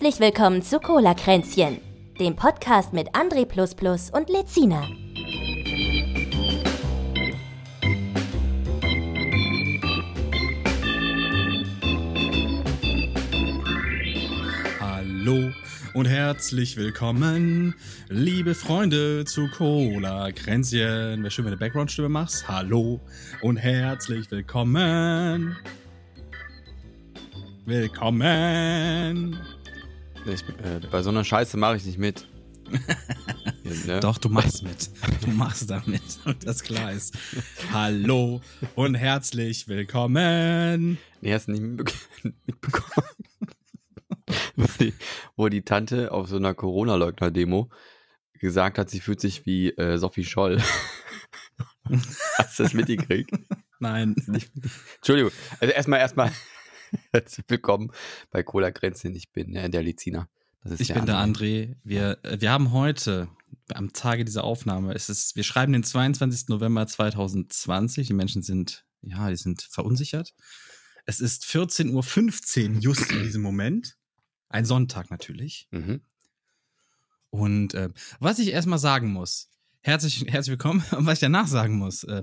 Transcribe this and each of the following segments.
Herzlich willkommen zu Cola Kränzchen, dem Podcast mit André und Lezina. Hallo und herzlich willkommen, liebe Freunde zu Cola Kränzchen. Wäre schön, wenn du Background-Stimme machst. Hallo und herzlich willkommen. Willkommen. Ich, äh, bei so einer Scheiße mache ich nicht mit. ne? Doch, du machst mit. Du machst damit. Und das klar ist. Hallo und herzlich willkommen. Nee, hast du nicht mitbekommen. wo, die, wo die Tante auf so einer Corona-Leugner-Demo gesagt hat, sie fühlt sich wie äh, Sophie Scholl. Hast du das mitgekriegt? Nein. Entschuldigung. Also erstmal, erstmal Herzlich willkommen bei Cola Grenzchen. Ich bin äh, der Liziner. ich der bin der André. Wir, äh, wir haben heute, am Tage dieser Aufnahme, es ist, wir schreiben den 22. November 2020. Die Menschen sind, ja, die sind verunsichert. Es ist 14.15 Uhr just in diesem Moment. Ein Sonntag natürlich. Mhm. Und äh, was ich erstmal sagen muss, herzlich, herzlich willkommen, und was ich danach sagen muss, äh,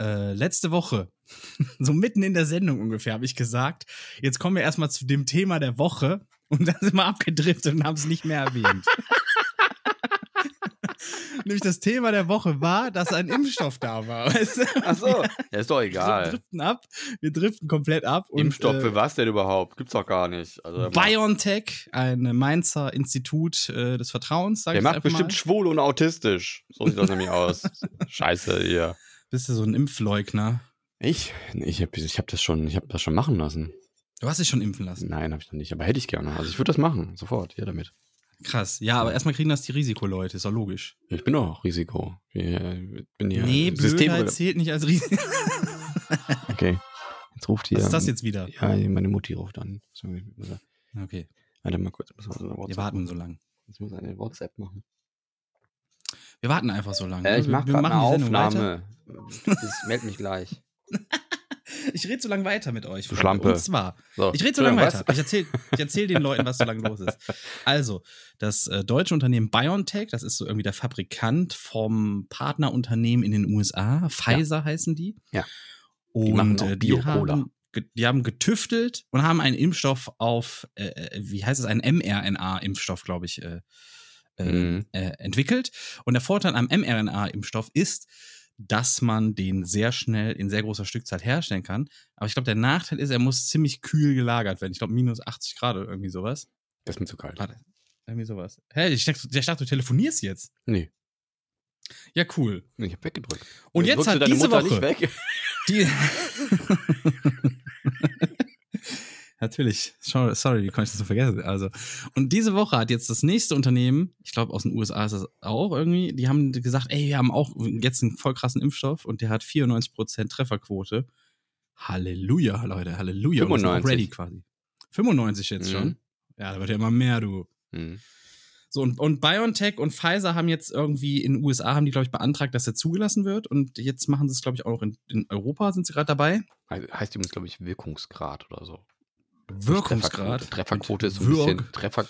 äh, letzte Woche, so mitten in der Sendung ungefähr, habe ich gesagt, jetzt kommen wir erstmal zu dem Thema der Woche und dann sind wir abgedriftet und haben es nicht mehr erwähnt. Nämlich das Thema der Woche war, dass ein Impfstoff da war. Weißt du? Ach so, ja, ist doch egal. Wir driften ab, wir driften komplett ab. Impfstoff und, für äh, was denn überhaupt? Gibt's doch gar nicht. Also, BioNTech, ein Mainzer Institut äh, des Vertrauens, sag Der macht bestimmt mal. schwul und autistisch. So sieht das nämlich aus. Scheiße, hier. Bist du so ein Impfleugner? Ich? Ich habe ich hab das, schon, hab das schon machen lassen. Du hast dich schon impfen lassen? Nein, habe ich noch nicht. Aber hätte ich gerne. Also ich würde das machen. Sofort. Hier damit. Krass. Ja, aber erstmal kriegen das die Risikoleute. Ist doch logisch. Ich bin doch Risiko. Ich bin hier nee, System zählt nicht als Risiko. okay. Jetzt ruft hier. Was ist das jetzt wieder? Ja, meine Mutti ruft an. Okay. Warte mal kurz. Wir warten so lange. Ich muss eine WhatsApp machen. Wir warten einfach so lange. Äh, ich mach wir, eine Aufnahme. Ich melde mich gleich. ich rede so lange weiter mit euch. Du Schlampe. Und zwar, so. ich rede so lange weiter. Ich erzähle ich erzähl den Leuten, was so lange los ist. Also, das äh, deutsche Unternehmen BioNTech, das ist so irgendwie der Fabrikant vom Partnerunternehmen in den USA. Pfizer ja. heißen die. Ja. Und die, machen auch äh, die haben die haben getüftelt und haben einen Impfstoff auf, äh, äh wie heißt es, einen mRNA-Impfstoff, glaube ich, äh, äh, mhm. äh, entwickelt. Und der Vorteil am mRNA-Impfstoff ist, dass man den sehr schnell in sehr großer Stückzahl herstellen kann. Aber ich glaube, der Nachteil ist, er muss ziemlich kühl gelagert werden. Ich glaube, minus 80 Grad oder irgendwie sowas. Das ist mir zu kalt. Warte, irgendwie sowas. Hä, ich dachte, ich dachte, du telefonierst jetzt. Nee. Ja, cool. Ich hab weggedrückt. Und jetzt hat diese Mutter Woche. Nicht weg? Die Natürlich. Sorry, wie konnte ich das so vergessen? Also, und diese Woche hat jetzt das nächste Unternehmen, ich glaube aus den USA ist das auch irgendwie, die haben gesagt, ey, wir haben auch jetzt einen voll krassen Impfstoff und der hat 94% Trefferquote. Halleluja, Leute, Halleluja. 95. ready quasi. 95 jetzt mhm. schon. Ja, da wird ja immer mehr, du. Mhm. So, und, und BioNTech und Pfizer haben jetzt irgendwie in den USA, haben die, glaube ich, beantragt, dass er zugelassen wird. Und jetzt machen sie es, glaube ich, auch in, in Europa, sind sie gerade dabei. Heißt übrigens, glaube ich, Wirkungsgrad oder so. Wirkungsgrad. Trefferquote, ist so ein bisschen Treffer.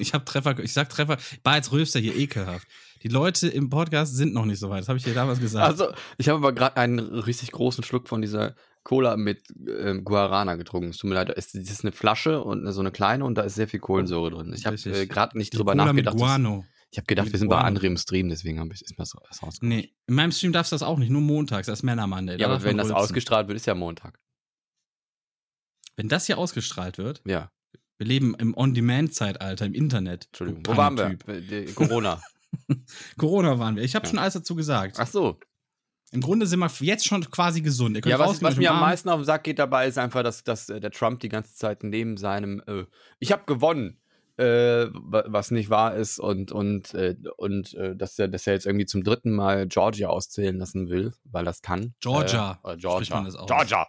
Ich habe Treffer, ich sag Treffer, war jetzt Röster hier ekelhaft. Die Leute im Podcast sind noch nicht so weit, das habe ich dir damals gesagt. Also, ich habe aber gerade einen richtig großen Schluck von dieser Cola mit äh, Guarana getrunken. Es tut mir leid, es ist eine Flasche und so eine kleine und da ist sehr viel Kohlensäure drin. Ich habe äh, gerade nicht drüber Cola nachgedacht. Mit Guano. Ich habe gedacht, mit wir sind Guano. bei anderen im Stream, deswegen habe ich es mir so rausgekommen. Nee, in meinem Stream darfst du das auch nicht, nur montags, das ist Männermann. Ja, aber wenn das ausgestrahlt wird, ist ja Montag. Wenn das hier ausgestrahlt wird, ja. wir leben im On-Demand-Zeitalter, im Internet. Entschuldigung, wo waren wir? Corona. Corona waren wir. Ich habe ja. schon alles dazu gesagt. Ach so. Im Grunde sind wir jetzt schon quasi gesund. Ja, was, was mir am meisten auf den Sack geht dabei, ist einfach, dass, dass äh, der Trump die ganze Zeit neben seinem äh, Ich habe gewonnen, äh, was nicht wahr ist und, und, äh, und äh, dass, er, dass er jetzt irgendwie zum dritten Mal Georgia auszählen lassen will, weil das kann. Georgia. Äh, Georgia. Georgia.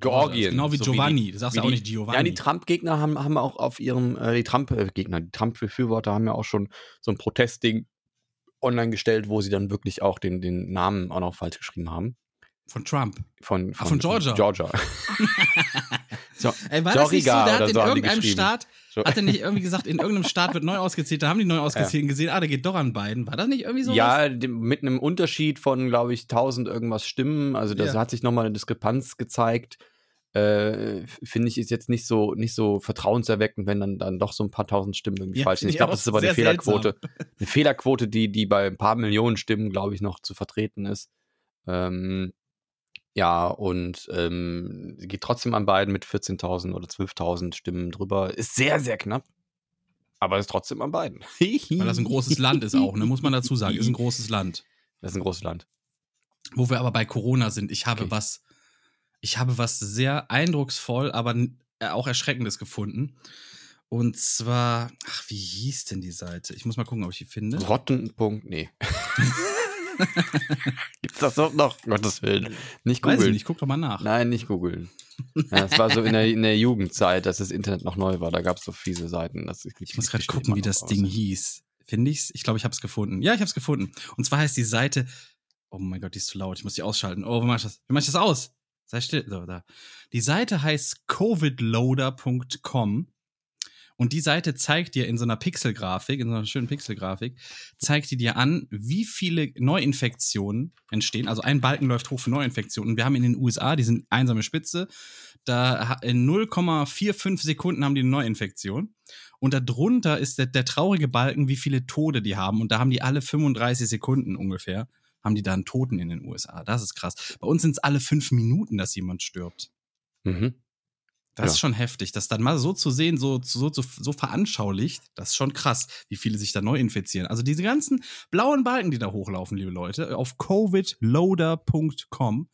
Georgien. Genau wie so Giovanni. Wie die, du sagst ja auch nicht Giovanni. Ja, die Trump-Gegner haben, haben auch auf ihrem, äh, die Trump-Gegner, die Trump-Befürworter haben ja auch schon so ein Protestding online gestellt, wo sie dann wirklich auch den, den Namen auch noch falsch geschrieben haben. Von Trump. Von, von, Ach, von Georgia. Georgia. Jo Ey, war das nicht so, der hat in so irgendeinem. Staat, hat er nicht irgendwie gesagt, in irgendeinem Staat wird neu ausgezählt, da haben die neu ausgezählt und gesehen, ah, der geht doch an beiden. War das nicht irgendwie so? Ja, mit einem Unterschied von, glaube ich, 1000 irgendwas Stimmen. Also das Ja. hat sich nochmal eine Diskrepanz gezeigt. Äh, Finde ich ist jetzt nicht so nicht so vertrauenserweckend, wenn dann, dann doch so ein paar tausend Stimmen irgendwie Ja, falsch sind. Ich glaube, das ist aber eine Fehlerquote. Eine Fehlerquote, die, die bei ein paar Millionen Stimmen, glaube ich, noch zu vertreten ist. Ähm, ja, und ähm, geht trotzdem an beiden mit 14.000 oder 12.000 Stimmen drüber. Ist sehr, sehr knapp. Aber ist trotzdem an beiden. Weil das ein großes Land ist auch, ne? muss man dazu sagen. Ist ein großes Land. Das ist ein großes Land. Wo wir aber bei Corona sind, ich habe Okay. was, ich habe was sehr eindrucksvoll, aber äh, auch erschreckendes gefunden. Und zwar, ach, wie hieß denn die Seite? Ich muss mal gucken, ob ich die finde. Rotten. Nee. Gibt's das doch noch? Gottes Willen. Nicht Weiß ich googeln. nicht, guck doch mal nach. Nein, nicht googeln. Ja, das war so in der, in der Jugendzeit, dass das Internet noch neu war. Da gab es so fiese Seiten. Das, Ich muss gerade gucken, wie das Ding hieß. Finde ich's? Ich glaube, ich habe es gefunden. Ja, ich habe es gefunden. Und zwar heißt die Seite. Oh mein Gott, die ist zu laut. Ich muss die ausschalten. Oh, wie mach ich das? Wie mach ich das aus? Sei still. So, da. Die Seite heißt covidloader.com. Und die Seite zeigt dir in so einer Pixelgrafik, in so einer schönen Pixelgrafik, zeigt die dir an, wie viele Neuinfektionen entstehen. Also ein Balken läuft hoch für Neuinfektionen. Und wir haben in den USA, die sind einsame Spitze, da in 0,45 Sekunden haben die eine Neuinfektion. Und darunter ist der, der traurige Balken, wie viele Tode die haben. Und da haben die alle 35 Sekunden ungefähr, haben die da einen Toten in den USA. Das ist krass. Bei uns sind es alle fünf Minuten, dass jemand stirbt. Mhm. Das Ja. ist schon heftig. Das dann mal so zu sehen, so, so, so, so veranschaulicht, das ist schon krass, wie viele sich da neu infizieren. Also diese ganzen blauen Balken, die da hochlaufen, liebe Leute, auf covidloader.com,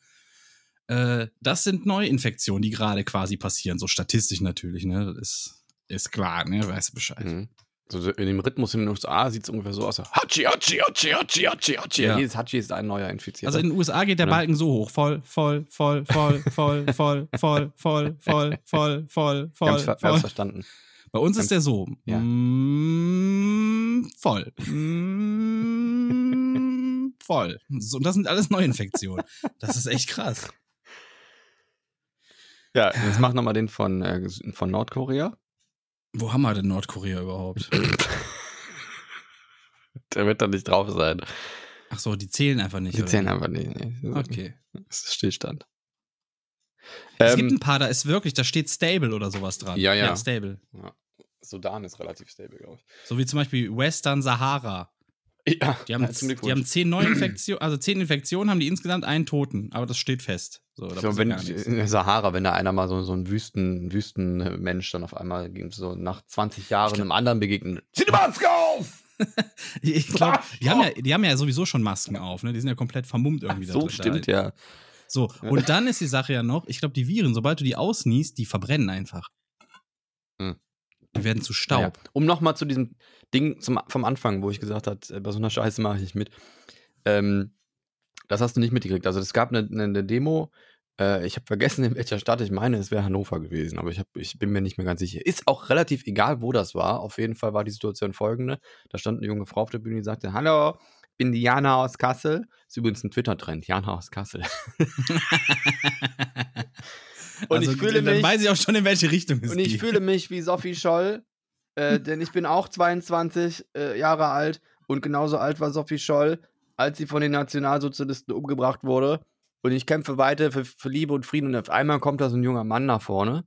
äh, das sind Neuinfektionen, die gerade quasi passieren. So statistisch natürlich, ne? Das ist, ist klar, ne? Weißt du Bescheid. Mhm. So in dem Rhythmus in den USA sieht es ungefähr so aus. Hatschi, Hatschi, Hatschi, Hatschi, Hatschi, Hatschi. Ja. Jedes Hatschi ist ein neuer Infizierter. Also in den USA geht der. Balken so hoch. Voll, voll, voll, voll, voll, voll, voll, voll, voll, voll, voll, voll, voll. verstanden. Bei uns ist der so. Ja. Mm, voll. Mm, voll. So, und das sind alles Neuinfektionen. Das ist echt krass. Ja, jetzt mach nochmal den von, äh, von Nordkorea. Wo haben wir denn Nordkorea überhaupt? Der wird da nicht drauf sein. Ach so, die zählen einfach nicht. Die oder zählen einfach nicht. Nee. Okay. Das ist Stillstand. Es gibt Ähm, ein paar, da ist wirklich, da steht Stable oder sowas dran. Ja, ja. Stable. Sudan ist relativ stable, glaube ich. So wie zum Beispiel Western Sahara. Ja, Die haben, die haben zehn Neuinfektionen, also zehn Infektionen haben die insgesamt einen Toten. Aber das steht fest. So, da So, wenn in der Sahara, wenn da einer mal so, so ein Wüsten, Wüstenmensch dann auf einmal so nach 20 Jahren einem anderen begegnet. Zieh die Maske auf! Ich glaube, die haben, ja, die haben ja sowieso schon Masken auf, ne? Die sind ja komplett vermummt irgendwie. so da- da- stimmt, ja. So, und dann ist die Sache ja noch, ich glaube, die Viren, sobald du die ausniest, die verbrennen einfach. Hm. Die werden zu Staub. Naja, um nochmal zu diesem Ding zum, vom Anfang, wo ich gesagt habe, bei so einer Scheiße mache ich nicht mit. Ähm, das hast du nicht mitgekriegt. Also es gab eine, eine, eine Demo, äh, ich habe vergessen, in welcher Stadt. Ich meine, es wäre Hannover gewesen, aber ich, hab, ich bin mir nicht mehr ganz sicher. Ist auch relativ egal, wo das war. Auf jeden Fall war die Situation folgende. Da stand eine junge Frau auf der Bühne, die sagte, hallo, ich bin die Jana aus Kassel. Ist übrigens ein Twitter-Trend, Jana aus Kassel. Und ich fühle dann mich- weiß ich auch schon, in welche Richtung es Und ich geht. fühle mich wie Sophie Scholl, äh, denn ich bin auch 22 äh, Jahre alt und genauso alt war Sophie Scholl, als sie von den Nationalsozialisten umgebracht wurde. Und ich kämpfe weiter für, für Liebe und Frieden. Und auf einmal kommt da so ein junger Mann nach vorne,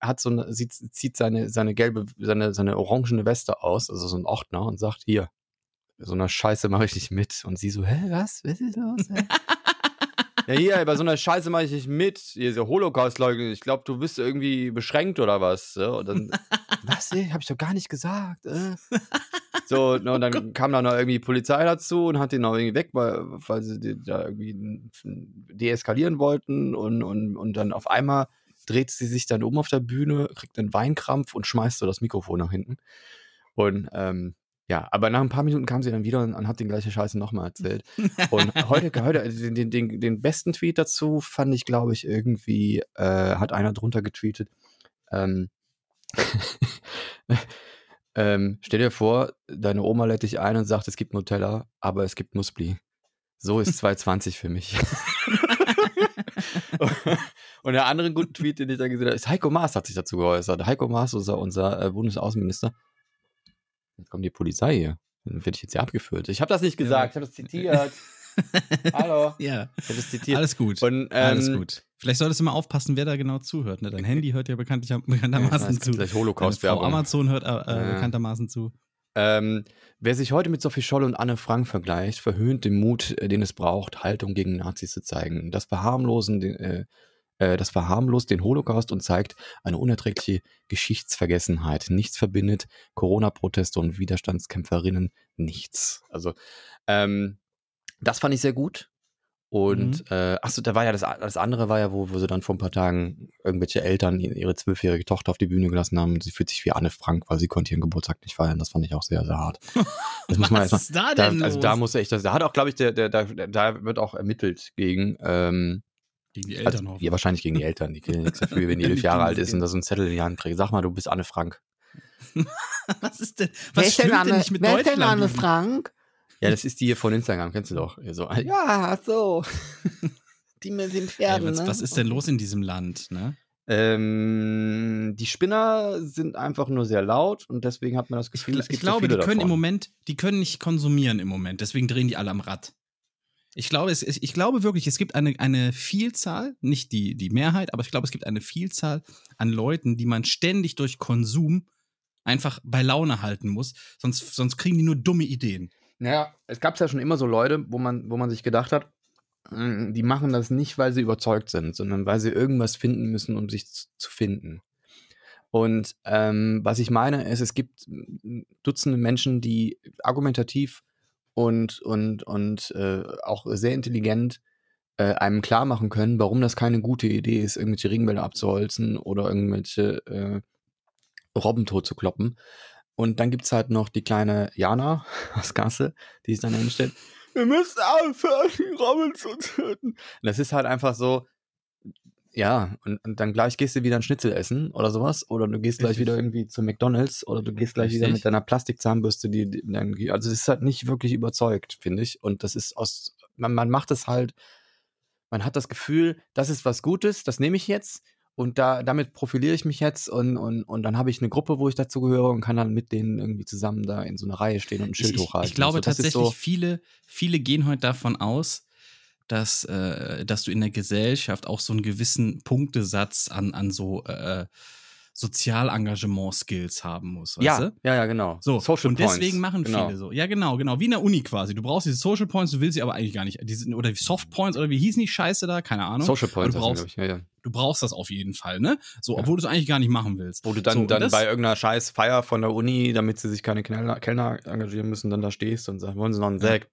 hat so eine, zieht seine, seine gelbe, seine, seine orangene Weste aus, also so ein Ordner, und sagt: Hier, so einer Scheiße mache ich nicht mit. Und sie so: Hä, was? Was ist los? Ja, hier, bei so einer Scheiße mache ich nicht mit. Hier, so Holocaust-Leugner. Ich glaube, du bist irgendwie beschränkt oder was. Ja, und dann, was? Ey, hab ich doch gar nicht gesagt. Äh. So, und dann kam da noch irgendwie die Polizei dazu und hat den noch irgendwie weg, weil, weil sie da irgendwie deeskalieren wollten. Und, und, und dann auf einmal dreht sie sich dann um auf der Bühne, kriegt einen Weinkrampf und schmeißt so das Mikrofon nach hinten. Und ähm, ja, aber nach ein paar Minuten kam sie dann wieder und, und hat den gleiche Scheiße nochmal erzählt. Und heute, heute den, den, den, besten Tweet dazu fand ich, glaube ich, irgendwie, äh, hat einer drunter getweetet. Ähm, ähm, stell dir vor, deine Oma lädt dich ein und sagt, es gibt Nutella, aber es gibt Nussbli. So ist 220 für mich. und der andere gute Tweet, den ich da gesehen habe, ist Heiko Maas hat sich dazu geäußert. Heiko Maas, unser, unser äh, Bundesaußenminister. Jetzt kommt die Polizei hier. Dann werde ich jetzt hier abgeführt. Ich habe das nicht gesagt, Ja. ich habe das zitiert. Hallo. Ja, Ich habe das zitiert. alles gut. Und, alles ähm, gut. Vielleicht solltest du mal aufpassen, wer da genau zuhört. Ne? Dein Handy hört ja bekanntlich, Ja, bekanntermaßen es zu. Frau Holocaust-Werbung. Amazon hört äh, Ja. bekanntermaßen zu. Ähm, wer sich heute mit Sophie Scholl und Anne Frank vergleicht, verhöhnt den Mut, äh, den es braucht, Haltung gegen Nazis zu zeigen. Das verharmlosen, den, äh, das verharmlost den Holocaust und zeigt eine unerträgliche Geschichtsvergessenheit. Nichts verbindet Corona-Proteste und Widerstandskämpferinnen nichts. Also ähm, das fand ich sehr gut. Und äh, achso, da war ja das, das andere war ja, wo, wo sie dann vor ein paar Tagen irgendwelche Eltern ihre zwölfjährige Tochter auf die Bühne gelassen haben. Sie fühlt sich wie Anne Frank, weil sie konnte ihren Geburtstag nicht feiern. Das fand ich auch sehr, sehr hart. Das muss man Was erstmal. ist da Da, denn also los? da muss echt, das, da hat auch, glaube ich, der, der, da, da wird auch ermittelt gegen, ähm, Gegen die also, Eltern hoffen. ja, wahrscheinlich gegen die Eltern. Die kriegen nichts dafür, wenn die elf Jahre alt ist und da so einen Zettel in die Hand kriegt. Sag mal, du bist Anne Frank. Was ist denn, was stimmt denn nicht mit Deutschland? Lili? Frank? Ja, das ist die hier von Instagram, kennst du doch. So, ja, so. die mit den Ey, Pferden, was, ne? was ist denn los in diesem Land, ne? Ähm, die Spinner sind einfach nur sehr laut und deswegen hat man das Ich, Gefühl, gl- es ich gibt glaube, so viele die können im davon. Moment, die können nicht konsumieren im Moment, deswegen drehen die alle am Rad. Ich glaube, es, ich glaube wirklich, es gibt eine, eine Vielzahl, nicht die, die Mehrheit, aber ich glaube, es gibt eine Vielzahl an Leuten, die man ständig durch Konsum einfach bei Laune halten muss, sonst, sonst kriegen die nur dumme Ideen. Naja, es gab ja schon immer so Leute, wo man, wo man sich gedacht hat, mm, die machen das nicht, weil sie überzeugt sind, sondern weil sie irgendwas finden müssen, um sich zu finden. Und ähm, was ich meine, ist, es gibt mm, Dutzende Menschen, die argumentativ und, und, und äh, auch sehr intelligent äh, einem klar machen können, warum das keine gute Idee ist, irgendwelche Regenwälder abzuholzen oder irgendwelche äh, Robben tot zu kloppen. Und dann gibt's halt noch die kleine Jana aus Kassel, die sich dann hinstellt. Wir müssen aufhören, Robben zu töten. Und das ist halt einfach so, ja, und, und dann gleich gehst du wieder ein Schnitzel essen oder sowas. Oder du gehst gleich Richtig. wieder irgendwie zu McDonalds oder du gehst gleich wieder Richtig. mit deiner Plastikzahnbürste, die, die dann, also es ist halt nicht wirklich überzeugt, finde ich. Und das ist aus, man, man macht es halt, man hat das Gefühl, das ist was Gutes, das nehme ich jetzt und da, damit profiliere ich mich jetzt und, und, und dann habe ich eine Gruppe, wo ich dazu gehöre und kann dann mit denen irgendwie zusammen da in so einer Reihe stehen und ein Schild ich, ich, hochhalten. ich glaube und so. Tatsächlich, so, viele, viele gehen heute davon aus, dass, äh, dass du in der Gesellschaft auch so einen gewissen Punktesatz an, an so äh, Sozialengagement-Skills haben musst. Weißt ja, du? ja, ja, genau. So, Social und Points. deswegen machen genau. viele so. Ja, genau, genau. Wie in der Uni quasi. Du brauchst diese Social Points, du willst sie aber eigentlich gar nicht. Die sind, oder Soft Points, oder wie hießen die Scheiße da? Keine Ahnung. Social Points, Aber du heißen, brauchst, glaub ich. Ja, ja. du brauchst das auf jeden Fall, ne? So, Ja. obwohl du es eigentlich gar nicht machen willst. Wo du dann, so, dann bei irgendeiner scheiß Feier von der Uni, damit sie sich keine Kellner, Kellner engagieren müssen, dann da stehst und sagst, wollen sie noch einen Ja. Sekt?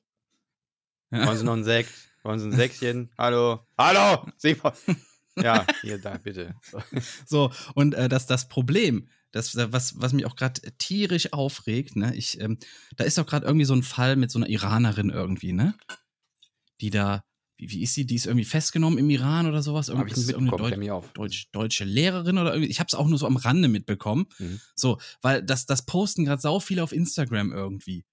Ja. Wollen sie noch einen Sekt? Wollen sie ein Säckchen? Hallo? Hallo? Simon? Ja, hier, da, bitte. So. So, und äh, das, das Problem, das, was, was mich auch gerade tierisch aufregt, ne, ich, ähm, da ist doch gerade irgendwie so ein Fall mit so einer Iranerin irgendwie, ne? Die da, wie, wie ist sie? Die ist irgendwie festgenommen im Iran oder sowas? Hab Irgendwie ich es irgendeine mitbekommen, auf. Deutsch, deutsche Lehrerin oder irgendwie. Ich habe es auch nur so am Rande mitbekommen. Mhm. So, weil das, das posten gerade sau viele auf Instagram irgendwie.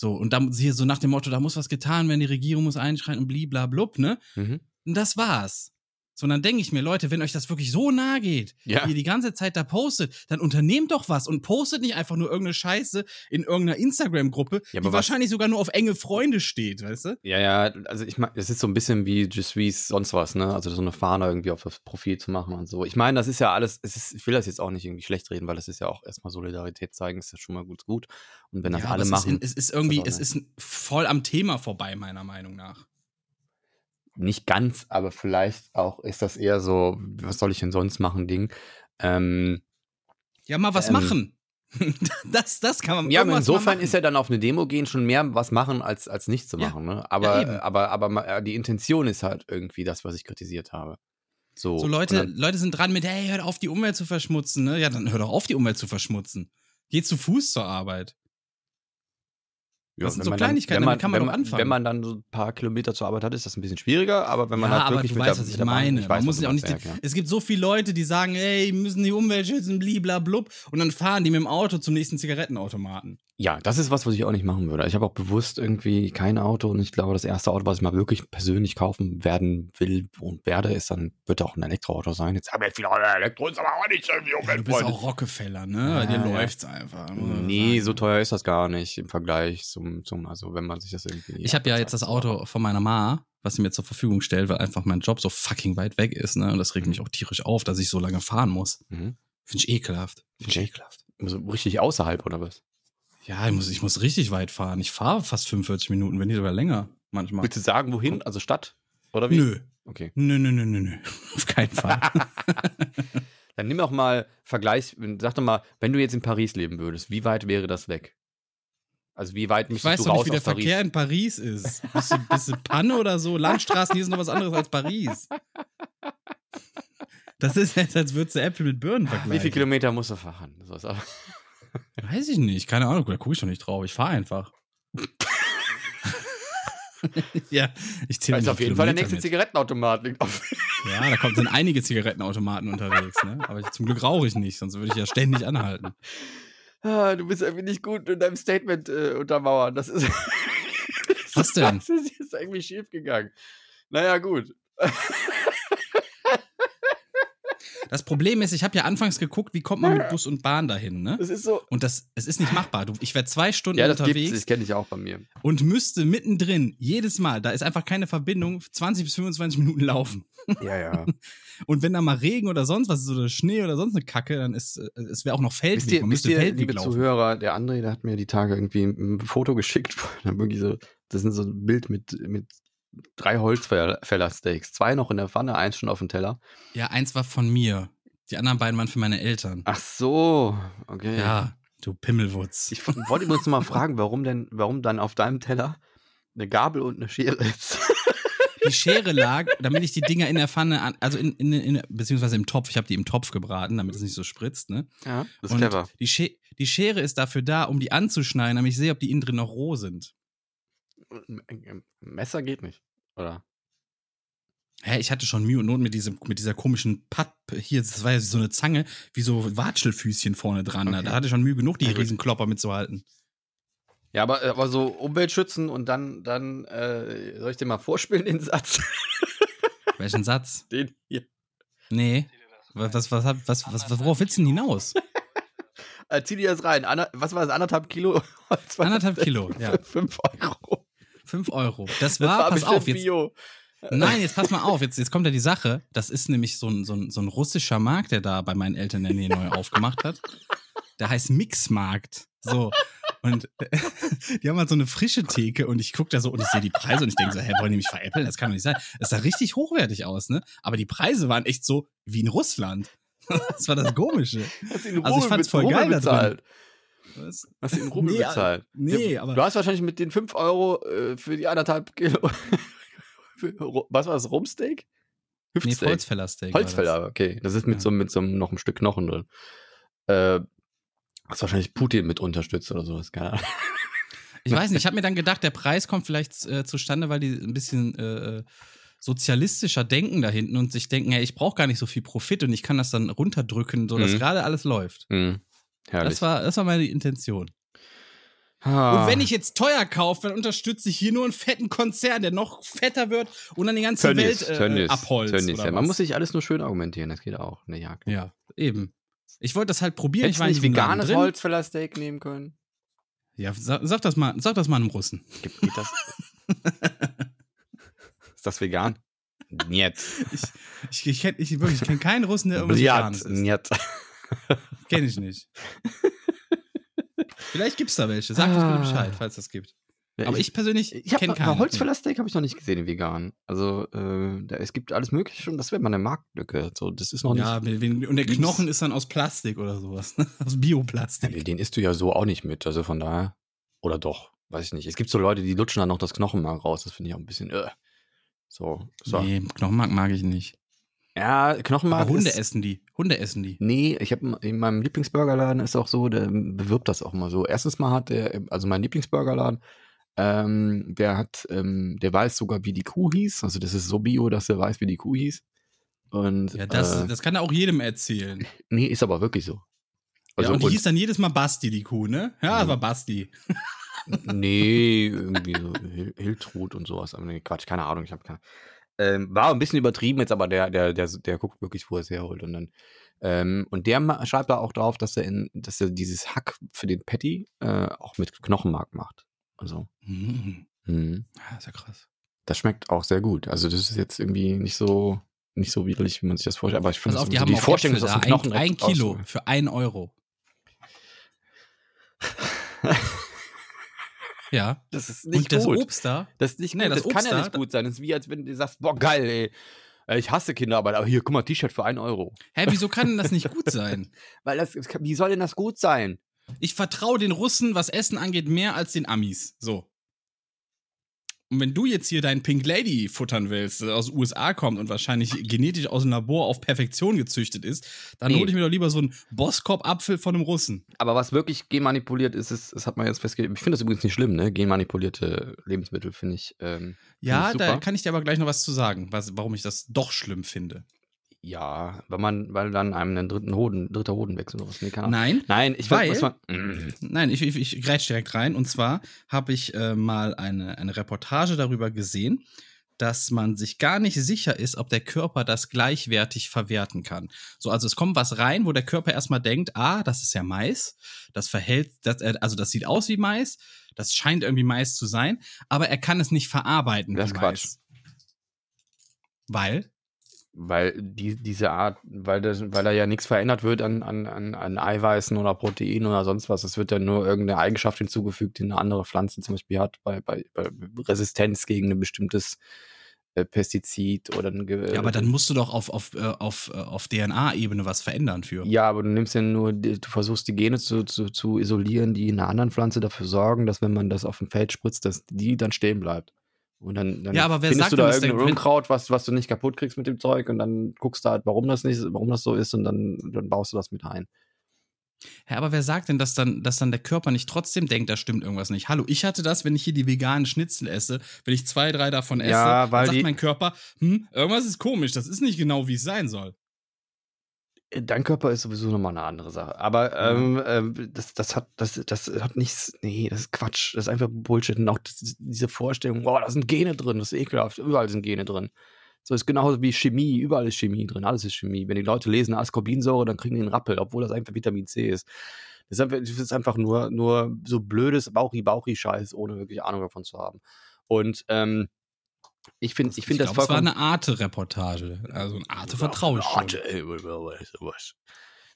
So, und dann hier so nach dem Motto, da muss was getan werden, die Regierung muss einschreiten und bliblablub, ne? Mhm. Und das war's. So, und dann denke ich mir, Leute, wenn euch das wirklich so nahe geht, Ja. wie ihr die ganze Zeit da postet, dann unternehmt doch was und postet nicht einfach nur irgendeine Scheiße in irgendeiner Instagram-Gruppe, Ja, die was- wahrscheinlich sogar nur auf enge Freunde steht, weißt du? Ja, ja, also ich meine, es ist so ein bisschen wie Je suis sonst was, ne? Also so eine Fahne irgendwie auf das Profil zu machen und so. Ich meine, das ist ja alles, es ist, ich will das jetzt auch nicht irgendwie schlecht reden, weil das ist ja auch erstmal Solidarität zeigen, ist ja schon mal gut, gut. Und wenn das Ja, alle es machen, Ist, es ist irgendwie, das auch es ist voll am Thema vorbei, meiner Meinung nach. Nicht ganz, aber vielleicht auch ist das eher so, was soll ich denn sonst machen, Ding. Ähm, Ja, mal was Ähm, machen. das, das kann man ja, aber insofern ist ja dann auf eine Demo gehen schon mehr was machen, als, als nichts zu Ja. machen, ne? Aber, eben. aber, aber, äh, die Intention ist halt irgendwie das, was ich kritisiert habe. So, So, Leute, dann- Leute sind dran mit, hey, hört auf, die Umwelt zu verschmutzen, ne? Ja, dann hör doch auf, die Umwelt zu verschmutzen. Geh zu Fuß zur Arbeit. Das sind so Kleinigkeiten, dann, man, damit kann man wenn anfangen. Wenn man dann so ein paar Kilometer zur Arbeit hat, ist das ein bisschen schwieriger, aber wenn man ja, halt aber wirklich du mit weißt, der, was ich der Bahn- meine. weiß, man muss ja auch nicht. die, ja. Es gibt so viele Leute, die sagen, ey, wir müssen die Umwelt schützen, bliblablub, und dann fahren die mit dem Auto zum nächsten Zigarettenautomaten. Ja, das ist was, was ich auch nicht machen würde. Ich habe auch bewusst irgendwie kein Auto und ich glaube, das erste Auto, was ich mal wirklich persönlich kaufen werden will und werde, ist dann, wird auch ein Elektroauto sein. Jetzt haben wir viele Elektro, ist aber auch nicht irgendwie Ja, du bist auch Rockefeller, ne? Bei dir Ja, ja. läuft's einfach. Nee, so teuer ist das gar nicht im Vergleich zum, zum also wenn man sich das irgendwie. Ich habe ja jetzt das Auto von meiner Ma, was sie mir zur Verfügung stellt, weil einfach mein Job so fucking weit weg ist, ne? Und das regt mich auch tierisch auf, dass ich so lange fahren muss. Mhm. Finde ich ekelhaft. Finde ich ekelhaft. So richtig außerhalb oder was? Ja, ich muss, ich muss richtig weit fahren. Ich fahre fast 45 Minuten, wenn nicht sogar länger. Manchmal. Willst du sagen, wohin? Also Stadt? Oder wie? Nö. Okay. Nö, nö, nö, nö, nö. Auf keinen Fall. Dann nimm doch mal Vergleichs, sag doch mal, wenn du jetzt in Paris leben würdest, wie weit wäre das weg? Also wie weit Ich müsstest weiß du raus nicht, wie der Paris? Verkehr in Paris ist. Bist du, bist du Panne oder so? Landstraßen hier sind noch was anderes als Paris. Das ist jetzt, als würdest du Äpfel mit Birnen vergleichen. Wie viele Kilometer musst du fahren? Ist Weiß ich nicht, keine Ahnung, da gucke ich doch nicht drauf. Ich fahre einfach. ja, ich zähle Da ist auf jeden Fall der nächste mit. Zigarettenautomat. liegt auf- Ja, da kommt, sind einige Zigarettenautomaten unterwegs, ne? Aber ich, zum Glück rauche ich nicht, sonst würde ich ja ständig anhalten. Ah, du bist irgendwie nicht gut in deinem Statement äh, untermauern. Das ist. Was denn? Das ist jetzt irgendwie schief gegangen. Naja, gut. Das Problem ist, ich habe ja anfangs geguckt, wie kommt man mit Bus und Bahn dahin, ne? Das ist so. Und das, es ist nicht machbar. Du, ich wäre zwei Stunden Ja, das gibt's. unterwegs Das kenne ich auch bei mir. und müsste mittendrin jedes Mal, da ist einfach keine Verbindung, 20 bis 25 Minuten laufen. Ja, ja. Und wenn da mal Regen oder sonst was ist oder Schnee oder sonst eine Kacke, dann ist äh, es wäre auch noch Feldweg. Wisst ihr, man wisst ihr Feldweg liebe laufen. Zuhörer, der André, der hat mir die Tage irgendwie ein Foto geschickt. Da wirklich so, das ist so ein Bild mit, mit drei Holzfällersteaks. Zwei noch in der Pfanne, eins schon auf dem Teller. Ja, eins war von mir. Die anderen beiden waren für meine Eltern. Ach so, okay. Ja, du Pimmelwutz. Ich wollte uns mal fragen, warum denn, warum dann auf deinem Teller eine Gabel und eine Schere ist. Die Schere lag, damit ich die Dinger in der Pfanne, an, also in, in, in, beziehungsweise im Topf, ich habe die im Topf gebraten, damit es nicht so spritzt, ne? Ja, das ist Und clever. Die, Sche die Schere ist dafür da, um die anzuschneiden, damit ich sehe, ob die innen drin noch roh sind. Messer geht nicht, oder? Hä, ich hatte schon Mühe und Not mit, diesem, mit dieser komischen Papp, hier, das war ja so eine Zange, wie so Watschelfüßchen vorne dran. ne? Okay. Da hatte ich schon Mühe genug, die. Riesenklopper mitzuhalten. Ja, aber, aber so Umwelt schützen und dann, dann äh, soll ich dir mal vorspielen, den Satz? Welchen Satz? Den hier. Nee. Was, was, was, was, was, was, worauf willst du denn hinaus? Äh, zieh dir das rein. Ander, was war das? Anderthalb Kilo? War Anderthalb? Kilo, ja. Fünf Euro. Fünf Euro. Das Das war, pass auf, jetzt, Bio. Nein, jetzt pass mal auf, jetzt, jetzt kommt ja die Sache. Das ist nämlich so ein, so, ein, so ein russischer Markt, der da bei meinen Eltern in der Nähe neu aufgemacht hat. Der heißt Mixmarkt. So. Und die haben halt so eine frische Theke und ich gucke da so und ich sehe die Preise und ich denke so, hä, wollen die mich veräppeln? Das kann doch nicht sein. Das sah richtig hochwertig aus, ne? Aber die Preise waren echt so wie in Russland. Das war das Komische. Hast du in Also ich fand's voll Rubel geil da drin. Was? Hast du in Rubel Nee, bezahlt? nee, Du- aber- Du hast wahrscheinlich mit den 5 Euro äh, für die anderthalb Kilo. für, was war das? Rumsteak? Nee, Hüftsteak. Holzfällersteak. war das. Holzfäller, okay. Das ist mit Ja. so mit so einem noch ein Stück Knochen drin. Äh, hast wahrscheinlich Putin mit unterstützt oder sowas, keine Ahnung. Ich weiß nicht, ich habe mir dann gedacht, der Preis kommt vielleicht äh, zustande, weil die ein bisschen äh, sozialistischer denken da hinten und sich denken, hey, ich brauche gar nicht so viel Profit und ich kann das dann runterdrücken, sodass Mhm. gerade alles läuft. Hm. Herrlich. Das war, das war meine Intention. Ah. Und wenn ich jetzt teuer kaufe, dann unterstütze ich hier nur einen fetten Konzern, der noch fetter wird und dann die ganze Tönnies, Welt äh, Tönnies, abholzt. Tönnies, ja. Man muss sich alles nur schön argumentieren, das geht auch. Ne, ja. ja, eben. Ich wollte das halt probieren. Hättest ich war nicht veganes. Holzfällersteak nehmen können? Ja, sag, sag das mal, sag das mal einem Russen. Geht, geht das? Ist das vegan? Niet. Ich, ich, kenn, ich, ich kenne keinen Russen, der irgendwas Veganes isst. Niet. Kenn ich nicht. Vielleicht gibt's da welche. Sag uns bitte Bescheid, falls das gibt. Aber ich persönlich ich habe kenne keinen. Holzfällersteak habe ich noch nicht gesehen, in vegan. Also äh, da, es gibt alles Mögliche schon. Das wäre mal eine Marktlücke. So, das ist noch nicht. Ja, und der Knochen ist dann aus Plastik oder sowas. ne? Aus Ja, Bioplastik. den isst du ja so auch nicht mit. Also von daher. Oder doch. Weiß ich nicht. Es gibt so Leute, die lutschen dann noch das Knochenmark raus. Das finde ich auch ein bisschen. Äh. So. so. Nee, Knochenmark mag ich nicht. Ja, Knochenmark. Aber Hunde ist, essen die. Hunde essen die. Nee, ich habe in meinem Lieblingsburgerladen ist auch so, der bewirbt das auch mal so. Erstens mal hat der, also mein Lieblingsburgerladen Ähm, der hat, ähm, der weiß sogar, wie die Kuh hieß. Also das ist so bio, dass er weiß, wie die Kuh hieß. Und Ja, das, äh, das kann er auch jedem erzählen. nee, ist aber wirklich so. Also ja, und die und- hieß dann jedes Mal Basti, die Kuh, ne? Ja, das war Basti. Nee, irgendwie so Hil- Hiltrud und sowas. Aber nee, Quatsch, keine Ahnung. Ich habe keine. Ähm, war ein bisschen übertrieben jetzt, aber der, der, der, der guckt wirklich, wo er es herholt. Und dann, ähm, und der schreibt da auch drauf, dass er in, dass er dieses Hack für den Patty äh, auch mit Knochenmark macht. Also, Mhm. mhm. Ja, ist ja krass. das schmeckt auch sehr gut. Also, das ist jetzt irgendwie nicht so, nicht so widerlich, wie man sich das vorstellt. Aber ich finde das die so haben die auch Vorstellung, dass aus da. dem Knochen ein, ein Kilo rausholen. für ein Euro. Ja. Das ist und das Obst da, Das ist nicht Nee, gut. das das, kann Obst ja da- nicht gut sein. Das ist wie, als wenn du sagst, boah, geil, ey. Äh, Ich hasse Kinderarbeit, aber hier, guck mal, T-Shirt für einen Euro. hä, wieso kann denn das nicht gut sein? Weil das, wie soll denn das gut sein? Ich vertraue den Russen, was Essen angeht, mehr als den Amis. So. Und wenn du jetzt hier deinen Pink Lady futtern willst, der aus den USA kommt und wahrscheinlich genetisch aus dem Labor auf Perfektion gezüchtet ist, dann Nee. hole ich mir doch lieber so einen Boskop-Apfel von einem Russen. Aber was wirklich genmanipuliert ist, ist, das hat man jetzt festgelegt. Ich finde das übrigens nicht schlimm, ne? Genmanipulierte Lebensmittel finde ich. Ähm, Ja, Finde ich da kann ich dir aber gleich noch was zu sagen, was, warum ich das doch schlimm finde. Ja, weil man, weil dann einem einen dritten Hoden, dritter Hoden wechselt oder was. Nee. Nein, Nein, ich Weil- weiß, was man. Mm. Nein, ich, ich, ich grätsch direkt rein. Und zwar habe ich äh, mal eine, eine Reportage darüber gesehen, dass man sich gar nicht sicher ist, ob der Körper das gleichwertig verwerten kann. So, also es kommt was rein, wo der Körper erstmal denkt, ah, das ist ja Mais, das verhält, das, äh, also das sieht aus wie Mais, das scheint irgendwie Mais zu sein, aber er kann es nicht verarbeiten. Das ist Quatsch. Mais. Weil? Weil die, diese Art, weil, das, weil da ja nichts verändert wird an, an, an, Eiweißen oder Proteinen oder sonst was. Es wird ja nur irgendeine Eigenschaft hinzugefügt, die eine andere Pflanze zum Beispiel hat, bei, bei, bei Resistenz gegen ein bestimmtes äh, Pestizid oder ein Ge- Ja, aber dann musst du doch auf, auf, äh, auf, äh, auf DNA-Ebene was verändern für. Ja, aber du nimmst ja nur, du versuchst die Gene zu, zu, zu isolieren, die in einer anderen Pflanze dafür sorgen, dass wenn man das auf dem Feld spritzt, dass die dann stehen bleibt. Und dann, dann Ja, aber wer findest sagt du da irgendein Unkraut, was, was du nicht kaputt kriegst mit dem Zeug und dann guckst du halt, warum das nicht, warum das so ist und dann, dann baust du das mit ein. Ja, aber wer sagt denn, dass dann, dass dann der Körper nicht trotzdem denkt, da stimmt irgendwas nicht? Hallo, ich hatte das, wenn ich hier die veganen Schnitzel esse, wenn ich zwei, drei davon esse, Ja, sagt mein Körper, hm, irgendwas ist komisch, das ist nicht genau, wie es sein soll. Dein Körper ist sowieso nochmal eine andere Sache. Aber ähm, ähm, das, das, hat, das, das hat nichts. Nee, das ist Quatsch. Das ist einfach Bullshit. Und auch das, diese Vorstellung, boah, da sind Gene drin, das ist ekelhaft. Überall sind Gene drin. So ist genauso wie Chemie. Überall ist Chemie drin. Alles ist Chemie. Wenn die Leute lesen Ascorbinsäure, dann kriegen die einen Rappel, obwohl das einfach Vitamin C ist. Das ist einfach, das ist einfach nur, nur so blödes Bauchi-Bauchi-Scheiß, ohne wirklich Ahnung davon zu haben. Und ähm, ich finde ich find das glaub, es war vollkommen. eine Arte-Reportage. Also ein Arte vertraue ich schon. Arte, sowas.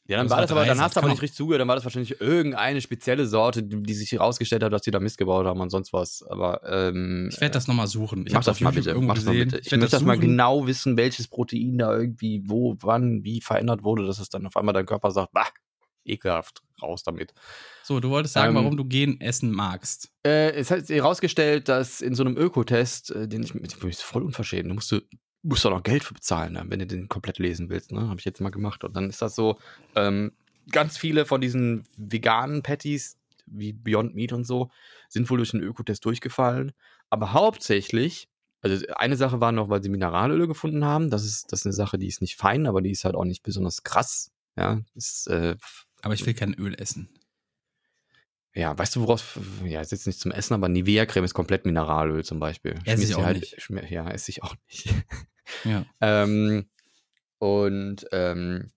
Ja, dann Das war war das aber, dann Dreisat, hast du aber komm. nicht richtig zugehört, dann war das wahrscheinlich irgendeine spezielle Sorte, die, sich herausgestellt hat, dass die da Mist gebaut haben und sonst was. Aber ähm, Ich werde das nochmal suchen. Ich mach das auf mal bitte. Mach das mal bitte. Ich, werd möchte das mal suchen. genau wissen, welches Protein da irgendwie wo, wann, wie verändert wurde, dass es dann auf einmal dein Körper sagt, bah, ekelhaft, raus damit. So, du wolltest sagen, Ähm, warum du Gen essen magst. Äh, es hat sich herausgestellt, dass in so einem Ökotest, äh, den ich, ist voll unverschämt, du musst, du musst doch noch Geld für bezahlen, ne, wenn du den komplett lesen willst, ne? Habe ich jetzt mal gemacht. Und dann ist das so, ähm, ganz viele von diesen veganen Patties, wie Beyond Meat und so, sind wohl durch den Ökotest durchgefallen. Aber hauptsächlich, also eine Sache war noch, weil sie Mineralöle gefunden haben. Das ist, das ist eine Sache, die ist nicht fein, aber die ist halt auch nicht besonders krass. Ja, ist, äh, Aber ich will kein Öl essen. ja, weißt du, woraus, ja, ist jetzt nicht zum Essen, aber Nivea-Creme ist komplett Mineralöl zum Beispiel. Esse ich auch halt, nicht. Ja, esse ich auch nicht. Ja. ähm, und ähm,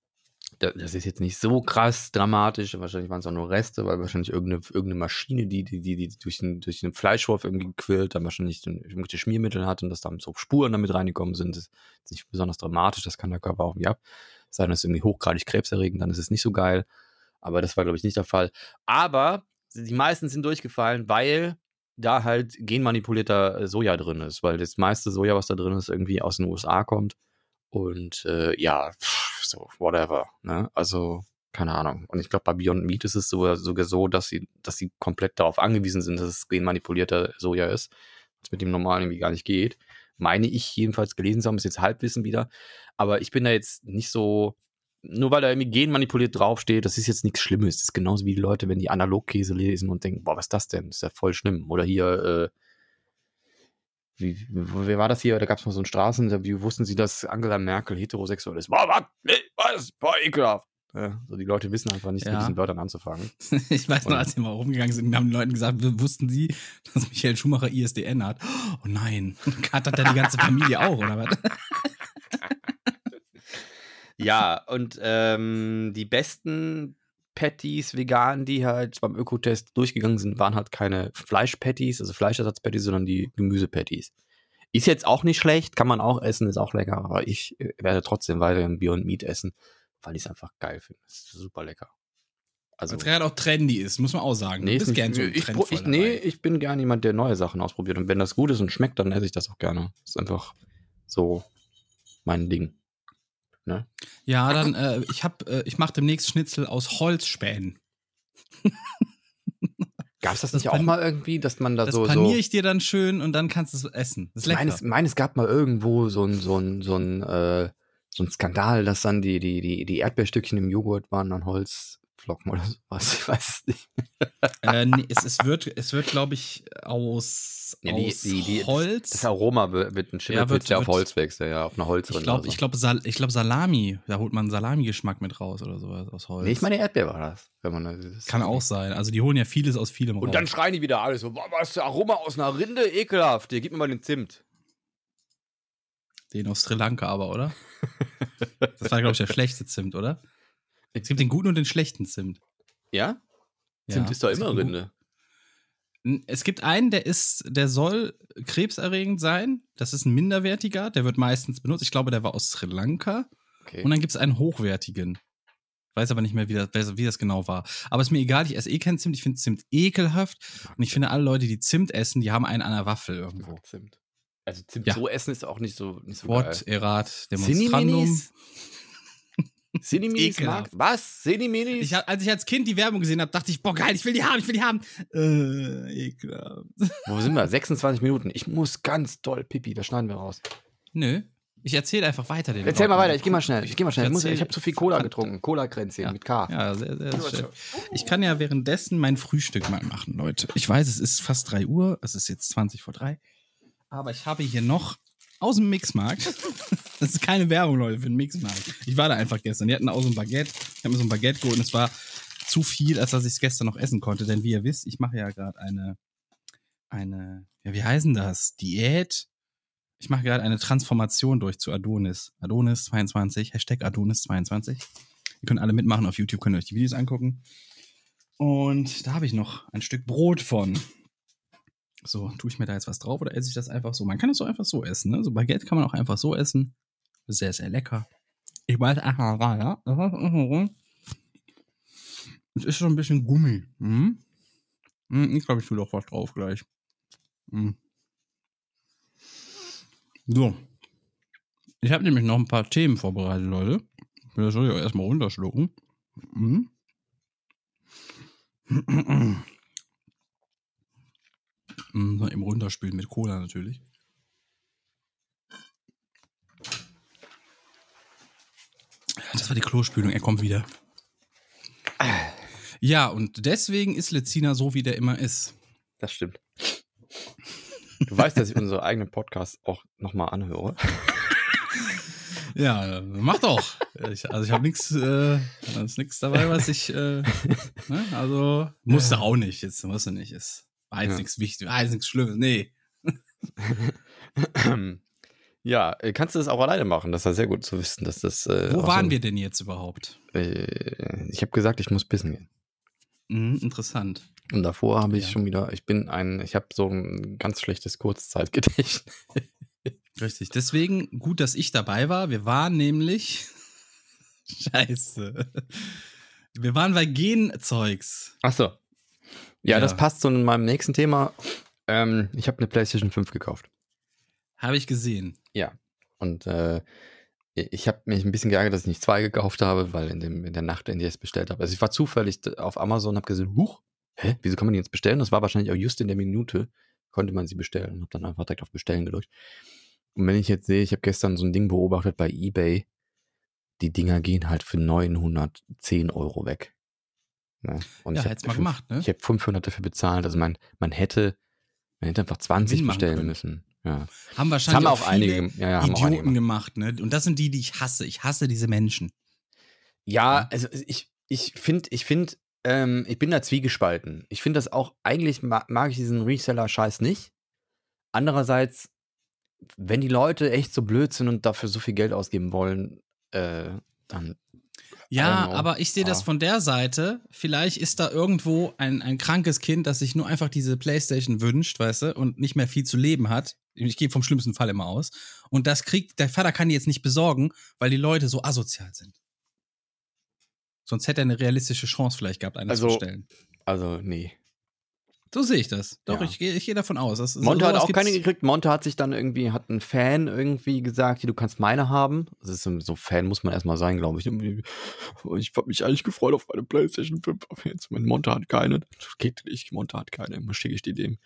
da- das ist jetzt nicht so krass dramatisch. Wahrscheinlich waren es auch nur Reste, weil wahrscheinlich irgendeine, irgendeine Maschine, die, die, die, die durch, den, durch den Fleischwurf irgendwie quillt, dann wahrscheinlich irgendwelche Schmiermittel hat und dass da so Spuren damit reingekommen sind. Das ist nicht besonders dramatisch, das kann der Körper auch irgendwie ab. Sei denn, es ist irgendwie hochgradig krebserregend, dann ist es nicht so geil. Aber das war, glaube ich, nicht der Fall. Aber die meisten sind durchgefallen, weil da halt genmanipulierter äh, Soja drin ist, weil das meiste Soja, was da drin ist, irgendwie aus den USA kommt. Und äh, ja, pff, so, whatever. Ne? Also, keine Ahnung. Und ich glaube, bei Beyond Meat ist es sogar, sogar so, dass sie, dass sie komplett darauf angewiesen sind, dass es genmanipulierter Soja ist, was mit dem normalen irgendwie gar nicht geht. Meine ich jedenfalls gelesen zu haben, ist jetzt Halbwissen wieder. Aber ich bin da jetzt nicht so nur weil da irgendwie genmanipuliert draufsteht, das ist jetzt nichts Schlimmes. Das ist genauso wie die Leute, wenn die Analogkäse lesen und denken, boah, was ist das denn? Das ist ja voll schlimm. Oder hier, äh, wie, wie war das hier? Da gab es mal so ein Straßeninterview. Wussten Sie, dass Angela Merkel heterosexuell ist? Boah, was? Nee, was? Boah, ekelhaft. Ja, so die Leute wissen einfach nicht, Ja. mit diesen Wörtern anzufangen. Ich weiß noch, als wir mal rumgegangen sind, haben die Leuten gesagt, wussten sie, dass Michael Schumacher ISDN hat? Oh nein. Hat das dann die ganze Familie auch, oder was? Ja, und ähm, die besten Patties, vegan, die halt beim Ökotest durchgegangen sind, waren halt keine Fleischpatties, also Fleischersatz-Patties, sondern die Gemüsepatties. Ist jetzt auch nicht schlecht, kann man auch essen, ist auch lecker, aber ich äh, werde trotzdem weiterhin Beyond Meat essen, weil ich es einfach geil finde. Es ist super lecker. Also, Weil es gerade auch trendy ist, muss man auch sagen. nee, du ist bist gern so ich, ich, nee, ich bin gern jemand, der neue Sachen ausprobiert. Und wenn das gut ist und schmeckt, dann esse ich das auch gerne. ist einfach so mein Ding. Ja, dann, äh, ich hab, äh, ich mache demnächst Schnitzel aus Holzspänen. Gab es das Das nicht auch mal irgendwie, dass man da Das so. paniere so ich dir dann schön und dann kannst du es essen. Das ist lecker. meine, es, meine, es gab mal irgendwo so ein, so ein, so ein, äh, so ein Skandal, dass dann die, die, die, die Erdbeerstückchen im Joghurt waren an Holzflocken oder sowas. Ich weiß es nicht. äh, nee, es, es wird, es wird glaube ich, aus, Ja, die- aus die- die- Holz. Das Aroma wird ein Schimmer, Ja, wird- der auf Holz wächst, ja, ja, auf einer Holzrinde. ich glaube, so. ich glaube, Sal glaub Salami. Da holt man einen Salami-Geschmack mit raus oder sowas aus Holz. Nee, ich meine Erdbeer war das. Wenn man das Kann auch sein. Also die holen ja vieles aus vielem Und raus. dann schreien die wieder alle so, boah, was, Aroma aus einer Rinde, ekelhaft. Hier, gib mir mal den Zimt. Den aus Sri Lanka aber, oder? Das war, glaube ich, der schlechte Zimt, oder? Es gibt den guten und den schlechten Zimt. Ja? Ja, Zimt ist doch immer Rinde. Es gibt einen, der ist, der soll krebserregend sein. Das ist ein minderwertiger, der wird meistens benutzt. Ich glaube, der war aus Sri Lanka. Okay. Und dann gibt es einen hochwertigen. Weiß aber nicht mehr, wie das, wie das genau war. Aber ist mir egal, ich esse eh keinen Zimt. Ich finde Zimt ekelhaft. Und ich finde, alle Leute, die Zimt essen, die haben einen an der Waffel irgendwo. Zimt. Also Zimt Ja. so essen ist auch nicht so, nicht so What erat demonstrandum. Cineminis? Cineminis Ekelhaft. mag? Was? Cineminis? Ich, hab- als ich als Kind die Werbung gesehen habe, dachte ich, boah, geil, ich will die haben, ich will die haben. Äh, ekelhaft. Wo sind wir? 26 Minuten. Ich muss ganz doll pipi, das schneiden wir raus. Nö. Ich erzähle einfach weiter den Erzähl mal weiter, ich geh mal schnell. Ich geh mal schnell. Ich, muss- ich habe zu viel Cola getrunken. Cola-Kränzchen Ja. mit K. Ja, sehr, sehr schön. Ich kann ja währenddessen mein Frühstück mal machen, Leute. Ich weiß, es ist fast 3 Uhr, es ist jetzt 20 vor 3. Aber ich habe hier noch aus dem Mixmarkt. Das ist keine Werbung, Leute, für den Mixmarkt. Ich war da einfach gestern. Die hatten auch so ein Baguette. Ich habe mir so ein Baguette geholt und es war zu viel, als dass ich es gestern noch essen konnte. Denn wie ihr wisst, ich mache ja gerade eine, eine, ja, wie heißen das? Diät. Ich mache gerade eine Transformation durch zu Adonis. Adonis 22, Hashtag Adonis 22. Ihr könnt alle mitmachen auf YouTube, könnt ihr euch die Videos angucken. Und da habe ich noch ein Stück Brot von. So, tue ich mir da jetzt was drauf oder esse ich das einfach so? Man kann es so einfach so essen, ne? So Baguette kann man auch einfach so essen. Sehr, sehr lecker. Ich weiß, aha, ja. Es ist schon ein bisschen Gummi. Mhm. Mhm, Ich glaube, ich tue doch was drauf gleich. Mhm. So. Ich habe nämlich noch ein paar Themen vorbereitet, Leute. Das soll ich auch erstmal runterschlucken. Mhm. Mhm, eben runterspülen mit Cola natürlich. Das war die Klospülung, er kommt wieder. Ja, und deswegen ist Lezina so, wie der immer ist. Das stimmt. Du weißt, dass ich unsere eigenen Podcasts auch nochmal anhöre. Ja, mach doch. Ich, also ich habe nichts, äh, ist nichts dabei, was ich, äh, ne? also musste auch nicht. Jetzt musst du nicht. Ist war jetzt Ja. nichts Wichtiges, war jetzt nichts Schlimmes. Nee. ja, äh, kannst du das auch alleine machen? Das ist ja sehr gut zu wissen, dass das. Äh, Wo waren so, wir denn jetzt überhaupt? Äh, ich habe gesagt, ich muss pissen gehen. Mhm, interessant. Und davor habe ich Ja. schon wieder, ich bin ein, ich habe so ein ganz schlechtes Kurzzeitgedächtnis. Richtig. Deswegen gut, dass ich dabei war. Wir waren nämlich. Scheiße. Wir waren bei Genzeugs. Ach so. Ja, Ja. das passt zu meinem nächsten Thema. Ähm, ich habe eine PlayStation 5 gekauft. Habe ich gesehen. Ja. Und äh, ich habe mich ein bisschen geärgert, dass ich nicht zwei gekauft habe, weil in, dem, in der Nacht, in der ich es bestellt habe. Also ich war zufällig auf Amazon und habe gesehen, huch, hä, wieso kann man die jetzt bestellen? Das war wahrscheinlich auch just in der Minute, konnte man sie bestellen und habe dann einfach direkt auf Bestellen gedrückt. Und wenn ich jetzt sehe, ich habe gestern so ein Ding beobachtet bei eBay, die Dinger gehen halt für 910 Euro weg. Ne? Und Ja, ich hab hätt's mal gemacht, ne? Ich habe 500 dafür bezahlt. Also man, man hätte, man hätte einfach 20 Gewinn machen bestellen müssen. Ja. Haben Das wahrscheinlich haben auch, auch einige, ja, ja, auch einige Idioten gemacht. gemacht, ne? Und das sind die, die ich hasse. Ich hasse diese Menschen. Ja, also ich, ich finde, ich finde, ähm, ich bin da zwiegespalten. Ich finde das auch, eigentlich mag, mag ich diesen Reseller-Scheiß nicht. Andererseits, wenn die Leute echt so blöd sind und dafür so viel Geld ausgeben wollen, äh, dann. Ja, aber ich sehe das von der Seite. Vielleicht ist da irgendwo ein, ein krankes Kind, das sich nur einfach diese Playstation wünscht, weißt du, und nicht mehr viel zu leben hat. Ich gehe vom schlimmsten Fall immer aus. Und das kriegt, der Vater kann die jetzt nicht besorgen, weil die Leute so asozial sind. Sonst hätte er eine realistische Chance vielleicht gehabt, eine Also, zu bestellen. Also, nee. So sehe ich das. Doch, Ja. ich gehe geh davon aus. dass- Monte hat sowas auch keine gekriegt. Monte hat sich dann irgendwie, hat ein Fan irgendwie gesagt, du kannst meine haben. Das ist so, so Fan muss man erstmal sein, glaube ich. Ich habe mich eigentlich gefreut auf meine Playstation 5, aber jetzt, mein Monte hat keine. Das geht nicht, Monte hat keine, schicke ich die dem.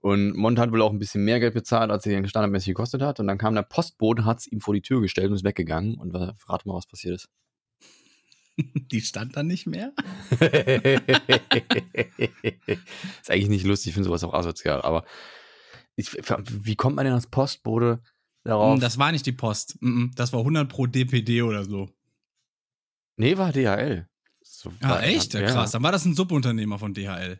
Und Monte hat wohl auch ein bisschen mehr Geld bezahlt, als sie standardmäßig gekostet hat. Und dann kam der Postbote, hat es ihm vor die Tür gestellt und ist weggegangen. Und rate mal, was passiert ist. Die stand dann nicht mehr. ist eigentlich nicht lustig, ich finde sowas auch asozial, aber ich, wie kommt man denn als Postbote darauf? Mm, Das war nicht die Post. Mm, Das war 100 pro DPD oder so. nee, war DHL. So, Ah, war- echt? Ja, krass. Dann war das ein Subunternehmer von DHL.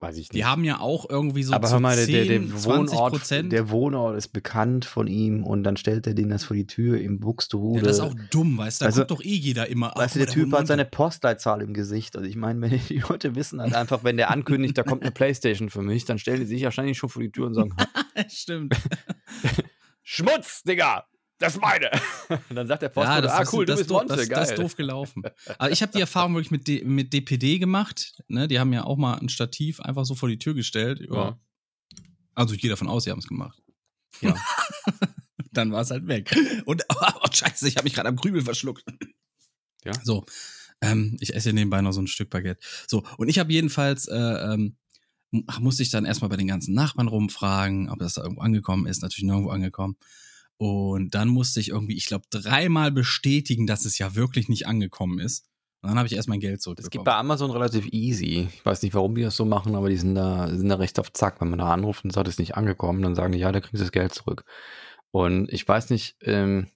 Weiß ich nicht. Die haben ja auch irgendwie so aber zu hör mal, der, 10, der, der, 20 Wohnort, Prozent. der Wohnort ist bekannt von ihm und dann stellt er den das vor die Tür im ja, Buxtehude. das ist auch dumm, weißt du? Da Also, guckt doch eh jeder immer. Weißt du, der Typ hat seine Postleitzahl im Gesicht. Also ich meine, wenn die Leute wissen halt einfach, wenn der ankündigt, da kommt eine Playstation für mich, dann stellen die sich wahrscheinlich schon vor die Tür und sagen, Stimmt. Schmutz, Digga, das ist meine. Und dann sagt der Postbote, das ah ist- cool, du das bist doof- Monte, das, geil. Das ist doof gelaufen. Aber ich habe die Erfahrung wirklich mit, D, mit DPD gemacht. Ne? Die haben ja auch mal ein Stativ einfach so vor die Tür gestellt. Ja. Ja. Also ich gehe davon aus, sie haben es gemacht. Ja. Dann war es halt weg. Und oh, scheiße, ich habe mich gerade am Krübel verschluckt. Ja. So. Ähm, ich esse nebenbei noch so ein Stück Baguette. So, und ich habe jedenfalls, äh, ähm, mu- musste ich dann erstmal bei den ganzen Nachbarn rumfragen, ob das da irgendwo angekommen ist. Natürlich nirgendwo angekommen. Und dann musste ich irgendwie, ich glaube, dreimal bestätigen, dass es ja wirklich nicht angekommen ist. Und dann habe ich erst mein Geld Das geht zurückbekommen. bei Amazon relativ easy. Ich weiß nicht, warum die das so machen, aber die sind da, sind da recht auf Zack. Wenn man da anruft und sagt, es ist nicht angekommen, dann sagen die, ja, da kriegst du das Geld zurück. Und ich weiß nicht, ähm,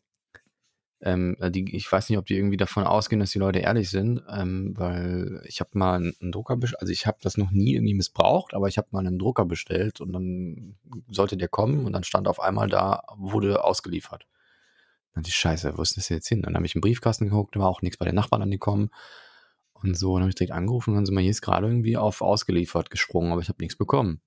ähm, die, ich weiß nicht, ob die irgendwie davon ausgehen, dass die Leute ehrlich sind, ähm, weil ich habe mal einen, Drucker bestellt, also ich habe das noch nie irgendwie missbraucht, aber ich habe mal einen Drucker bestellt und dann sollte der kommen und dann stand auf einmal da, wurde ausgeliefert. Dann die Scheiße, wo ist das jetzt hin? Dann habe ich im Briefkasten geguckt, da war auch nichts bei den Nachbarn angekommen. Und so, dann habe ich direkt angerufen und dann sind wir jetzt gerade irgendwie auf ausgeliefert gesprungen, aber ich habe nichts bekommen.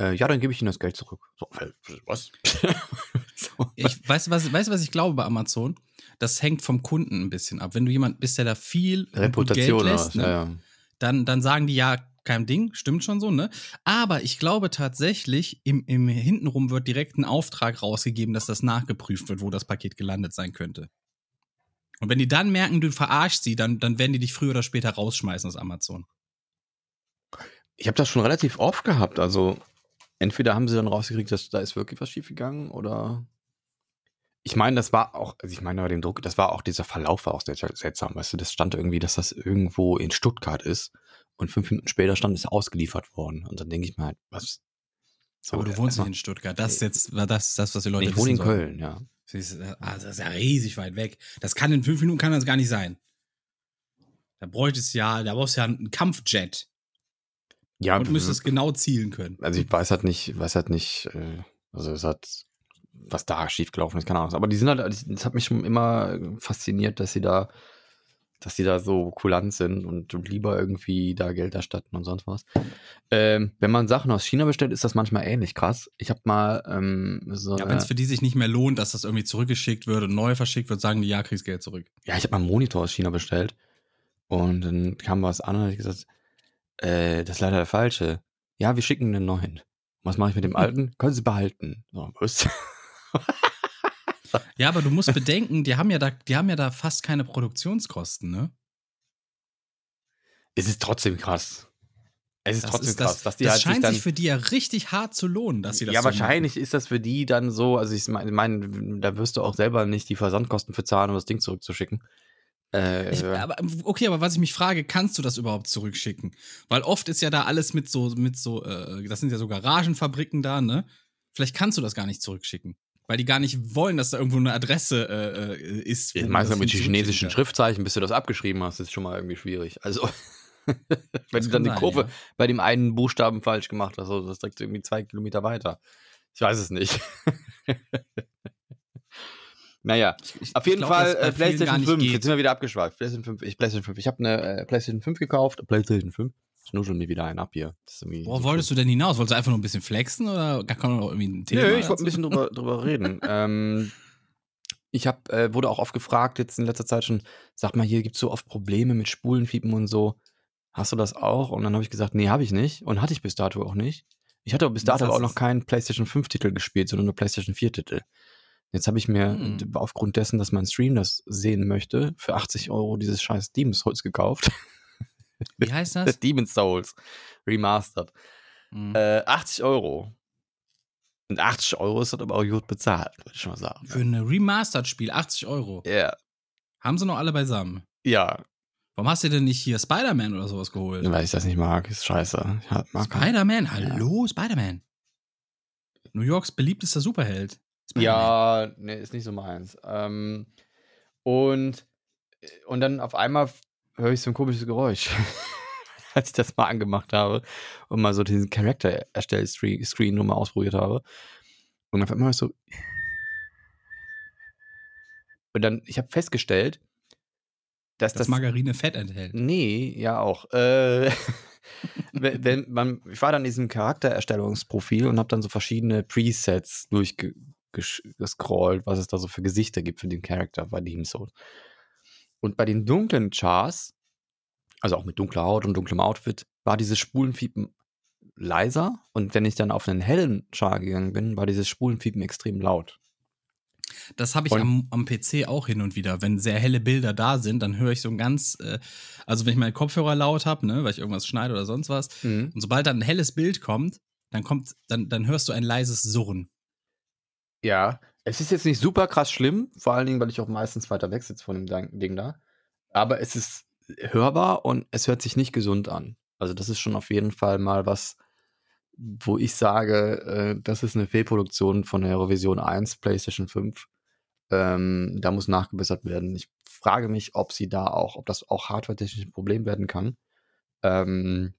Äh, ja, dann gebe ich Ihnen das Geld zurück. So, äh, was? so, Ich weiß, was, weißt du, was ich glaube bei Amazon? Das hängt vom Kunden ein bisschen ab. Wenn du jemand bist, der da viel Reputation Geld lässt, was? ne, ja. dann, dann sagen die ja, kein Ding, stimmt schon so, ne? Aber ich glaube tatsächlich, im, im Hintenrum wird direkt ein Auftrag rausgegeben, dass das nachgeprüft wird, wo das Paket gelandet sein könnte. Und wenn die dann merken, du verarschst sie, dann, dann werden die dich früher oder später rausschmeißen aus Amazon. Ich habe das schon relativ oft gehabt. Also, entweder haben sie dann rausgekriegt, dass da ist wirklich was schiefgegangen oder. Ich meine, das war auch, also ich meine bei dem Druck, das war auch dieser Verlauf war auch sehr seltsam, weißt du, das stand irgendwie, dass das irgendwo in Stuttgart ist und fünf Minuten später stand es ausgeliefert worden und dann denke ich mir halt, was? So, Aber du wohnst nicht in Stuttgart. Das ist jetzt das, das was die Leute Nee, ich wohne in sollen. Köln, ja. Das ist, also das ist ja riesig weit weg. Das kann in fünf Minuten kann das gar nicht sein. Da bräuchtest ja, da brauchst du ja einen Kampfjet Ja, und müsstest genau zielen können. also ich weiß halt nicht, weiß halt nicht, äh, also es hat, was da schiefgelaufen ist, keine Ahnung. Aber die sind halt, das hat mich schon immer fasziniert, dass sie da, dass sie da so kulant sind und lieber irgendwie da Geld erstatten und sonst was. Ähm, wenn man Sachen aus China bestellt, ist das manchmal ähnlich krass. Ich habe mal ähm, so, Ja, wenn es für die sich nicht mehr lohnt, dass das irgendwie zurückgeschickt wird und neu verschickt wird, sagen die, ja, kriegst Geld zurück. ja, ich habe mal einen Monitor aus China bestellt und dann kam was an und ich gesagt, äh, das ist leider der falsche. Ja, wir schicken einen neuen. Was mache ich mit dem alten? Können Sie behalten. So, was? Ja, aber du musst bedenken, die haben ja da, die haben ja da fast keine Produktionskosten, ne? es ist trotzdem krass. Es ist Das trotzdem ist krass, das, dass die das halt sich scheint dann, sich für die ja richtig hart zu lohnen, dass sie das ja, so wahrscheinlich ist das für die dann so, also ich meine, mein, da wirst du auch selber nicht die Versandkosten für zahlen, um das Ding zurückzuschicken. Äh, Ich, aber, okay, aber was ich mich frage, kannst du das überhaupt zurückschicken? Weil oft ist ja da alles mit so, mit so, äh, das sind ja so Garagenfabriken da, ne? Vielleicht kannst du das gar nicht zurückschicken. Weil die gar nicht wollen, dass da irgendwo eine Adresse äh, äh, ist. Ja, meistens mit hin chinesischen. Schriftzeichen, bis du das abgeschrieben hast, ist schon mal irgendwie schwierig. Also, wenn du dann die Kurve ja. bei dem einen Buchstaben falsch gemacht hast, also das direkt irgendwie zwei Kilometer weiter. Ich weiß es nicht. naja, Ich- auf jeden glaub, Fall äh, PlayStation gar nicht 5. geht. Jetzt sind wir wieder abgeschweift. PlayStation 5. Ich, PlayStation 5. Ich habe eine äh, PlayStation 5 gekauft. PlayStation 5. Ich nuschel mir wieder einen ab hier. So wolltest du denn hinaus? Wolltest du einfach nur ein bisschen flexen oder gar kann noch irgendwie ein Thema? Nö, ich wollte ein bisschen drüber, drüber reden. ähm, ich hab, äh, wurde auch oft gefragt, jetzt in letzter Zeit schon, sag mal, hier gibt es so oft Probleme mit Spulenfiepen und so. Hast du das auch? Und dann habe ich gesagt, nee, habe ich nicht. Und hatte ich bis dato auch nicht. Ich hatte bis dato auch noch keinen PlayStation 5-Titel gespielt, sondern nur PlayStation 4-Titel. Jetzt habe ich mir Hm. aufgrund dessen, dass mein Stream das sehen möchte, für 80 Euro dieses scheiß Demon's Souls gekauft. Wie heißt das? Demon's Souls Remastered. Mhm. Äh, 80 Euro. Und 80 Euro ist das aber auch gut bezahlt, würde ich mal sagen. Für ein Remastered-Spiel 80 Euro. Ja. Haben sie noch alle beisammen? Ja, Warum hast du denn nicht hier Spider-Man oder sowas geholt? weil ich das nicht mag, ist scheiße. Spider-Man? Hallo, Spider-Man. New Yorks beliebtester Superheld. Ja, nee, ist nicht so meins. Ähm, und, und dann auf einmal höre ich so ein komisches Geräusch, als ich das mal angemacht habe und mal so diesen Charakter-Erstell-Screen nochmal ausprobiert habe. Und auf einmal so. Und dann, ich habe festgestellt, dass Das das. Margarine Fett enthält. Nee, ja auch. Äh, wenn, man, ich war dann in diesem Charaktererstellungsprofil und habe dann so verschiedene Presets durchgescrollt, was es da so für Gesichter gibt für den Charakter bei Demon's Souls. Und bei den dunklen Chars, also auch mit dunkler Haut und dunklem Outfit, war dieses Spulenfiepen leiser und wenn ich dann auf einen hellen Char gegangen bin, war dieses Spulenfiepen extrem laut. Das habe ich am, am PC auch hin und wieder. Wenn sehr helle Bilder da sind, dann höre ich so ein ganz, äh, also wenn ich meine Kopfhörer laut habe, ne, weil ich irgendwas schneide oder sonst was, Mhm. und sobald dann ein helles Bild kommt, dann kommt, dann, dann hörst du ein leises Surren. Ja, es ist jetzt nicht super krass schlimm, vor allen Dingen, weil ich auch meistens weiter weg sitze von dem Ding- da. Aber es ist hörbar und es hört sich nicht gesund an. Also das ist schon auf jeden Fall mal was, wo ich sage, äh, das ist eine Fehlproduktion von der Revision 1 PlayStation 5. Ähm, da muss nachgebessert werden. Ich frage mich, ob sie da auch, ob das auch hardware-technisch ein Problem werden kann. Ähm,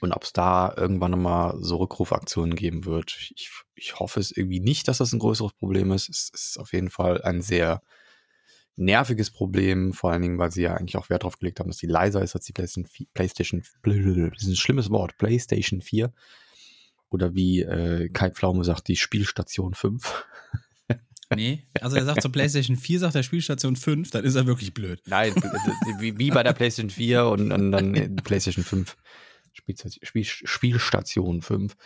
und ob es da irgendwann nochmal so Rückrufaktionen geben wird. Ich, ich hoffe es irgendwie nicht, dass das ein größeres Problem ist. Es ist auf jeden Fall ein sehr nerviges Problem, vor allen Dingen, weil sie ja eigentlich auch Wert darauf gelegt haben, dass die leiser ist als die PlayStation 4. PlayStation, das ist ein schlimmes Wort, PlayStation 4. Oder wie äh, Kai Pflaume sagt, die Spielstation 5. Nee, also er sagt zur PlayStation 4, sagt der Spielstation 5, dann ist er wirklich blöd. Nein, wie, bei der PlayStation 4 und, und dann PlayStation 5. Spielstation, Spiel, Spielstation 5.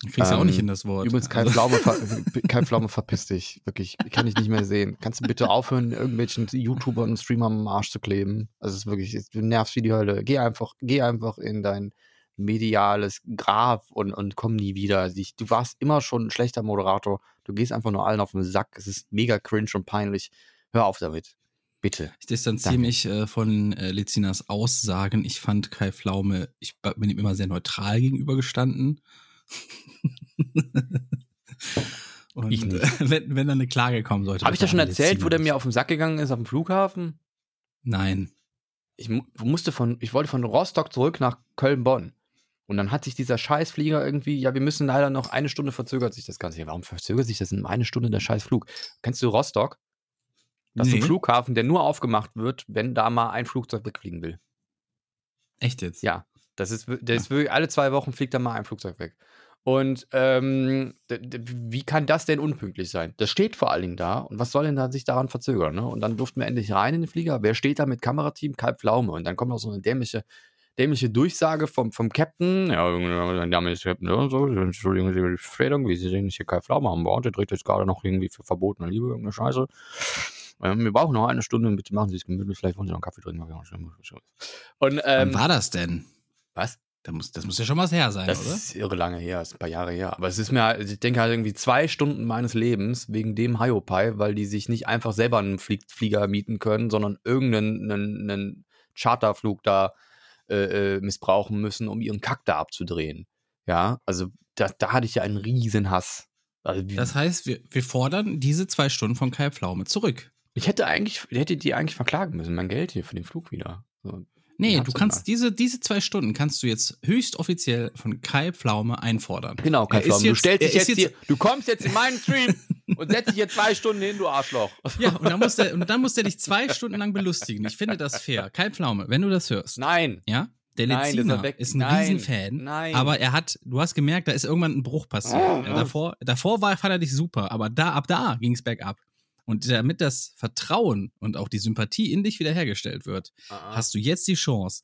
Du kriegst ja auch nicht Ähm, hin das Wort. Übrigens, Kai Also- Pflaume, Kai Pflaume, verpiss dich. Wirklich, kann ich nicht mehr sehen. Kannst du bitte aufhören, irgendwelchen YouTubern und Streamern am Arsch zu kleben? Also, es ist wirklich, du nervst wie die Hölle. Geh einfach, geh einfach in dein mediales Grab und, und komm nie wieder. Ich, du warst immer schon ein schlechter Moderator. Du gehst einfach nur allen auf den Sack. Es ist mega cringe und peinlich. Hör auf damit. Bitte. Ich distanziere Danke. mich äh, von äh, Lizinas Aussagen. Ich fand Kai Pflaume, ich bin ihm immer sehr neutral gegenübergestanden. Und Ich nicht. wenn, wenn da eine Klage kommen sollte. Habe ich das schon erzählt, wo der mir auf den Sack gegangen ist auf dem Flughafen? Nein. ich mu- musste von, ich wollte von Rostock zurück nach Köln-Bonn. Und dann hat sich dieser Scheißflieger irgendwie, ja, wir müssen leider noch eine Stunde verzögert sich das Ganze. Ja, warum verzögert sich das in eine Stunde der Scheißflug? Kennst du Rostock? Das ist Nee. ein Flughafen, der nur aufgemacht wird, wenn da mal ein Flugzeug wegfliegen will. Echt jetzt? Ja, das ist, wir- der ist wirklich, alle zwei Wochen fliegt da mal ein Flugzeug weg. Und ähm, wie kann das denn unpünktlich sein? Das steht vor allen Dingen da. Und was soll denn da sich daran verzögern? Ne? Und dann durften wir endlich rein in den Flieger. Wer steht da mit Kamerateam? Kai Pflaume. Und dann kommt noch so eine dämliche, dämliche Durchsage vom, vom Captain. Ja, mein Name ist Captain. Ja, so, Entschuldigung Sie die Verspätung. Wie Sie sehen, ist hier Kai Pflaume an Bord. Der dreht jetzt gerade noch irgendwie für verbotene Liebe irgendeine Scheiße. Ähm, wir brauchen noch eine Stunde. Bitte machen Sie es gemütlich. Vielleicht wollen Sie noch einen Kaffee trinken. Und Wann ähm, war das denn? was? Da muss, das muss ja schon was her sein, Das oder? ist irre lange her, ist ein paar Jahre her. Aber es ist mir, halt- ich denke halt irgendwie zwei Stunden meines Lebens wegen dem Hiopai, weil die sich nicht einfach selber einen Flieg Flieger mieten können, sondern irgendeinen einen, einen Charterflug da äh, äh, missbrauchen müssen, um ihren Kack da abzudrehen. Ja, also da, da hatte ich ja einen riesen Hass. Also, Das heißt, wir, wir fordern diese zwei Stunden von Kai Pflaume zurück. Ich hätte eigentlich, ich hätte die eigentlich verklagen müssen, mein Geld hier für den Flug wieder. So. Nee, du kannst diese, diese zwei Stunden kannst du jetzt höchst offiziell von Kai Pflaume einfordern. Genau, Er Kai ist Pflaume, du jetzt- stellst dich er ist jetzt, hier, du kommst jetzt in meinen Stream und setzt dich hier zwei Stunden hin, du Arschloch. Ja, und dann muss der, und dann muss der dich zwei Stunden lang belustigen. Ich finde das fair. Kai Pflaume, wenn du das hörst. Nein. Ja? Der er weg- ist ein Nein, Riesenfan. nein. Aber er hat, du hast gemerkt, da ist irgendwann ein Bruch passiert. Oh. Davor, davor war, fand er dich super, aber da, ab da ging es bergab. Und damit das Vertrauen und auch die Sympathie in dich wiederhergestellt wird, Ah, hast du jetzt die Chance,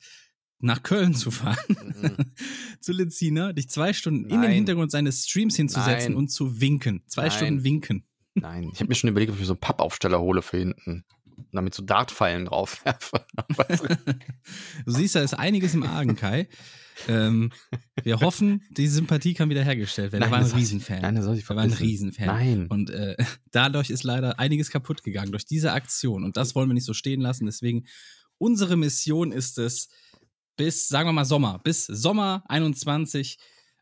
nach Köln zu fahren, Mhm. zu Leziner, dich zwei Stunden in den Nein. Hintergrund seines Streams hinzusetzen Nein. und zu winken. Zwei Nein. Stunden winken. Nein, ich habe mir schon überlegt, ob ich so einen Pappaufsteller hole für hinten. Damit so Dartpfeilen drauf werfe. Du siehst, da ist einiges im Argen, Kai. ähm, wir hoffen, die Sympathie kann wiederhergestellt werden. er war ein Riesenfan. Nein, das soll ich er war ein. Riesenfan. Nein. Und äh, dadurch ist leider einiges kaputt gegangen durch diese Aktion. Und das wollen wir nicht so stehen lassen. Deswegen, unsere Mission ist es, bis, sagen wir mal, Sommer, bis Sommer 21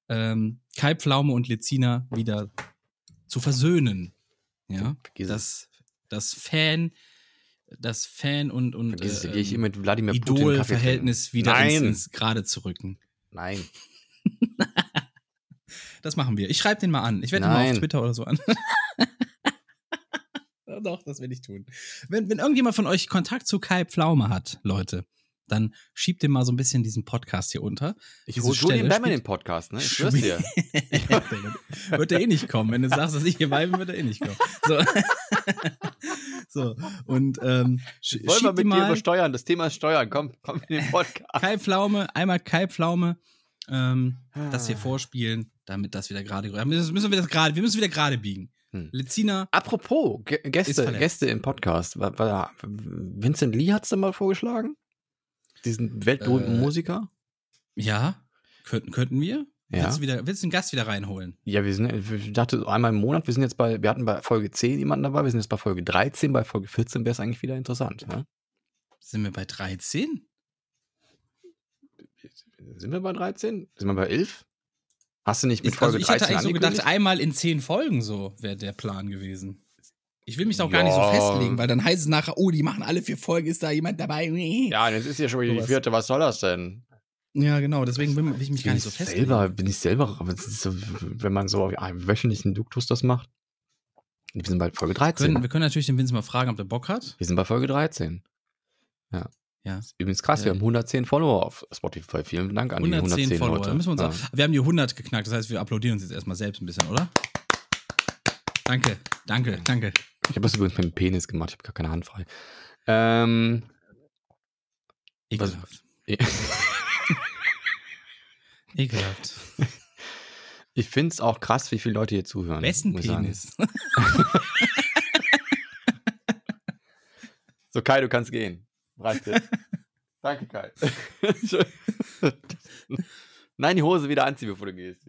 ähm, Kai Pflaume und Lezina wieder zu versöhnen. Ja, das, das Fan, das Fan und, und Vergiss äh, ich immer mit Wladimir Putin Kaffee Idol-Verhältnis wieder ins, Nein. ins Gerade zu rücken. Nein. Das machen wir. Ich schreibe den mal an. Ich werde ihn mal auf. Twitter oder so an. Doch, das will ich tun. Wenn, wenn irgendjemand von euch Kontakt zu Kai Pflaume hat, Leute, dann schiebt dem mal so ein bisschen diesen Podcast hier unter. Ich hole Stelle den spielt- den Podcast, ne? Ich schwör's dir. wird er eh nicht kommen. Wenn du sagst, dass ich hier bleibe, wird er eh nicht kommen. So, so. und ähm, sch Wollen wir mit ihm dir mal über Steuern? Das Thema ist Steuern. Komm, komm in den Podcast. Kai Pflaume, einmal Kai Pflaume, ähm, das Ah. hier vorspielen, damit das wieder gerade. Müssen wir das gerade, wir müssen wieder gerade biegen. Hm. Lezina, Apropos, Ist Gäste. Gäste im Podcast. War, war, Vincent Lee hat's da mal vorgeschlagen? Diesen weltberühmten Äh, Musiker? ja, könnten, könnten wir? Ja. Willst du, wieder, willst du einen Gast wieder reinholen? Ja, wir sind, ich dachte so einmal im Monat, wir sind jetzt bei, wir hatten bei Folge 10 jemanden dabei, wir sind jetzt bei Folge 13, bei Folge 14 wäre es eigentlich wieder interessant. Ja? Sind wir bei 13? Sind wir bei 13? Sind wir bei 11? Hast du nicht mit Ich, Folge also ich hätte 13 eigentlich so gedacht, einmal in zehn Folgen so wäre der Plan gewesen. Ich will mich da auch gar nicht so Ja. festlegen, weil dann heißt es nachher, oh, die machen alle vier Folgen, ist da jemand dabei? Ja, das ist ja schon wieder die vierte, was soll das denn? Ja, genau, deswegen will will ich mich gar Bin nicht so festlegen. selber, bin ich selber, wenn man so auf einem wöchentlichen Duktus das macht. Wir sind bei Folge 13. Können, wir können natürlich den Vince mal fragen, ob der Bock hat. wir sind bei Folge 13. Ja. Ja. Ist übrigens krass, wir Ja. haben 110 Follower auf Spotify. Vielen Dank an 110, die 110 Follower. Leute. Müssen wir, uns ja. auch, wir haben die 100 geknackt, das heißt, wir applaudieren uns jetzt erstmal selbst ein bisschen, oder? Danke, danke, danke. Ich habe das übrigens mit dem Penis gemacht, ich habe gar keine Hand frei. Ähm, Ekelhaft. Ekelhaft. ich finde es auch krass, wie viele Leute hier zuhören. Wessen. Penis? So, Kai, du kannst gehen. Reicht jetzt. Danke, Kai. Nein, die Hose wieder anziehen, bevor du gehst.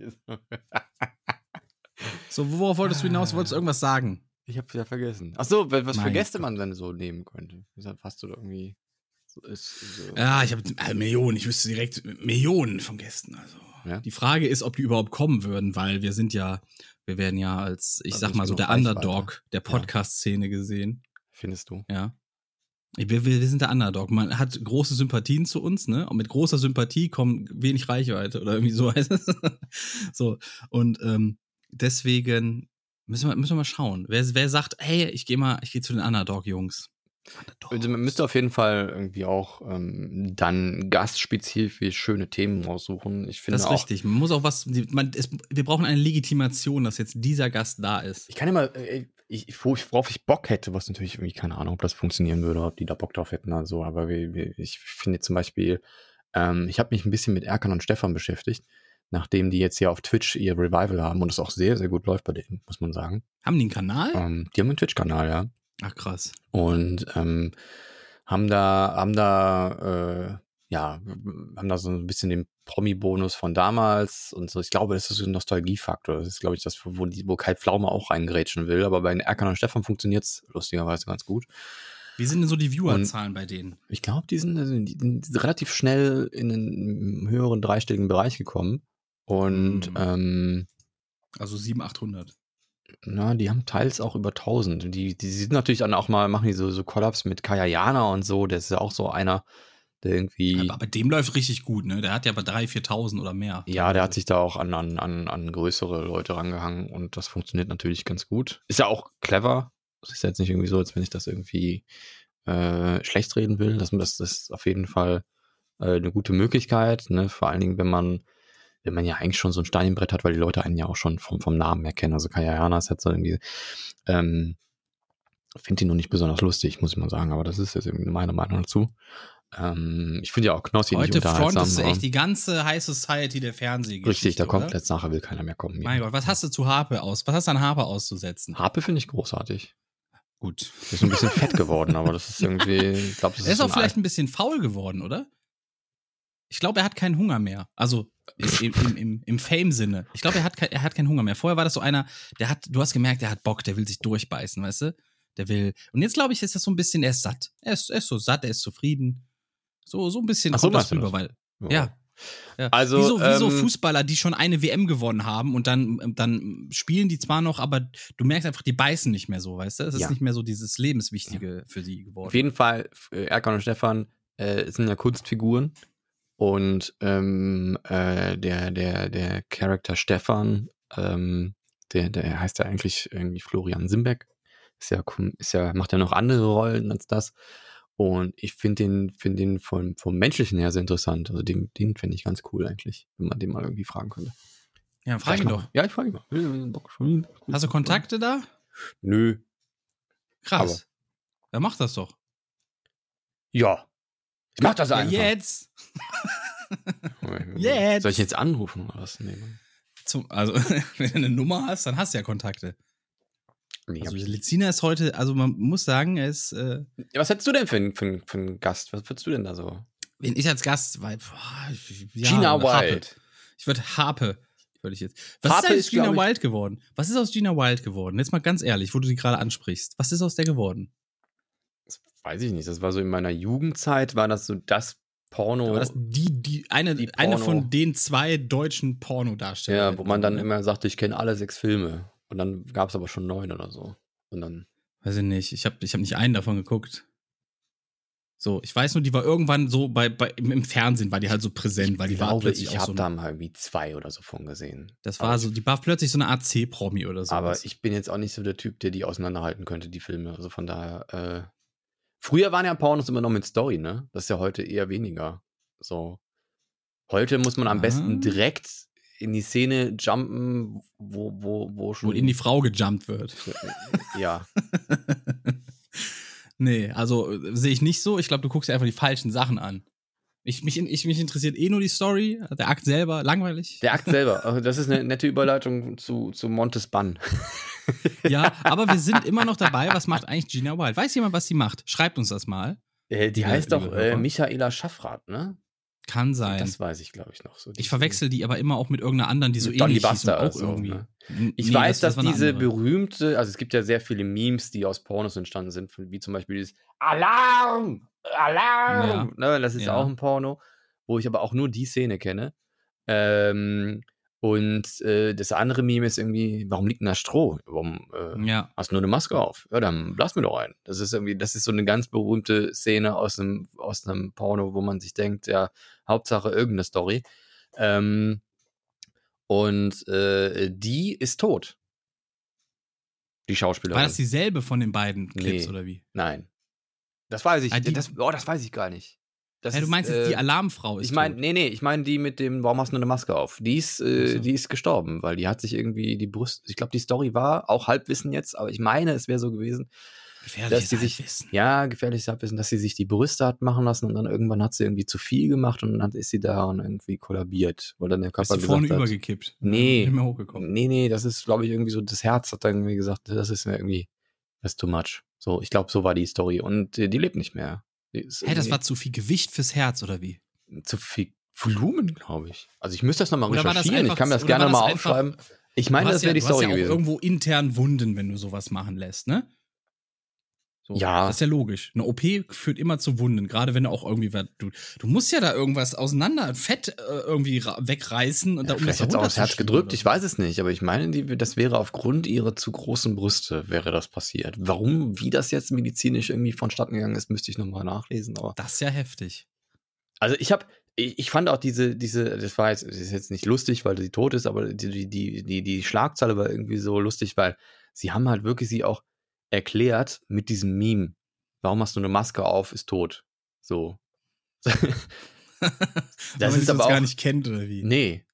So, worauf wolltest du hinaus? Wolltest du irgendwas sagen? Ich habe wieder vergessen. Ach so, was für Mein Gäste Gott. man dann so nehmen könnte. Deshalb hast du da irgendwie ist so. Ja, ich habe äh, Millionen. Ich wüsste direkt Millionen von Gästen. Also Ja. die Frage ist, ob die überhaupt kommen würden, weil wir sind ja, wir werden ja als, ich Da sag mal so, der. Underdog der Podcast-Szene gesehen. Findest du? Ja. Wir, wir, wir sind der Underdog. Man hat große Sympathien zu uns, ne? Und mit großer Sympathie kommt wenig Reichweite oder irgendwie so heißt es. so. Und ähm, deswegen müssen wir, müssen wir mal schauen. Wer, wer sagt, hey, ich gehe mal, ich gehe zu den Underdog-Jungs. Also man müsste auf jeden Fall irgendwie auch ähm, dann gastspezifisch schöne Themen raussuchen. Ich finde Das ist auch, richtig. Man muss auch was, man, es, wir brauchen eine Legitimation, dass jetzt dieser Gast da ist. Ich kann immer, äh, ich, ich- wo ich- worauf ich Bock hätte, was natürlich irgendwie, keine Ahnung, ob das funktionieren würde, ob die da Bock drauf hätten oder so, aber ich finde zum Beispiel, ähm, ich habe mich ein bisschen mit Erkan und Stefan beschäftigt, nachdem die jetzt ja auf Twitch ihr Revival haben und es auch sehr, sehr gut läuft bei denen, muss man sagen. Haben die einen Kanal? Ähm, die haben einen Twitch-Kanal, ja. Ach krass. und ähm, haben da, haben da, äh, ja, haben da so ein bisschen den Promi-Bonus von damals und so. Ich glaube, das ist so ein Nostalgiefaktor. Das ist, glaube ich, das, wo, die, wo Kai Pflaume auch reingrätschen will. Aber bei Erkan und Stefan funktioniert es lustigerweise ganz gut. Wie sind denn so die Viewerzahlen bei denen? Ich glaube, die sind, also, die sind relativ schnell in einen höheren dreistelligen Bereich gekommen. Und Mhm. ähm, Also 700, 800. na, die haben teils auch über 1000. Die, die sind natürlich dann auch mal, machen die so, so Collabs mit Kaya Jana und so. Der ist ja auch so einer, der irgendwie. Aber bei dem läuft richtig gut, ne? Der hat ja aber 3.000, 4.000 oder mehr. Ja, der hat sich da auch an, an, an, an größere Leute rangehangen und das funktioniert natürlich ganz gut. Ist ja auch clever. Es ist jetzt nicht irgendwie so, als wenn ich das irgendwie äh, schlecht reden will. Das, das, das ist auf jeden Fall äh, eine gute Möglichkeit. Ne? Vor allen Dingen, wenn man, wenn man ja eigentlich schon so ein Steinbrett hat, weil die Leute einen ja auch schon vom, vom Namen her kennen. Also Kaya Jana ist jetzt so irgendwie, ähm, finde ihn noch nicht besonders lustig, muss ich mal sagen, aber das ist jetzt irgendwie meine Meinung dazu. Ähm, ich finde ja auch Knossi Heute nicht du aber- echt die ganze High Society der Fernsehgeschichte. Richtig, da kommt jetzt nachher will keiner mehr kommen. Mein Gott, was hast du zu Harpe aus? Was hast du an Harpe auszusetzen? Harpe finde ich großartig. Gut. Ist ein bisschen fett geworden, aber das ist irgendwie, ich glaube, das Er ist auch ein vielleicht ein bisschen faul geworden, oder? Ich glaube, er hat keinen Hunger mehr. Also im, im, im, im Fame-Sinne. Ich glaube, er hat, er hat keinen Hunger mehr. Vorher war das so einer, der hat, du hast gemerkt, der hat Bock, der will sich durchbeißen, weißt du? Der will. Und jetzt glaube ich, ist das so ein bisschen, er ist satt. Er ist, er ist so satt, er ist zufrieden. So, so ein bisschen Ach so, das rüber, weil. Ja. Ja. Also, wie so, wie so ähm, Fußballer, die schon eine WM gewonnen haben und dann, dann spielen die zwar noch, aber du merkst einfach, die beißen nicht mehr so, weißt du? Es ist Ja. nicht mehr so dieses Lebenswichtige für sie geworden. Auf jeden Fall, äh, Erkan und Stefan äh, sind ja Kunstfiguren. Und ähm, äh, der, der, der Charakter Stefan, ähm, der, der heißt ja eigentlich irgendwie Florian Simbeck. Ist ja, ist ja, macht ja noch andere Rollen als das. Und ich finde den, find den vom, vom Menschlichen her sehr interessant. Also den, den finde ich ganz cool eigentlich, wenn man den mal irgendwie fragen könnte. Ja, frag ihn doch. Ja, ich frage ihn mal. Hast du Kontakte da? Nö. Krass. Dann mach das doch. Ja. Ich mach das Ja, einfach. jetzt. Jetzt. Soll ich jetzt anrufen oder was? Nee, Mann. Zum, also, wenn du eine Nummer hast, dann hast du ja Kontakte. Nee, Also, hab Lezina ist heute, also man muss sagen, er ist, äh, Ja, was hättest du denn für, einen- für, einen- für einen Gast? Was würdest du denn da so? wenn ich als Gast, weil, boah, ich- ja, Gina Harpe. Wild. Ich würde Harpe, würde ich jetzt. Was Harpe ist eigentlich ist, Gina glaub ich- Wild geworden? Was ist aus Gina Wild geworden? Jetzt mal ganz ehrlich, wo du sie gerade ansprichst. Was ist aus der geworden? Weiß ich nicht. Das war so in meiner Jugendzeit, war das so das Porno. War das die, die, eine, Die eine von den zwei deutschen Pornodarstellern. ja, wo man dann immer sagte, ich kenne alle sechs Filme. Und dann gab es aber schon neun oder so. Und dann. Weiß ich nicht. Ich habe ich hab nicht einen davon geguckt. So, ich weiß nur, die war irgendwann so bei, bei im, Fernsehen, war die halt so präsent, weil die ich war glaube, plötzlich ich habe so. da mal irgendwie zwei oder so von gesehen. das aber war ich- so, die war plötzlich so eine Art C-Promi oder so. Aber ich bin jetzt auch nicht so der Typ, der die auseinanderhalten könnte, die Filme. Also von daher, äh, früher waren ja Pornos immer noch mit Story, ne? Das ist ja heute eher weniger. So. Heute muss man am Ah. besten direkt in die Szene jumpen, wo, wo, wo schon. wo in die Frau gejumpt wird. ja. nee, also äh, sehe ich nicht so. Ich glaube, du guckst dir einfach die falschen Sachen an. Ich, mich, ich, mich interessiert eh nur die Story, der Akt selber, langweilig. Der Akt selber. Also das ist eine nette Überleitung zu, zu Montes Bann. Ja, aber wir sind immer noch dabei. Was macht eigentlich Gina Wild? Weiß jemand, was sie macht? Schreibt uns das mal. Äh, die Ja, heißt liebe doch äh. Michaela Schaffrath, ne? Kann sein. Das weiß ich, glaube ich, noch so. Ich verwechsel die aber immer auch mit irgendeiner anderen, die so Mit ähnlich hieß Buster auch so, irgendwie. ne? Ich nee, weiß, das- das dass eine diese andere. berühmte, also es gibt ja sehr viele Memes, die aus Pornos entstanden sind, wie zum Beispiel dieses Alarm! Alarm! Ne, das ist Ja. auch ein Porno, wo ich aber auch nur die Szene kenne. Ähm, und äh, das andere Meme ist irgendwie, warum liegt denn da Stroh? Warum äh, Ja, hast du nur eine Maske auf? Ja, dann lass mir doch ein. Das ist irgendwie, das ist so eine ganz berühmte Szene aus einem, aus einem Porno, wo man sich denkt, ja, Hauptsache irgendeine Story. Ähm, und äh, die ist tot. Die Schauspielerin. war das dieselbe von den beiden Clips Nee. oder wie? Nein. Das weiß ich. Ah, das, oh, das weiß ich gar nicht. Das Ja, du ist, meinst jetzt die äh, Alarmfrau ist Ich meine, nee, nee, ich meine die mit dem, warum hast du nur eine Maske auf? Die ist, äh, so. die ist gestorben, weil die hat sich irgendwie die Brust, ich glaube, die Story war auch Halbwissen jetzt, aber ich meine, es wäre so gewesen, Gefährliches dass die sich, Halbwissen. ja, gefährliches Halbwissen, dass sie sich die Brüste hat machen lassen und dann irgendwann hat sie irgendwie zu viel gemacht und dann ist sie daran irgendwie kollabiert, weil dann der Ist Körper die vorne gesagt hat, übergekippt? Nee. Nicht mehr hochgekommen. nee, nee, das ist, glaube ich, irgendwie so, das Herz hat dann irgendwie gesagt, das ist mir irgendwie, das ist too much. So, ich glaube, so war die Story und äh, die lebt nicht mehr. Hä, das irgendwie war zu viel Gewicht fürs Herz oder wie? zu viel Volumen, glaube ich. Also ich müsste das nochmal das recherchieren. Ich einfach- kann mir das gerne war das mal einfach- aufschreiben. Ich meine, das wäre ja, die du hast Story ja auch gewesen. irgendwo intern Wunden, wenn du sowas machen lässt, ne? So, Ja. Das ist ja logisch. Eine OP führt immer zu Wunden, gerade wenn du auch irgendwie, was- du, du musst ja da irgendwas auseinander, Fett äh, irgendwie wegreißen und da um Vielleicht das hat es auch das Herz gedrückt, oder ich weiß es nicht, aber ich meine, die, das wäre aufgrund ihrer zu großen Brüste wäre das passiert. Warum, wie das jetzt medizinisch irgendwie vonstatten gegangen ist, müsste ich nochmal nachlesen. Aber Das ist ja heftig. also ich habe, ich, fand auch diese, diese, das war jetzt, das ist jetzt nicht lustig, weil sie tot ist, aber die, die, die, die, die Schlagzeile war irgendwie so lustig, weil sie haben halt wirklich sie auch erklärt mit diesem Meme. Warum hast du eine Maske auf, ist tot. So. das Weil man ist das aber auch, gar nicht kennt, oder wie? Nee.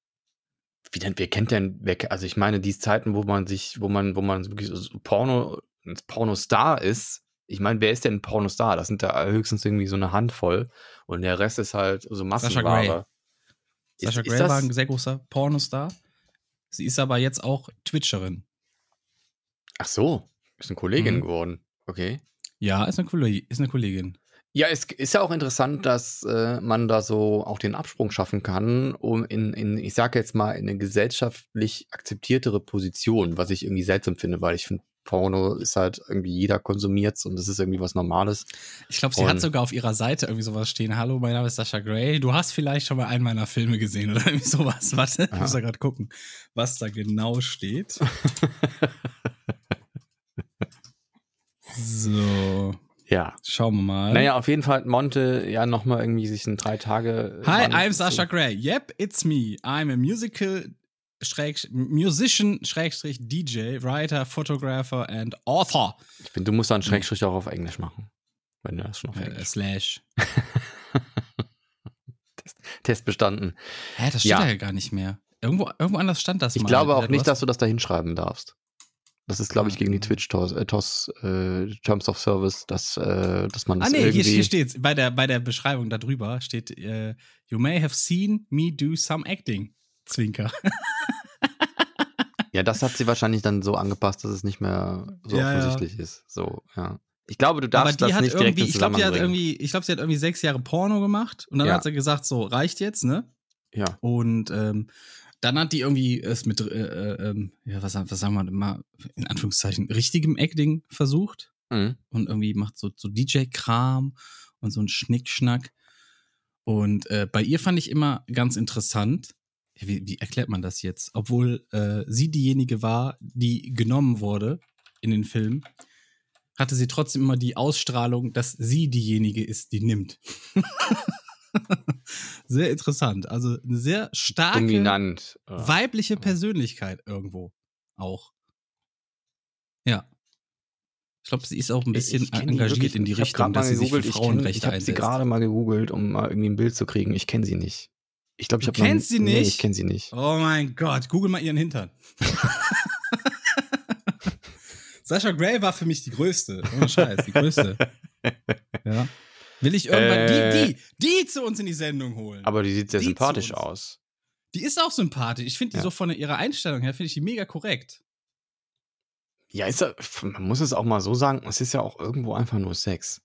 Wie denn, wer kennt denn, wer, also ich meine, die Zeiten, wo man sich, wo man, wo man wirklich so Porno, Pornostar ist, ich meine, wer ist denn ein Pornostar? Das sind da höchstens irgendwie so eine Handvoll und der Rest ist halt so Massenware. Ist- Sascha ist Grey das- war ein sehr großer Pornostar. Sie ist aber jetzt auch Twitcherin. Ach so, ist eine Kollegin Mhm. geworden. Okay. Ja, ist eine, Kolleg ist eine Kollegin. Ja, es ist ja auch interessant, dass äh, man da so auch den Absprung schaffen kann, um in, in ich sage jetzt mal, in eine gesellschaftlich akzeptiertere Position, was ich irgendwie seltsam finde, weil ich finde, Porno ist halt irgendwie jeder konsumiert und das ist irgendwie was Normales. Ich glaube, sie Und- hat sogar auf ihrer Seite irgendwie sowas stehen. Hallo, mein Name ist Sascha Grey. Du hast vielleicht schon mal einen meiner Filme gesehen oder irgendwie sowas. Warte, ich muss da gerade gucken, was da genau steht. so, Ja. schauen wir mal. Naja, auf jeden Fall hat Monte ja nochmal irgendwie sich in drei Tage. Hi, I'm Sasha Grey. Yep, it's me. I'm a musical Schräg, musician, Schrägstrich, DJ, Writer, Photographer and Author. Ich finde, du musst da einen Schrägstrich auch auf Englisch machen. Wenn du das schon auf Äh, Englisch. slash. Test bestanden. Hä, das steht Ja. da ja gar nicht mehr. Irgendwo, irgendwo anders stand das Ich mal. glaube auch nicht, hast- dass du das da hinschreiben darfst. Das ist, glaube ich, gegen die Twitch-TOS, äh, äh, Terms of Service, dass, äh, dass man Ah das nee, hier, irgendwie... hier steht's. Bei der, bei der Beschreibung da drüber steht, äh, you may have seen me do some acting. Zwinker. Ja, das hat sie wahrscheinlich dann so angepasst, dass es nicht mehr so Ja, ja. offensichtlich ist. So, ja. Ich glaube, du darfst die das hat nicht direkt ich glaube, ich glaube, sie hat irgendwie sechs Jahre Porno gemacht und dann Ja. hat sie gesagt, so, reicht jetzt, ne? Ja. Und ähm, dann hat die irgendwie es mit, äh, äh, ähm, ja, was, was sagen wir mal, in Anführungszeichen, richtigem Acting versucht Mhm. und irgendwie macht so, so DJ-Kram und so ein Schnickschnack. Und äh, bei ihr fand ich immer ganz interessant, wie, wie erklärt man das jetzt? Obwohl äh, sie diejenige war, die genommen wurde in den Film, hatte sie trotzdem immer die Ausstrahlung, dass sie diejenige ist, die nimmt. sehr interessant. Also eine sehr starke Dominant. Weibliche Persönlichkeit irgendwo auch. Ja. Ich glaube, sie ist auch ein bisschen engagiert wirklich- in die Richtung, dass sie sich für gegoogelt, ich kenn- Frauenrechte Ich habe sie einsetzt. gerade mal gegoogelt, um mal irgendwie ein Bild zu kriegen. Ich kenne sie nicht. Ich glaube, ich habe kennst sie Nee, nicht? ich kenne sie nicht. Oh mein Gott, google mal ihren Hintern. Sascha Gray war für mich die größte. Ohne Scheiß, die größte. Ja. Will ich irgendwann Äh. die, die, die zu uns in die Sendung holen. Aber die sieht sehr Die sympathisch aus. die ist auch sympathisch. Ich finde die Ja. so von ihrer Einstellung her, finde ich die mega korrekt. Ja, ist ja, man muss es auch mal so sagen, es ist ja auch irgendwo einfach nur Sex.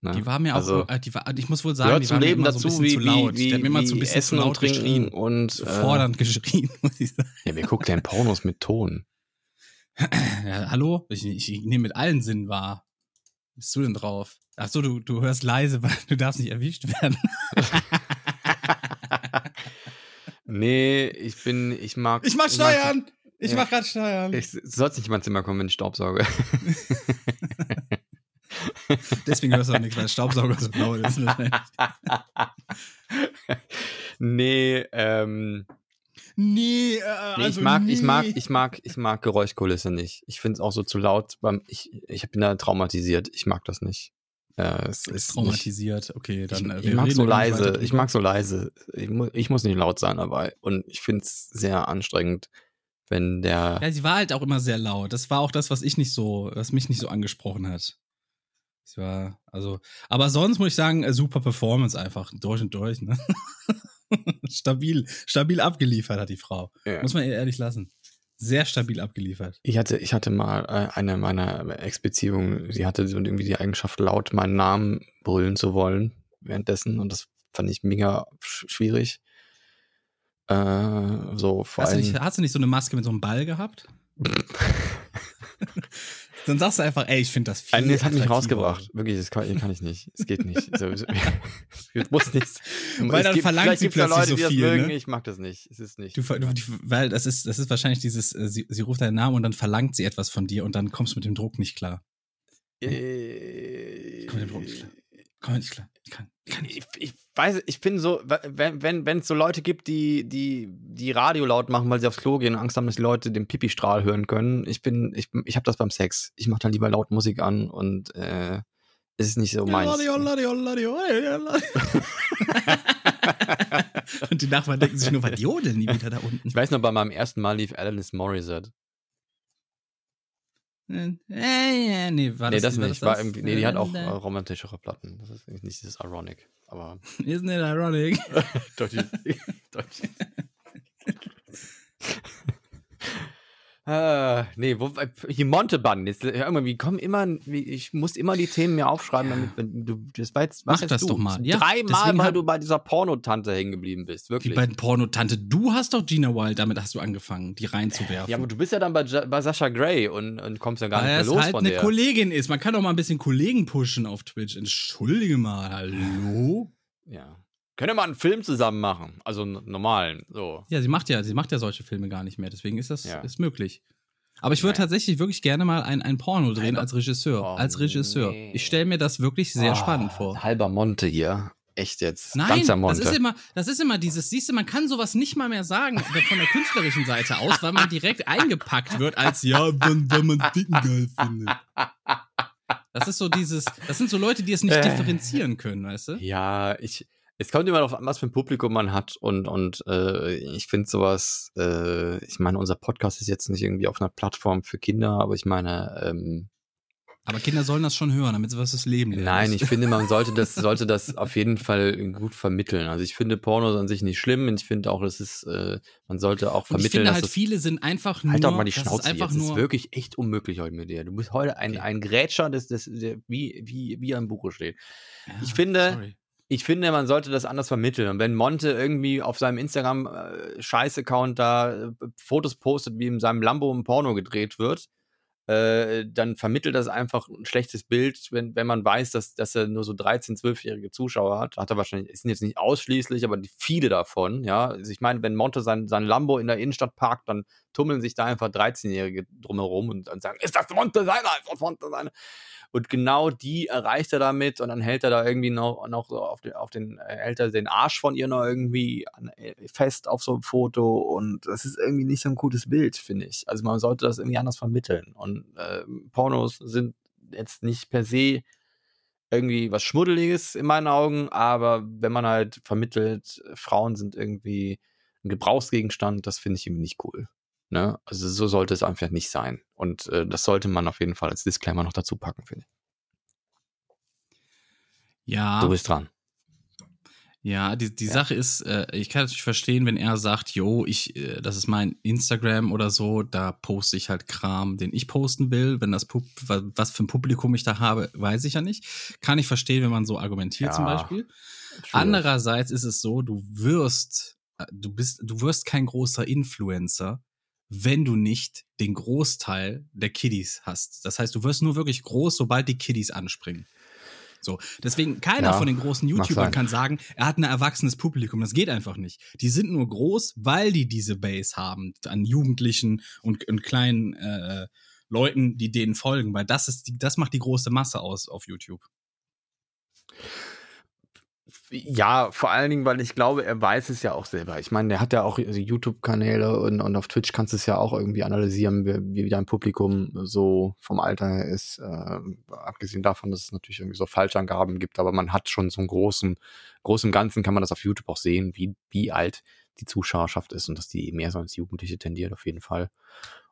Ne? Die war mir auch, Also, äh, die war, ich muss wohl sagen, die war mir Leben immer so ein dazu, bisschen wie, zu laut. wie, die hat mir immer wie so ein bisschen Essen zu laut und Trinken geschrien. und So äh, fordernd geschrien, muss ich sagen. Ja, wer guckt denn Pornos mit Ton? Ja, hallo? Ich, ich, ich nehme mit allen Sinnen wahr. Bist du denn drauf? Ach so, du, du hörst leise, weil du darfst nicht erwischt werden. nee, ich bin, ich mag. Ich mach mag- Steuern! Ich Ja. mach grad Steuern. Ich sollst nicht in mein Zimmer kommen, wenn ich staubsauge. Deswegen hörst du auch nichts, weil Staubsauger so laut ist. nee, ähm, nee, äh, nee, also ich mag, nee. ich mag, ich mag, ich mag Geräuschkulisse nicht. Ich finde es auch so zu laut. Beim, ich, ich bin da traumatisiert. Ich mag das nicht. Äh, es ist nicht, traumatisiert. Okay, dann. äh, ich, ich mag so nicht leise. Ich mag so leise. Ich, mu ich muss nicht laut sein dabei. Und ich finde es sehr anstrengend, wenn der. Ja, sie war halt auch immer sehr laut. Das war auch das, was ich nicht so, was mich nicht so angesprochen hat. Sie war, also, aber sonst muss ich sagen, äh, super Performance einfach, durch und durch, ne? stabil, stabil abgeliefert hat die Frau. Ja. Muss man ihr ehrlich lassen. Sehr stabil abgeliefert. Ich hatte, ich hatte mal äh, eine meiner Ex-Beziehungen, sie hatte irgendwie die Eigenschaft, laut meinen Namen brüllen zu wollen währenddessen und das fand ich mega sch schwierig. Äh, so vor Hast du, allem. nicht, hast du nicht so eine Maske mit so einem Ball gehabt? Dann sagst du einfach, ey, ich finde das viel Äh, nee, das hat mich rausgebracht. Wirklich, das kann, kann ich nicht. Es geht nicht. So, es muss nicht. Weil dann gibt, verlangt sie plötzlich Leute, so die das viel, mögen. ne? Ich mag das nicht. Es ist nicht. Du, du, weil das ist, das ist wahrscheinlich dieses, äh, sie, sie ruft deinen Namen und dann verlangt sie etwas von dir und dann kommst du mit dem Druck nicht klar. Äh, Komm mit dem Druck nicht klar. Komm nicht klar. Ich kann, ich kann nicht. ich, ich weiß, ich bin so, wenn wenn wenn es so Leute gibt, die die die Radio laut machen, weil sie aufs Klo gehen und Angst haben, dass die Leute den Pipi-Strahl hören können. Ich bin, ich, ich habe das beim Sex. Ich mache dann lieber laut Musik an und äh, es ist nicht so meins. und die Nachbarn denken sich nur, was jodeln die wieder da unten? Ich weiß noch, bei meinem ersten Mal lief Alanis Morissette. Äh, äh, nee, war nee, das, das war nicht. War irgendwie, nee, die hat auch äh, Äh, romantischere Platten. Das ist nicht dieses Ironic. Aber. Isn't it ironic? Deutsch. Deutsch. Ah, nee, wo, hier Montebann. Jetzt, hör mal, wie kommen immer, wie, ich muss immer die Themen mir aufschreiben, damit wenn du, das war jetzt, was Mach das du? doch mal. Ja, Dreimal, weil du bei dieser Pornotante hängen geblieben bist, Wie wirklich. bei Pornotante. Du hast doch Gina Wild, damit hast du angefangen, die reinzuwerfen. ja, aber du bist ja dann bei, bei Sascha Grey und, und kommst ja gar Weil nicht mehr los halt von eine der. Kollegin ist. Man kann doch mal ein bisschen Kollegen pushen auf Twitch. Entschuldige mal, hallo? Ja. Können wir mal einen Film zusammen machen? Also einen normalen, so. Ja, sie macht ja, sie macht ja solche Filme gar nicht mehr, deswegen ist das Ja. ist möglich. Aber ich würde tatsächlich wirklich gerne mal ein, ein Porno drehen Halber- als Regisseur. Oh, als Regisseur. nee. Ich stelle mir das wirklich sehr Ah, spannend vor. Halber Monte hier. Echt jetzt. Nein, das ist immer, das ist immer dieses, siehst du, man kann sowas nicht mal mehr sagen von der künstlerischen Seite aus, weil man direkt eingepackt wird als ja, wenn, wenn man Dicken geil findet. Das ist so dieses, das sind so Leute, die es nicht Äh. differenzieren können, weißt du? Ja, ich. Es kommt immer darauf an, was für ein Publikum man hat und, und äh, ich finde sowas, äh, ich meine, unser Podcast ist jetzt nicht irgendwie auf einer Plattform für Kinder, aber ich meine, ähm, Aber Kinder sollen das schon hören, damit sie was das Leben lernen. nein, ich finde, man sollte das, sollte das auf jeden Fall gut vermitteln. Also ich finde Pornos an sich nicht schlimm und ich finde auch, das ist, äh, man sollte auch Und ich vermitteln, finde halt, viele sind einfach nur. Halt doch mal die das Schnauze ist einfach jetzt. Das nur. ist wirklich echt unmöglich heute mit dir. Du bist heute ein, Okay. ein Grätscher, das, das, wie, wie, wie am Buche steht. Ja, ich finde- sorry. Ich finde, man sollte das anders vermitteln. Und wenn Monte irgendwie auf seinem Instagram-Scheiß-Account da äh, Fotos postet, wie in seinem Lambo ein Porno gedreht wird, äh, dann vermittelt das einfach ein schlechtes Bild, wenn, wenn man weiß, dass, dass er nur so 13-, 12-jährige Zuschauer hat. Hat er wahrscheinlich, sind jetzt nicht ausschließlich, aber viele davon, ja. Also ich meine, wenn Monte sein, sein Lambo in der Innenstadt parkt, dann tummeln sich da einfach 13-Jährige drumherum und dann sagen, ist das Monte seiner, ist das Monte seiner? Und genau die erreicht er damit und dann hält er da irgendwie noch, noch so auf den, auf den, äh, hält er den Arsch von ihr noch irgendwie äh, fest auf so einem Foto und das ist irgendwie nicht so ein gutes Bild, finde ich. Also man sollte das irgendwie anders vermitteln. Und äh, Pornos sind jetzt nicht per se irgendwie was Schmuddeliges in meinen Augen, aber wenn man halt vermittelt, Frauen sind irgendwie ein Gebrauchsgegenstand, das finde ich irgendwie nicht cool. Ne? Also so sollte es einfach nicht sein. Und äh, das sollte man auf jeden Fall als Disclaimer noch dazu packen, finde ich. Ja. Du bist dran. Ja, die, die Ja. Sache ist, äh, ich kann natürlich verstehen, wenn er sagt, jo, ich, äh, das ist mein Instagram oder so, da poste ich halt Kram, den ich posten will. Wenn das Pub wa- was für ein Publikum ich da habe, weiß ich ja nicht. Kann ich verstehen, wenn man so argumentiert zum Ja, Beispiel. Schwierig. Andererseits ist es so, du wirst, äh, du bist, du wirst kein großer Influencer, wenn du nicht den Großteil der Kiddies hast. Das heißt, du wirst nur wirklich groß, sobald die Kiddies anspringen. So, deswegen keiner Ja, von den großen YouTubern kann sagen, er hat ein erwachsenes Publikum. Das geht einfach nicht. Die sind nur groß, weil die diese Base haben an Jugendlichen und, und kleinen äh, Leuten, die denen folgen, weil das ist die, das macht die große Masse aus auf YouTube. Ja, vor allen Dingen, weil ich glaube, er weiß es ja auch selber. Ich meine, der hat ja auch also YouTube-Kanäle und, und auf Twitch kannst du es ja auch irgendwie analysieren, wie, wie dein Publikum so vom Alter her ist. Äh, abgesehen davon, dass es natürlich irgendwie so Falschangaben gibt, aber man hat schon so einen großen, großen Ganzen kann man das auf YouTube auch sehen, wie, wie alt die Zuschauerschaft ist und dass die mehr so ins Jugendliche tendiert, auf jeden Fall.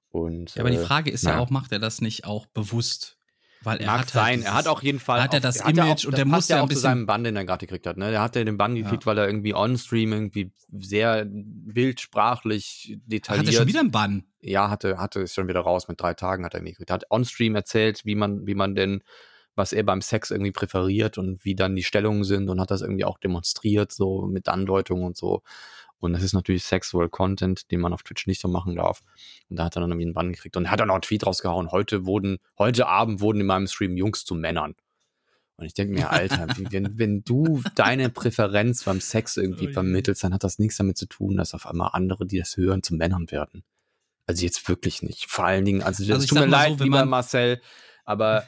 Und, Ja, aber die äh, Frage ist ja naja. auch, macht er das nicht auch bewusst? Weil er Mag hat sein. halt er hat auf jeden Fall. hat er auch- das ja Image auch, und der muss ja ja ein auch zu bisschen- seinem Bann, den er gerade gekriegt hat. Ne? Der hat ja den Bann Ja. gekriegt, weil er irgendwie on-stream irgendwie sehr bildsprachlich detailliert. hat er schon wieder einen Bann. ja, hatte, hatte es schon wieder raus mit drei Tagen hat er irgendwie gekriegt. Er hat on-stream erzählt, wie man, wie man denn, was er beim Sex irgendwie präferiert und wie dann die Stellungen sind und hat das irgendwie auch demonstriert, so mit Andeutungen und so. Und das ist natürlich Sexual Content, den man auf Twitch nicht so machen darf. Und da hat er dann irgendwie einen Bann gekriegt. Und er hat dann auch einen Tweet rausgehauen. Heute wurden, heute Abend wurden in meinem Stream Jungs zu Männern. Und ich denke mir, Alter, wenn, wenn du deine Präferenz beim Sex irgendwie oh vermittelst, dann hat das nichts damit zu tun, dass auf einmal andere, die das hören, zu Männern werden. Also jetzt wirklich nicht. Vor allen Dingen, also, also tut mir leid, so, lieber Marcel, aber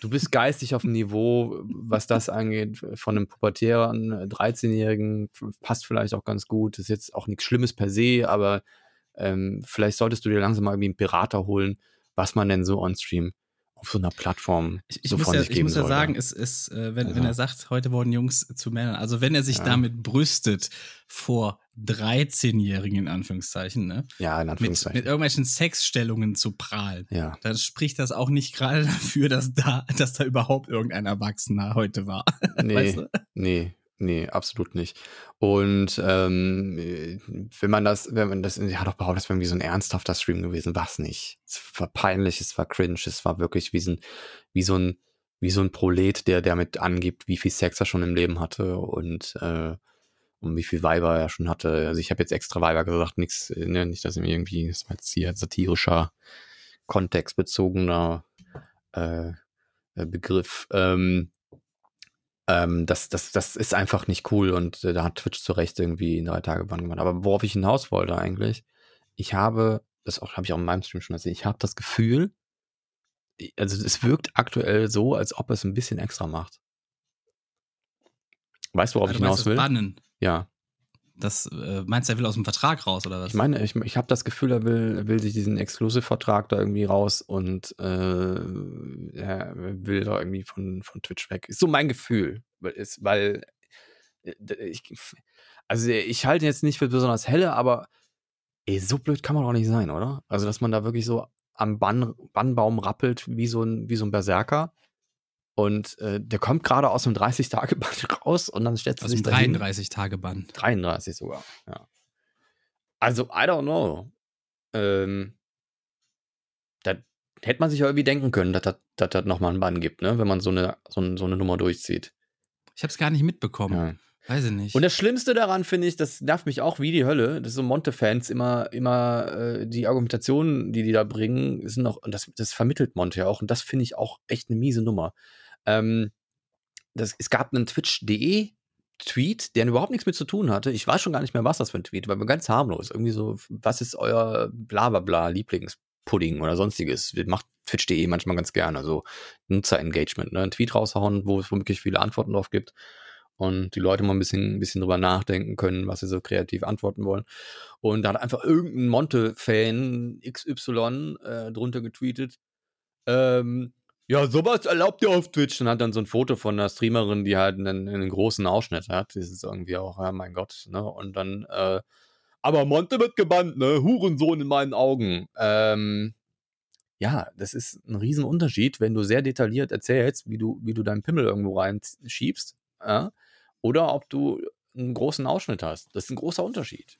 du bist geistig auf dem Niveau, was das angeht, von einem pubertären 13-Jährigen, passt vielleicht auch ganz gut. Ist jetzt auch nichts Schlimmes per se, aber ähm, vielleicht solltest du dir langsam mal irgendwie einen Berater holen, was man denn so on-stream auf so einer Plattform ich, ich so von ja, sich geben Ich muss ja soll, sagen, es ist, äh, wenn, ja. wenn er sagt, heute wurden Jungs zu Männern, also wenn er sich ja. damit brüstet, vor 13-Jährigen in Anführungszeichen, ne? Ja, in Anführungszeichen. Mit, mit irgendwelchen Sexstellungen zu prahlen. Ja. Dann spricht das auch nicht gerade dafür, dass da, dass da überhaupt irgendein Erwachsener heute war. Nee, weißt du? nee, Nee, absolut nicht. Und ähm, wenn man das, wenn man das, ja doch behauptet, das wäre irgendwie so ein ernsthafter Stream gewesen, war es nicht. Es war peinlich, es war cringe, es war wirklich wie so ein, wie so ein, wie so ein Prolet, der damit angibt, wie viel Sex er schon im Leben hatte und, äh, und wie viel Weiber er schon hatte. Also ich habe jetzt extra Weiber gesagt, nichts, ne, nicht, dass irgendwie, das war jetzt hier satirischer, kontextbezogener äh, Begriff. Ähm, ähm, das, das, das ist einfach nicht cool und äh, da hat Twitch zu Recht irgendwie in drei Tage Bann gemacht. Aber worauf ich hinaus wollte eigentlich, ich habe, das habe ich auch in meinem Stream schon erzählt, ich habe das Gefühl, also es wirkt aktuell so, als ob es ein bisschen extra macht. Weißt du, worauf ich hinaus will? Bannen. Ja. Das äh, meinst du, er will aus dem Vertrag raus oder was? Ich meine, ich, ich habe das Gefühl, er will, will sich diesen Exclusive-Vertrag da irgendwie raus und äh, er will da irgendwie von, von Twitch weg. Ist so mein Gefühl. Ist, weil äh, ich, also ich halte jetzt nicht für besonders helle, aber ey, so blöd kann man doch nicht sein, oder? Also, dass man da wirklich so am Bann, Bannbaum rappelt wie so ein, wie so ein Berserker und äh, der kommt gerade aus dem 30-Tage-Bann raus und dann stellt sich Aus dem 33-Tage-Bann. 33 sogar, ja. Also, I don't know. Ähm, da hätte man sich ja irgendwie denken können, dass das nochmal einen Bann gibt, ne? wenn man so eine, so, so eine Nummer durchzieht. Ich habe es gar nicht mitbekommen. Ja. Weiß ich nicht. Und das Schlimmste daran finde ich, das nervt mich auch wie die Hölle, dass so Monte-Fans immer, immer äh, die Argumentationen, die die da bringen, sind noch, das, das vermittelt Monte auch und das finde ich auch echt eine miese Nummer. Ähm, das, es gab einen Twitch.de Tweet, der überhaupt nichts mit zu tun hatte. Ich weiß schon gar nicht mehr, was das für ein Tweet war, aber ganz harmlos. Irgendwie so, was ist euer Blablabla Lieblingspudding oder sonstiges? Macht Twitch.de manchmal ganz gerne, so Nutzer-Engagement, ne? Ein Tweet raushauen, wo es wirklich viele Antworten drauf gibt und die Leute mal ein bisschen, ein bisschen drüber nachdenken können, was sie so kreativ antworten wollen. Und da hat einfach irgendein Monte-Fan XY äh, drunter getweetet, ähm, ja, sowas erlaubt ihr auf Twitch. Und hat dann so ein Foto von einer Streamerin, die halt einen, einen großen Ausschnitt hat. Das ist irgendwie auch, ja, mein Gott, ne? Und dann, äh, aber Monte wird gebannt, ne? Hurensohn in meinen Augen. Ähm, ja, das ist ein Riesenunterschied, wenn du sehr detailliert erzählst, wie du, wie du deinen Pimmel irgendwo reinschiebst, ja? oder ob du einen großen Ausschnitt hast. Das ist ein großer Unterschied.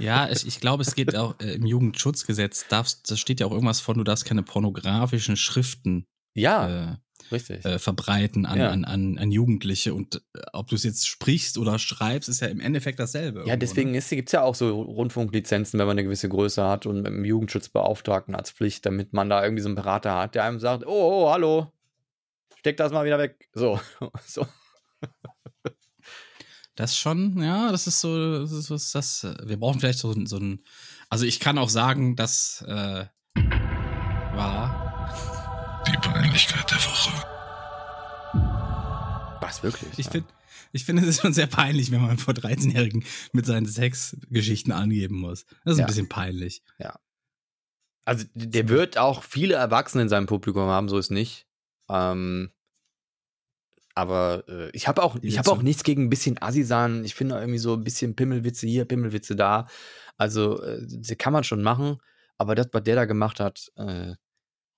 Ja, ich, ich glaube, es geht auch äh, im Jugendschutzgesetz, darfst, das steht ja auch irgendwas von, du darfst keine pornografischen Schriften ja, äh, richtig. Äh, verbreiten an, ja. an, an, an Jugendliche. Und äh, ob du es jetzt sprichst oder schreibst, ist ja im Endeffekt dasselbe. Ja, deswegen ne? gibt es ja auch so Rundfunklizenzen, wenn man eine gewisse Größe hat und mit dem Jugendschutzbeauftragten als Pflicht, damit man da irgendwie so einen Berater hat, der einem sagt, oh, oh hallo, steck das mal wieder weg. So, so. Das schon, ja, das ist so, das ist, das, wir brauchen vielleicht so, so ein, also ich kann auch sagen, das äh, war die Peinlichkeit der Woche. Was, wirklich? Ich ja. finde, ich finde, es ist schon sehr peinlich, wenn man vor 13-Jährigen mit seinen Sexgeschichten angeben muss. Das ist ja. ein bisschen peinlich. Ja. Also, der wird auch viele Erwachsene in seinem Publikum haben, so ist nicht. Ähm, aber äh, ich habe auch, ich habe auch nichts gegen ein bisschen Assisan. Ich finde irgendwie so ein bisschen Pimmelwitze hier, Pimmelwitze da. Also, äh, kann man schon machen. Aber das, was der da gemacht hat, äh,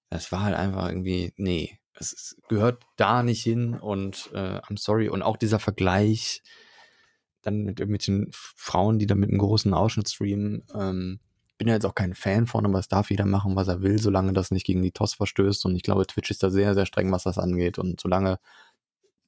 das war halt einfach irgendwie, nee, es gehört da nicht hin und äh, I'm sorry. Und auch dieser Vergleich dann mit irgendwelchen Frauen, die da mit einem großen Ausschnitt streamen, ähm, bin ja jetzt auch kein Fan von, aber es darf jeder machen, was er will, solange das nicht gegen die TOS verstößt. Und ich glaube, Twitch ist da sehr, sehr streng, was das angeht. Und solange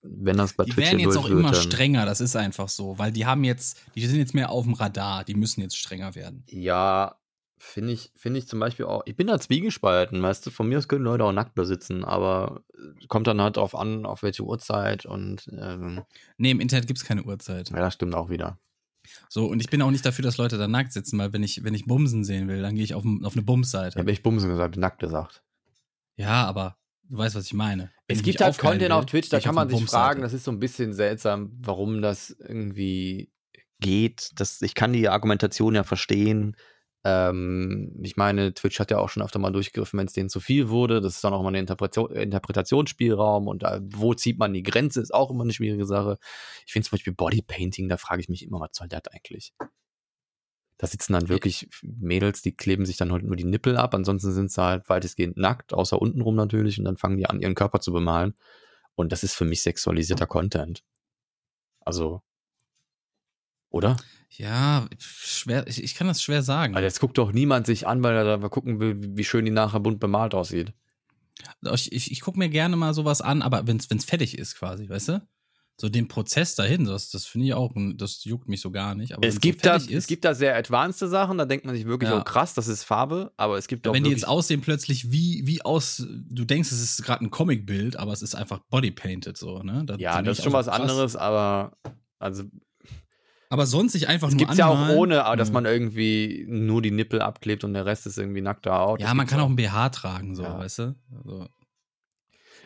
wenn das bei Die Twitch werden jetzt auch immer strenger, das ist einfach so, weil die haben jetzt, die sind jetzt mehr auf dem Radar, die müssen jetzt strenger werden. Ja, finde ich, finde ich zum Beispiel auch. Ich bin da zwiegespalten, weißt du, von mir aus können Leute auch nackt da sitzen, aber äh, kommt dann halt drauf an, auf welche Uhrzeit und ähm, Nee, im Internet gibt's keine Uhrzeit. ja, das stimmt auch wieder. So, und ich bin auch nicht dafür, dass Leute da nackt sitzen, weil wenn ich, wenn ich Bumsen sehen will, dann gehe ich auf, auf eine Bumsseite. Ich habe ich Bumsen gesagt, nackt gesagt. Ja, aber du weißt, was ich meine. Wenn Es gibt halt Content will, auf Twitch, da kann man sich fragen, das ist so ein bisschen seltsam, warum das irgendwie geht. Das, ich kann die Argumentation ja verstehen. Ähm, ich meine, Twitch hat ja auch schon öfter mal durchgegriffen, wenn es denen zu viel wurde. Das ist dann auch mal ein Interpretation, Interpretationsspielraum und da, wo zieht man die Grenze, ist auch immer eine schwierige Sache. Ich finde zum Beispiel Bodypainting, da frage ich mich immer, was soll das eigentlich? Da sitzen dann wirklich Mädels, die kleben sich dann halt nur die Nippel ab, ansonsten sind sie halt weitestgehend nackt, außer untenrum natürlich, und dann fangen die an, ihren Körper zu bemalen. Und das ist für mich sexualisierter Content. Also, oder? Ja, schwer, ich, ich kann das schwer sagen. Also jetzt guckt doch niemand sich an, weil er da mal gucken will, wie schön die nachher bunt bemalt aussieht. Ich, ich, ich gucke mir gerne mal sowas an, aber wenn es fertig ist quasi, weißt du? So den Prozess dahin, das, das finde ich auch, das juckt mich so gar nicht. Aber Es gibt, so da, fertig es gibt da sehr advanced Sachen, da denkt man sich wirklich, Ja. oh krass, das ist Farbe, aber es gibt auch wenn die jetzt aussehen plötzlich wie, wie aus, du denkst, es ist gerade ein Comicbild, aber es ist einfach bodypainted so, ne? ja, finde das ist schon was krass. anderes, aber also Aber sonst sich einfach es nur gibt ja auch ohne, aber dass man irgendwie nur die Nippel abklebt und der Rest ist irgendwie nackter Haut. Ja, man kann auch ein BH tragen, so, Ja. weißt du? Also,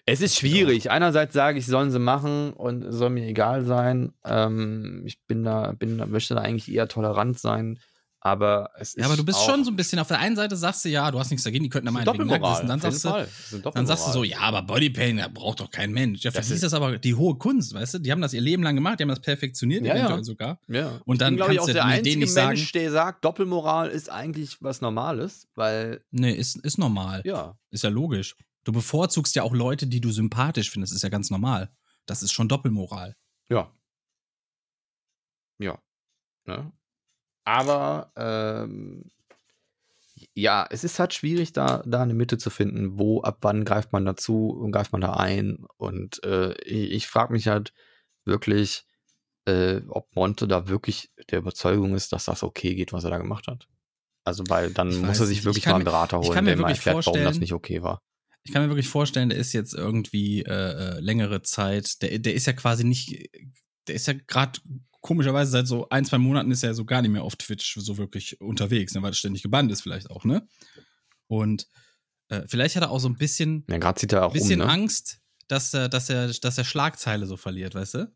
Es ist schwierig. Einerseits sage ich, sollen sie machen und es soll mir egal sein. Ähm, ich bin da, bin, da- möchte da eigentlich eher tolerant sein. Aber es ist. ja, aber du bist schon so ein bisschen auf der einen Seite sagst du, ja, du hast nichts dagegen, die könnten meinetwegen nackt Doppelmoral. Dann sagst du, Dann sagst du so, ja, aber Bodypaint, da braucht doch kein Mensch. Ja, für Das ist das aber die hohe Kunst, weißt du? Die haben das ihr Leben lang gemacht, die haben das perfektioniert, Ja, ja. eventuell sogar. Ja. Und dann ich bin, glaube ich, auch kannst du der einzige sagen- Mensch, der sagt, Doppelmoral ist eigentlich was Normales, weil, Nee, ist, ist normal. ja. Ist ja logisch. Du bevorzugst ja auch Leute, die du sympathisch findest, ist ja ganz normal. Das ist schon Doppelmoral. Ja. Ja. Ne? Aber ähm, ja, es ist halt schwierig, da, da eine Mitte zu finden. Wo, ab wann greift man dazu und greift man da ein? Und äh, ich, ich frage mich halt wirklich, äh, ob Monte da wirklich der Überzeugung ist, dass das okay geht, was er da gemacht hat. Also, weil dann Ich muss er sich nicht. wirklich mal einen Berater holen, der mal erklärt, warum das nicht okay war. Ich kann mir wirklich vorstellen, der ist jetzt irgendwie äh, äh, längere Zeit, der, der ist ja quasi nicht, der ist ja gerade komischerweise seit so ein, zwei Monaten ist er so gar nicht mehr auf Twitch so wirklich unterwegs, ne, weil er ständig gebannt ist vielleicht auch, ne? Und äh, vielleicht hat er auch so ein bisschen, Ja, gerade zieht er auch bisschen um, ne? Angst, dass er, dass er, dass er Schlagzeile so verliert, weißt du?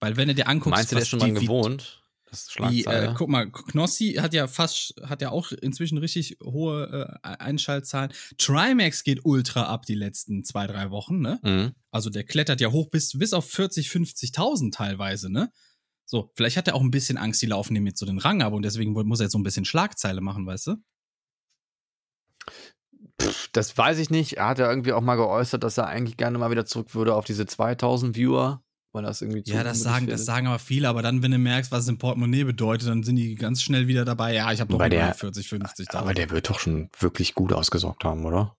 Weil wenn du dir anguckst, Meinst du, der ist schon dran wie- gewohnt? Das Schlagzeile. äh, guck mal, Knossi hat ja fast, hat ja auch inzwischen richtig hohe äh, Einschaltzahlen. Trimax geht ultra ab die letzten zwei, drei Wochen, ne? mhm. Also der klettert ja hoch bis, bis auf 40, 50.000 teilweise, ne? So, vielleicht hat er auch ein bisschen Angst, die laufen ihm jetzt so den Rang ab und deswegen muss er jetzt so ein bisschen Schlagzeile machen, weißt du? Pff, Das weiß ich nicht. Er hat ja irgendwie auch mal geäußert, dass er eigentlich gerne mal wieder zurück würde auf diese 2000 Viewer, weil das irgendwie zu Ja, das sagen, das sagen aber viele, aber dann, wenn du merkst, was es im Portemonnaie bedeutet, dann sind die ganz schnell wieder dabei. Ja, ich habe doch Wobei immer der- noch 40, 50.000. Aber der wird doch schon wirklich gut ausgesorgt haben, oder?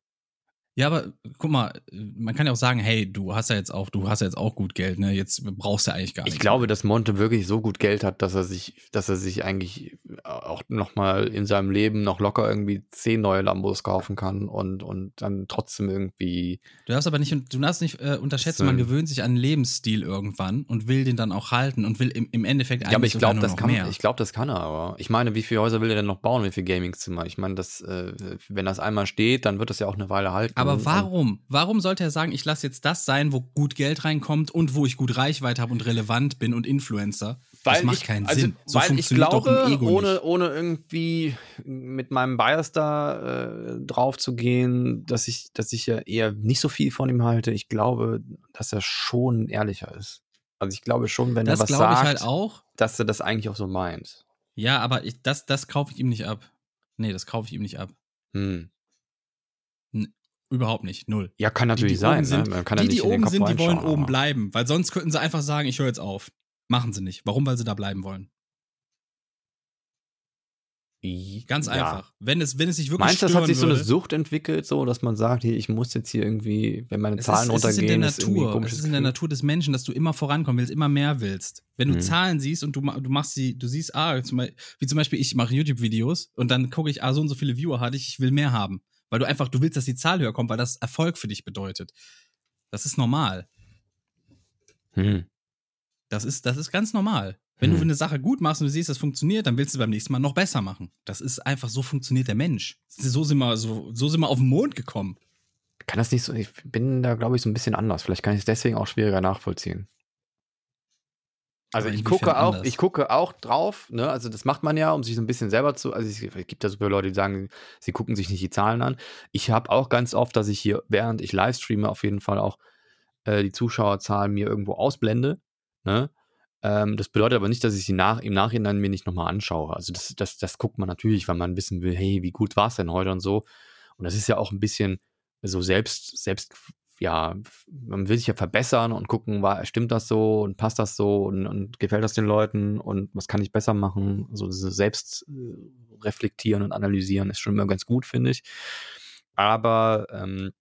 Ja, aber guck mal, man kann ja auch sagen, hey, du hast ja jetzt auch, du hast ja jetzt auch gut Geld, ne? Jetzt brauchst du eigentlich gar nicht. Ich glaube, dass Monte wirklich so gut Geld hat, dass er sich, dass er sich eigentlich auch noch mal in seinem Leben noch locker irgendwie zehn neue Lambos kaufen kann und, und dann trotzdem irgendwie. Du darfst aber nicht, du darfst nicht äh, unterschätzen, man gewöhnt sich an einen Lebensstil irgendwann und will den dann auch halten und will im, im Endeffekt eigentlich Ja, aber ich glaube, das kann, mehr. ich glaube, das kann er aber. Ich meine, wie viele Häuser will er denn noch bauen? Wie viele Gamingzimmer? Ich meine, das, äh, wenn das einmal steht, dann wird das ja auch eine Weile halten. Aber Und- warum? Warum sollte er sagen, ich lasse jetzt das sein, wo gut Geld reinkommt und wo ich gut Reichweite habe und relevant bin und Influencer? das macht ich, keinen also, Sinn. So weil ich glaube, ohne, nicht. ohne irgendwie mit meinem Bias da äh, drauf zu gehen, dass ich, dass ich ja eher nicht so viel von ihm halte. Ich glaube, dass er schon ehrlicher ist. Also ich glaube schon, wenn Das er was ich sagt, halt auch. dass er das eigentlich auch so meint. Ja, aber ich, das, das kaufe ich ihm nicht ab. Nee, das kaufe ich ihm nicht ab. Hm. Überhaupt nicht. Null. Ja, kann Die, natürlich die sein. oben sind, ne? Man kann ja die, nicht die oben sind, die wollen oben bleiben. Weil sonst könnten sie einfach sagen, ich höre jetzt auf. Machen sie nicht. Warum? Weil sie da bleiben wollen. Ganz Ja. einfach. Wenn es, wenn es sich wirklich Meinst du, das hat sich so eine würde, Sucht entwickelt, so dass man sagt, hier, ich muss jetzt hier irgendwie, wenn meine Zahlen ist, es ist in der runtergehen, ist Natur. Es ist in der? Natur des Menschen, dass du immer vorankommen willst, immer mehr willst. Wenn du Mhm. Zahlen siehst und du, du machst sie, du siehst, ah, zum Beispiel, wie zum Beispiel, ich mache YouTube-Videos und dann gucke ich, ah, so und so viele Viewer hatte ich, ich will mehr haben. Weil du einfach, du willst, dass die Zahl höher kommt, weil das Erfolg für dich bedeutet. Das ist normal. Hm. Das ist, das ist ganz normal. Wenn du Hm. eine Sache gut machst und du siehst, das funktioniert, dann willst du beim nächsten Mal noch besser machen. Das ist einfach, so funktioniert der Mensch. So sind wir, so, so sind wir auf den Mond gekommen. Kann das nicht so, ich bin da, glaube ich, so ein bisschen anders. Vielleicht kann ich es deswegen auch schwieriger nachvollziehen. Also ich gucke auch, anders? ich gucke auch drauf, ne? Also das macht man ja, um sich so ein bisschen selber zu. Also es es gibt ja super Leute, die sagen, sie gucken sich nicht die Zahlen an. Ich habe auch ganz oft, dass ich hier, während ich live streame, auf jeden Fall auch äh, die Zuschauerzahlen mir irgendwo ausblende. Ne? Ähm, das bedeutet aber nicht, dass ich sie nach, im Nachhinein mir nicht nochmal anschaue. Also das, das, das guckt man natürlich, weil man wissen will, hey, wie gut war es denn heute und so. Und das ist ja auch ein bisschen so selbst, selbst, ja, man will sich ja verbessern und gucken, war, stimmt das so und passt das so und, und gefällt das den Leuten und was kann ich besser machen? So diese selbst äh, reflektieren und analysieren ist schon immer ganz gut, finde ich. Aber ähm,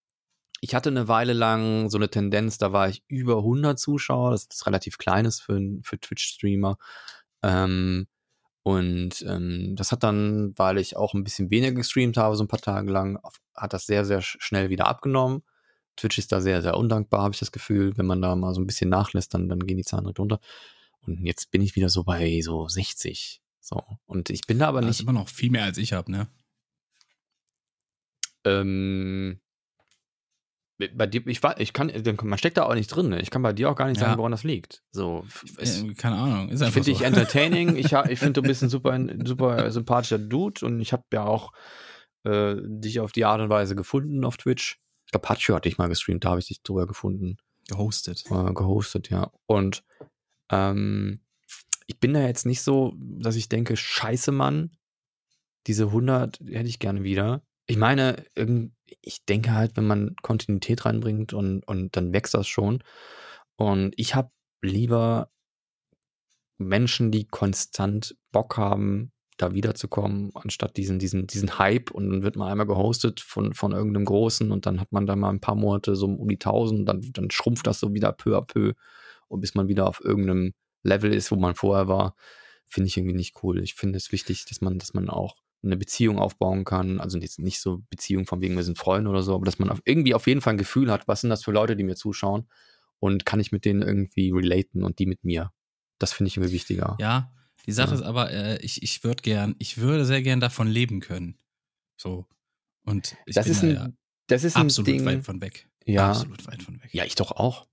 ich hatte eine Weile lang so eine Tendenz, da war ich über 100 Zuschauer, das ist relativ kleines für, für Twitch-Streamer. Ähm, und ähm, das hat dann, weil ich auch ein bisschen weniger gestreamt habe, so ein paar Tage lang, hat das sehr, sehr sch- schnell wieder abgenommen. Twitch ist da sehr, sehr undankbar, habe ich das Gefühl. Wenn man da mal so ein bisschen nachlässt, dann, dann gehen die Zahlen direkt runter. Und jetzt bin ich wieder so bei so 60. So. Und ich bin da aber Das ist nicht. immer noch viel mehr als ich habe, ne? Ähm, bei dir, ich, ich kann, man steckt da auch nicht drin. Ne? Ich kann bei dir auch gar nicht Ja. sagen, woran das liegt. So, es, Äh, keine Ahnung. Ist ich finde so. dich entertaining. Ich, ich finde, du bist ein super, super sympathischer Dude und ich habe ja auch äh, dich auf die Art und Weise gefunden auf Twitch. Ich glaube, Pacho hatte ich mal gestreamt, da habe ich dich drüber gefunden, gehostet. äh, gehostet, ja. Und ähm, ich bin da jetzt nicht so, dass ich denke, scheiße, Mann, diese 100 hätte ich gerne wieder. Ich meine, ich denke halt, wenn man Kontinuität reinbringt und, und dann wächst das schon. Und ich habe lieber Menschen, die konstant Bock haben, da wiederzukommen, anstatt diesen, diesen, diesen Hype und dann wird man einmal gehostet von, von irgendeinem Großen und dann hat man da mal ein paar Monate so um die 1000, dann, dann schrumpft das so wieder peu à peu und bis man wieder auf irgendeinem Level ist, wo man vorher war, finde ich irgendwie nicht cool. Ich finde es wichtig, dass man, dass man auch eine Beziehung aufbauen kann. Also jetzt nicht so Beziehung von wegen, wir sind Freunde oder so, aber dass man auf, irgendwie auf jeden Fall ein Gefühl hat, was sind das für Leute, die mir zuschauen und kann ich mit denen irgendwie relaten und die mit mir. Das finde ich irgendwie wichtiger. Ja, die Sache Ja. ist aber, äh, ich, ich würde gern, ich würde sehr gern davon leben können. So. Und ich das bin ist ein, ja das ist ein absolut Ding. weit von weg. ja, Absolut weit von weg. ja, ich doch auch.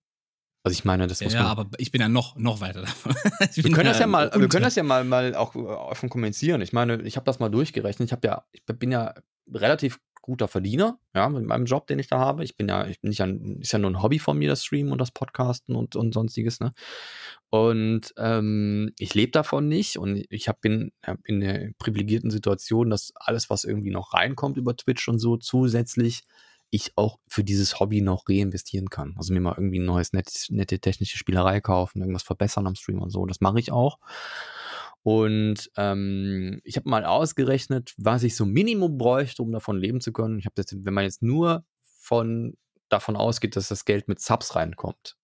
Also ich meine, das Ja, muss ja, man. aber ich bin ja noch, noch weiter davon. Wir können das ja mal, wir können das ja mal, mal auch äh, offen kommentieren. Ich meine, ich habe das mal durchgerechnet. Ich habe ja, ich bin ja relativ guter Verdiener, ja, mit meinem Job, den ich da habe. Ich bin ja, ich bin nicht ein, ist ja nur ein Hobby von mir, das Streamen und das Podcasten und, und sonstiges, ne? Und ähm, ich lebe davon nicht und ich hab, bin hab in der privilegierten Situation, dass alles, was irgendwie noch reinkommt über Twitch und so, zusätzlich ich auch für dieses Hobby noch reinvestieren kann. Also mir mal irgendwie ein neues, nett, nette technische Spielerei kaufen, irgendwas verbessern am Stream und so. Das mache ich auch. Und ähm, ich habe mal ausgerechnet, was ich so Minimum bräuchte, um davon leben zu können. Ich habe jetzt, wenn man jetzt nur von davon ausgeht, dass das Geld mit Subs reinkommt.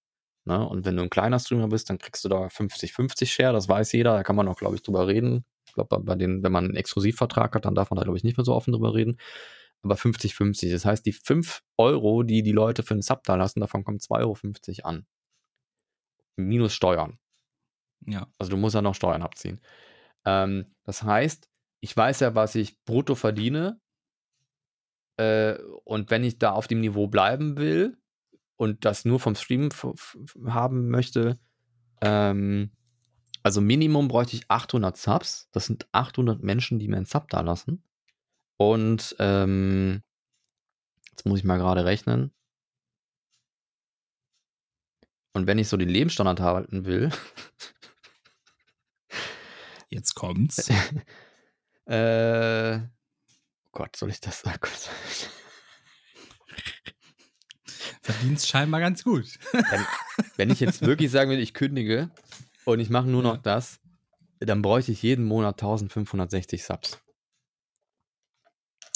Ne? Und wenn du ein kleiner Streamer bist, dann kriegst du da 50-50 Share, das weiß jeder, da kann man auch, glaube ich, drüber reden. Ich glaube, bei den, wenn man einen Exklusivvertrag hat, dann darf man da, glaube ich, nicht mehr so offen drüber reden. Aber 50-50. Das heißt, die 5 Euro, die die Leute für einen Sub da lassen, davon kommen 2,50 Euro an. Minus Steuern. Ja. Also du musst ja noch Steuern abziehen. Ähm, das heißt, ich weiß ja, was ich brutto verdiene. Äh, und wenn ich da auf dem Niveau bleiben will und das nur vom Stream haben möchte, ähm, also Minimum bräuchte ich 800 Subs. Das sind 800 Menschen, die mir einen Sub da lassen. Und ähm, jetzt muss ich mal gerade rechnen. Und wenn ich so den Lebensstandard halten will, Jetzt kommt's. Äh, oh Gott, soll ich das sagen? Verdienst scheinbar ganz gut. Wenn, wenn ich jetzt wirklich sagen will, ich kündige und ich mache nur noch Ja. das, dann bräuchte ich jeden Monat 1560 Subs.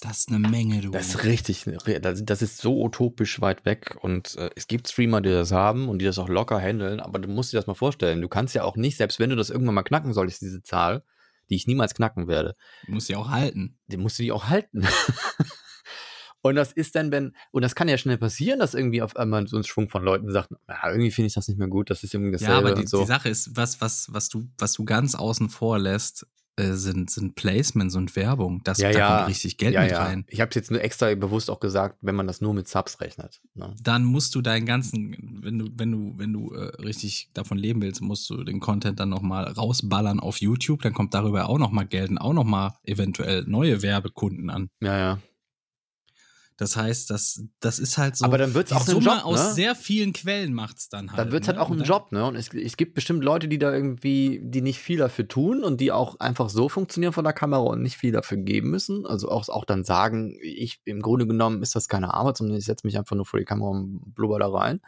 Das ist eine Menge, du. Das ist richtig, das, das ist so utopisch weit weg und äh, es gibt Streamer, die das haben und die das auch locker handeln, aber du musst dir das mal vorstellen. Du kannst ja auch nicht, selbst wenn du das irgendwann mal knacken solltest, diese Zahl, die ich niemals knacken werde. Du musst die auch halten. Die musst du die auch halten. und das ist dann, wenn, und das kann ja schnell passieren, dass irgendwie auf einmal so ein Schwung von Leuten sagt, ja, irgendwie finde ich das nicht mehr gut, das ist irgendwie dasselbe. Ja, aber die, so. die Sache ist, was, was, was du, was du ganz außen vor lässt, äh, sind, sind Placements und Werbung. Das, Ja, da ja. kommt richtig Geld ja, mit ja. rein. Ich habe es jetzt nur extra bewusst auch gesagt, wenn man das nur mit Subs rechnet. Ne? Dann musst du deinen ganzen, wenn du, wenn du, wenn du äh, richtig davon leben willst, musst du den Content dann nochmal rausballern auf YouTube. Dann kommt darüber auch nochmal Geld und auch nochmal eventuell neue Werbekunden an. Ja, ja. Das heißt, das, das ist halt so. Aber dann wird's die auch ein Summe Job, aus ne? sehr vielen Quellen macht's dann halt. Dann wird es halt ne? auch ein Job, ne? Und es, es gibt bestimmt Leute, die da irgendwie, die nicht viel dafür tun und die auch einfach so funktionieren von der Kamera und nicht viel dafür geben müssen. Also auch, auch dann sagen, ich, im Grunde genommen ist das keine Arbeit, sondern ich setze mich einfach nur vor die Kamera und blubber da rein.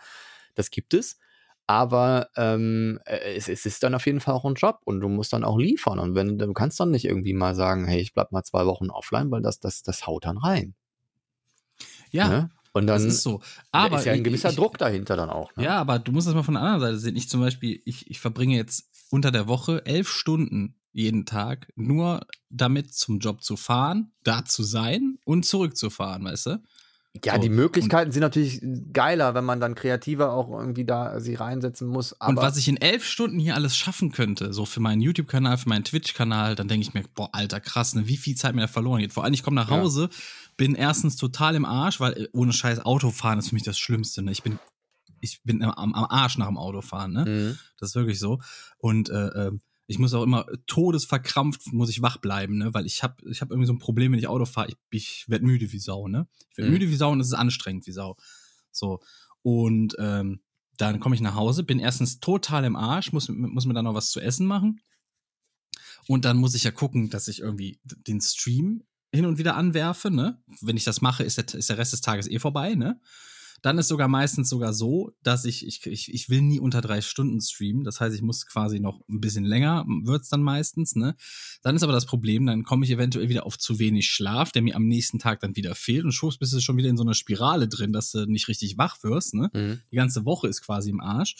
Das gibt es. Aber ähm, äh, es, es ist dann auf jeden Fall auch ein Job und du musst dann auch liefern. Und wenn du kannst dann nicht irgendwie mal sagen, hey, ich bleib mal zwei Wochen offline, weil das, das, das haut dann rein. Ja, Ne? Und dann das ist so. da Aber ist ja ein gewisser ich, Druck dahinter dann auch. Ne? Ja, aber du musst das mal von der anderen Seite sehen. Ich zum Beispiel, ich, ich verbringe jetzt unter der Woche elf Stunden jeden Tag nur damit zum Job zu fahren, da zu sein und zurückzufahren, weißt du? Ja, So, die Möglichkeiten sind natürlich geiler, wenn man dann kreativer auch irgendwie da sie reinsetzen muss. Und was ich in elf Stunden hier alles schaffen könnte, so für meinen YouTube-Kanal, für meinen Twitch-Kanal, dann denke ich mir, boah, alter, krass, ne, wie viel Zeit mir da verloren geht. Vor allem, ich komme nach Ja. Bin erstens total im Arsch, weil äh, ohne Scheiß Autofahren ist für mich das Schlimmste. Ne? Ich bin, ich bin am, am Arsch nach dem Autofahren, ne? Mhm. Das ist wirklich so. Und äh, ähm, ich muss auch immer todesverkrampft, muss ich wach bleiben, ne? Weil ich habe ich hab irgendwie so ein Problem, wenn ich Auto fahre. Ich, ich werde müde wie Sau, ne? Ich werde Mhm. müde wie Sau und es ist anstrengend wie Sau. So. Und ähm, dann komme ich nach Hause, bin erstens total im Arsch, muss, muss mir dann noch was zu essen machen. Und dann muss ich ja gucken, dass ich irgendwie den Stream hin und wieder anwerfe, ne? Wenn ich das mache, ist der, ist der Rest des Tages eh vorbei, ne? Dann ist sogar meistens sogar so, dass ich, ich, ich, ich will nie unter drei Stunden streamen. Das heißt, ich muss quasi noch ein bisschen länger, wird's dann meistens, ne? Dann ist aber das Problem, dann komme ich eventuell wieder auf zu wenig Schlaf, der mir am nächsten Tag dann wieder fehlt und schwupps bist du schon wieder in so einer Spirale drin, dass du nicht richtig wach wirst, ne? Mhm. Die ganze Woche ist quasi im Arsch.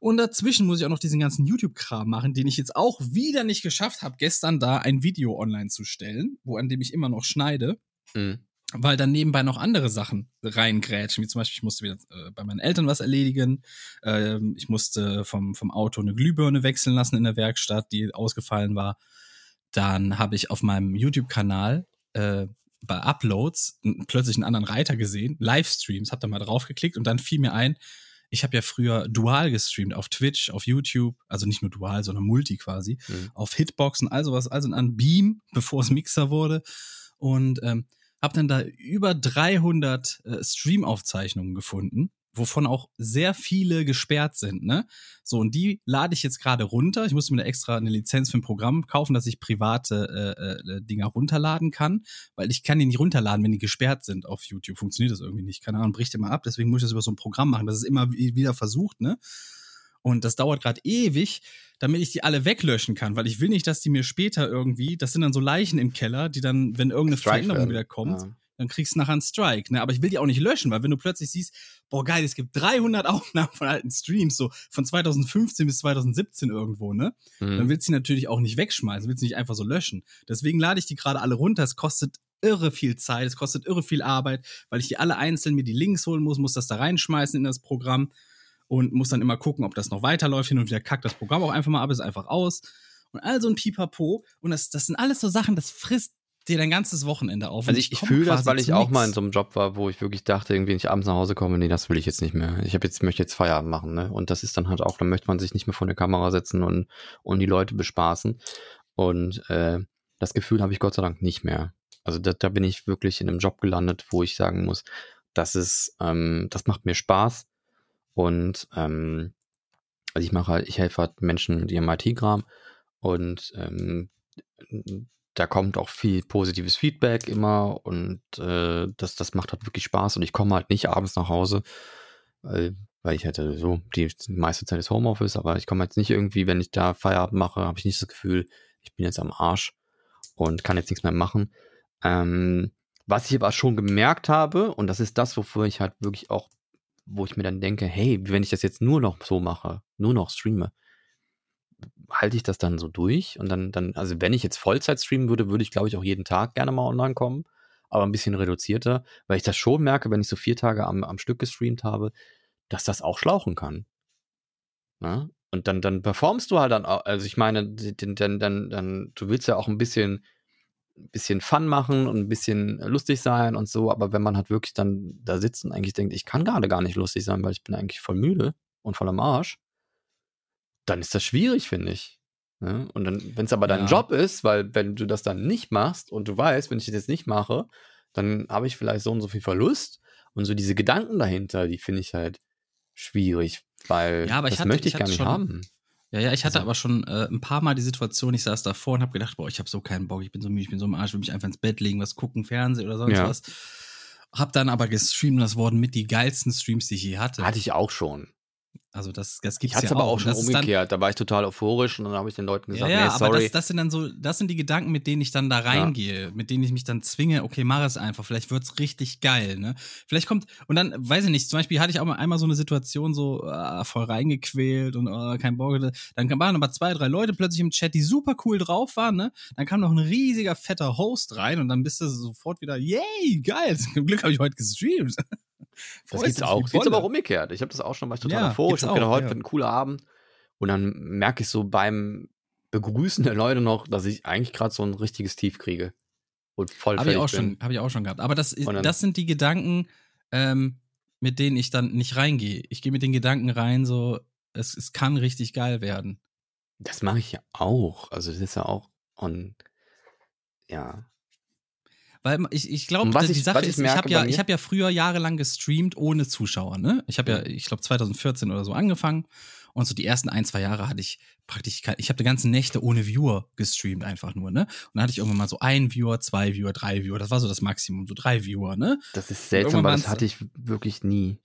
Und dazwischen muss ich auch noch diesen ganzen YouTube-Kram machen, den ich jetzt auch wieder nicht geschafft habe, gestern da ein Video online zu stellen, wo an dem ich immer noch schneide, Mhm. weil dann nebenbei noch andere Sachen reingrätschen, wie zum Beispiel, ich musste wieder äh, bei meinen Eltern was erledigen, ähm, ich musste vom, vom Auto eine Glühbirne wechseln lassen in der Werkstatt, die ausgefallen war. Dann habe ich auf meinem YouTube-Kanal äh, bei Uploads plötzlich einen anderen Reiter gesehen, Livestreams, hab da mal draufgeklickt und dann fiel mir ein, ich habe ja früher dual gestreamt auf Twitch, auf YouTube, also nicht nur dual, sondern multi quasi, Mhm. auf Hitboxen, all sowas, also an Beam, bevor es Mixer wurde und ähm, habe dann da über 300 äh, Stream-Aufzeichnungen gefunden, wovon auch sehr viele gesperrt sind, ne? So, und die lade ich jetzt gerade runter. Ich musste mir da extra eine Lizenz für ein Programm kaufen, dass ich private äh, äh, Dinger runterladen kann, weil ich kann die nicht runterladen, wenn die gesperrt sind auf YouTube. Funktioniert das irgendwie nicht. Keine Ahnung, bricht immer ab. Deswegen muss ich das über so ein Programm machen. Das ist immer wi- wieder versucht, ne? Und das dauert gerade ewig, damit ich die alle weglöschen kann, weil ich will nicht, dass die mir später irgendwie, das sind dann so Leichen im Keller, die dann, wenn irgendeine Strike Veränderung werden. wieder kommt, Ja. Dann kriegst du nachher einen Strike. Ne? Aber ich will die auch nicht löschen, weil wenn du plötzlich siehst, boah geil, es gibt 300 Aufnahmen von alten Streams, so von 2015 bis 2017 irgendwo, ne? Dann Mhm. willst du die natürlich auch nicht wegschmeißen, willst du nicht einfach so löschen. Deswegen lade ich die gerade alle runter. Es kostet irre viel Zeit, es kostet irre viel Arbeit, weil ich die alle einzeln mir die Links holen muss, muss das da reinschmeißen in das Programm und muss dann immer gucken, ob das noch weiterläuft. Hin und wieder kackt das Programm auch einfach mal ab, ist einfach aus. Und all so ein Pipapo. Und das, das sind alles so Sachen, das frisst dir dein ganzes Wochenende auf. Also ich, ich fühle das, weil ich auch nix. mal in so einem Job war, wo ich wirklich dachte, irgendwie wenn ich abends nach Hause komme, nee, das will ich jetzt nicht mehr. Ich habe jetzt möchte jetzt Feierabend machen, ne? Und das ist dann halt auch, dann möchte man sich nicht mehr vor der Kamera setzen und und die Leute bespaßen. Und äh, das Gefühl habe ich Gott sei Dank nicht mehr. Also da, da bin ich wirklich in einem Job gelandet, wo ich sagen muss, das ist, ähm, das macht mir Spaß. Und ähm, also ich mache halt, ich helfe halt Menschen mit ihrem IT-Kram und ähm, da kommt auch viel positives Feedback immer und äh, das, das macht halt wirklich Spaß und ich komme halt nicht abends nach Hause, weil, weil ich hätte so, die meiste Zeit ist Homeoffice, aber ich komme jetzt nicht irgendwie, wenn ich da Feierabend mache, habe ich nicht das Gefühl, ich bin jetzt am Arsch und kann jetzt nichts mehr machen. Ähm, was ich aber schon gemerkt habe, und das ist das, wofür ich halt wirklich auch, wo ich mir dann denke, hey, wenn ich das jetzt nur noch so mache, nur noch streame, halte ich das dann so durch? Und dann, dann, also wenn ich jetzt Vollzeit streamen würde, würde ich, glaube ich, auch jeden Tag gerne mal online kommen, aber ein bisschen reduzierter, weil ich das schon merke, wenn ich so vier Tage am, am Stück gestreamt habe, dass das auch schlauchen kann. Na? Und dann, dann performst du halt dann auch, also ich meine, dann, dann, dann, dann, du willst ja auch ein bisschen, bisschen Fun machen und ein bisschen lustig sein und so, aber wenn man halt wirklich dann da sitzt und eigentlich denkt, ich kann gerade gar nicht lustig sein, weil ich bin eigentlich voll müde und voll am Arsch, dann ist das schwierig, finde ich. Ne? Und dann, wenn es aber dein Ja. Job ist, weil wenn du das dann nicht machst und du weißt, wenn ich das jetzt nicht mache, dann habe ich vielleicht so und so viel Verlust und so diese Gedanken dahinter, die finde ich halt schwierig, weil Ja, aber ich das hatte- möchte ich ich gar nicht schon- haben. Ja, ja, ich hatte Also- aber schon äh, ein paar Mal die Situation, ich saß davor und habe gedacht, boah, ich habe so keinen Bock, ich bin so müde, ich bin so im Arsch, will mich einfach ins Bett legen, was gucken, Fernsehen oder sonst Ja. was. Hab dann aber gestreamt, das wurden mit die geilsten Streams, die ich je hatte. Hatte ich auch schon. Also das, das Ich gibt's hatte es ja aber auch. auch schon ist dann, umgekehrt. Da war ich total euphorisch und dann habe ich den Leuten Ja, gesagt, ja, nee, aber sorry. das, das sind dann so, das sind die Gedanken, mit denen ich dann da reingehe, mit denen ich mich dann zwinge, okay, mach es einfach, vielleicht wird's richtig geil, ne? Vielleicht kommt, und dann, weiß ich nicht, zum Beispiel hatte ich auch mal einmal so eine Situation so äh, voll reingequält und äh, kein Bock, dann waren aber zwei, drei Leute plötzlich im Chat, die super cool drauf waren, ne? Dann kam noch ein riesiger, fetter Host rein und dann bist du sofort wieder, yay, geil, zum Glück habe ich heute gestreamt. Das gibt's auch. Das gibt's aber auch umgekehrt. Ich habe das auch schon, ich total Ja, euphorisch. Ich habe heute ja. wird ein cooler Abend. Und dann merke ich so beim Begrüßen der Leute noch, dass ich eigentlich gerade so ein richtiges Tief kriege. Und voll Habe ich auch schon, habe ich auch schon gehabt. Aber das, das sind die Gedanken, ähm, mit denen ich dann nicht reingehe. Ich gehe mit den Gedanken rein, so, es, es kann richtig geil werden. Das mache ich ja auch. Also das ist ja auch. Und ja. Weil ich, ich glaube, die ich- Sache ich ist, ich merke habe ja, ich hab ja früher jahrelang gestreamt ohne Zuschauer, ne? Ich habe ja, ich glaube, 2014 oder so angefangen. Und so die ersten ein, zwei Jahre hatte ich praktisch, ich habe die ganzen Nächte ohne Viewer gestreamt einfach nur, ne? Und dann hatte ich irgendwann mal so ein Viewer, zwei Viewer, drei Viewer. Das war so das Maximum, so drei Viewer, ne? Das ist seltsam, weil das hatte ich wirklich nie.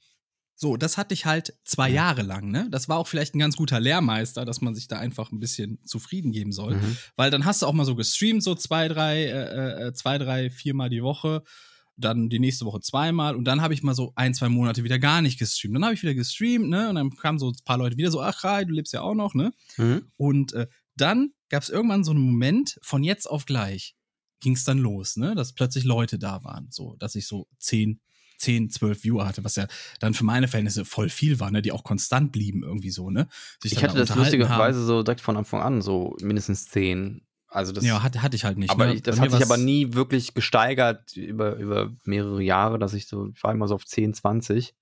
So, das hatte ich halt zwei Ja. Jahre lang, ne? Das war auch vielleicht ein ganz guter Lehrmeister, dass man sich da einfach ein bisschen zufrieden geben soll. Mhm. Weil dann hast du auch mal so gestreamt, so zwei, drei, äh, äh, zwei, drei, viermal die Woche. Dann die nächste Woche zweimal. Und dann habe ich mal so ein, zwei Monate wieder gar nicht gestreamt. Dann habe ich wieder gestreamt, ne? Und dann kamen so ein paar Leute wieder so, ach, Rai, du lebst ja auch noch, ne? Mhm. Und äh, dann gab es irgendwann so einen Moment, von jetzt auf gleich ging es dann los, ne? Dass plötzlich Leute da waren. So, dass ich so zehn, zehn, zwölf Viewer hatte, was ja dann für meine Verhältnisse voll viel war, ne? Die auch konstant blieben irgendwie so, ne? Sich Ich hatte da das lustigerweise so direkt von Anfang an, so mindestens zehn. Also das, Ja, hatte, hatte ich halt nicht. aber ne? ich, das hat sich aber nie wirklich gesteigert über, über mehrere Jahre, dass ich so, ich war immer so auf 10, 20.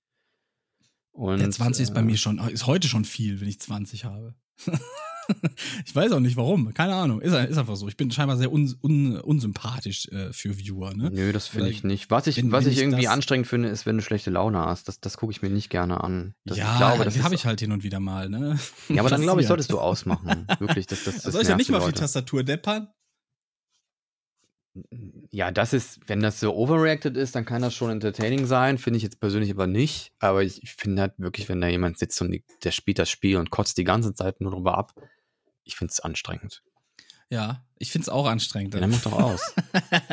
Und, Der 20 ist bei äh, mir schon, ist heute schon viel, wenn ich 20 habe. ich weiß auch nicht warum, keine Ahnung. Ist, ist einfach so. Ich bin scheinbar sehr un, un, unsympathisch äh, für Viewer, ne? Nö, das finde ich nicht. Was ich, wenn- was wenn ich irgendwie anstrengend finde, ist, wenn du schlechte Laune hast. Das, das gucke ich mir nicht gerne an. Das, ja, ich glaube, das die habe ich halt hin und wieder mal, ne? Ja, aber dann glaube ich, solltest du ausmachen. Wirklich, das, das, das Soll ich ja nicht mal auf die. Tastatur deppern? Ja, das ist, wenn das so overreacted ist, dann kann das schon entertaining sein. Finde ich jetzt persönlich aber nicht. Aber ich, ich finde halt wirklich, wenn da jemand sitzt und die, der spielt das Spiel und kotzt die ganze Zeit nur drüber ab, ich finde es anstrengend. Ja, ich finde es auch anstrengend. Ja, dann mach doch aus.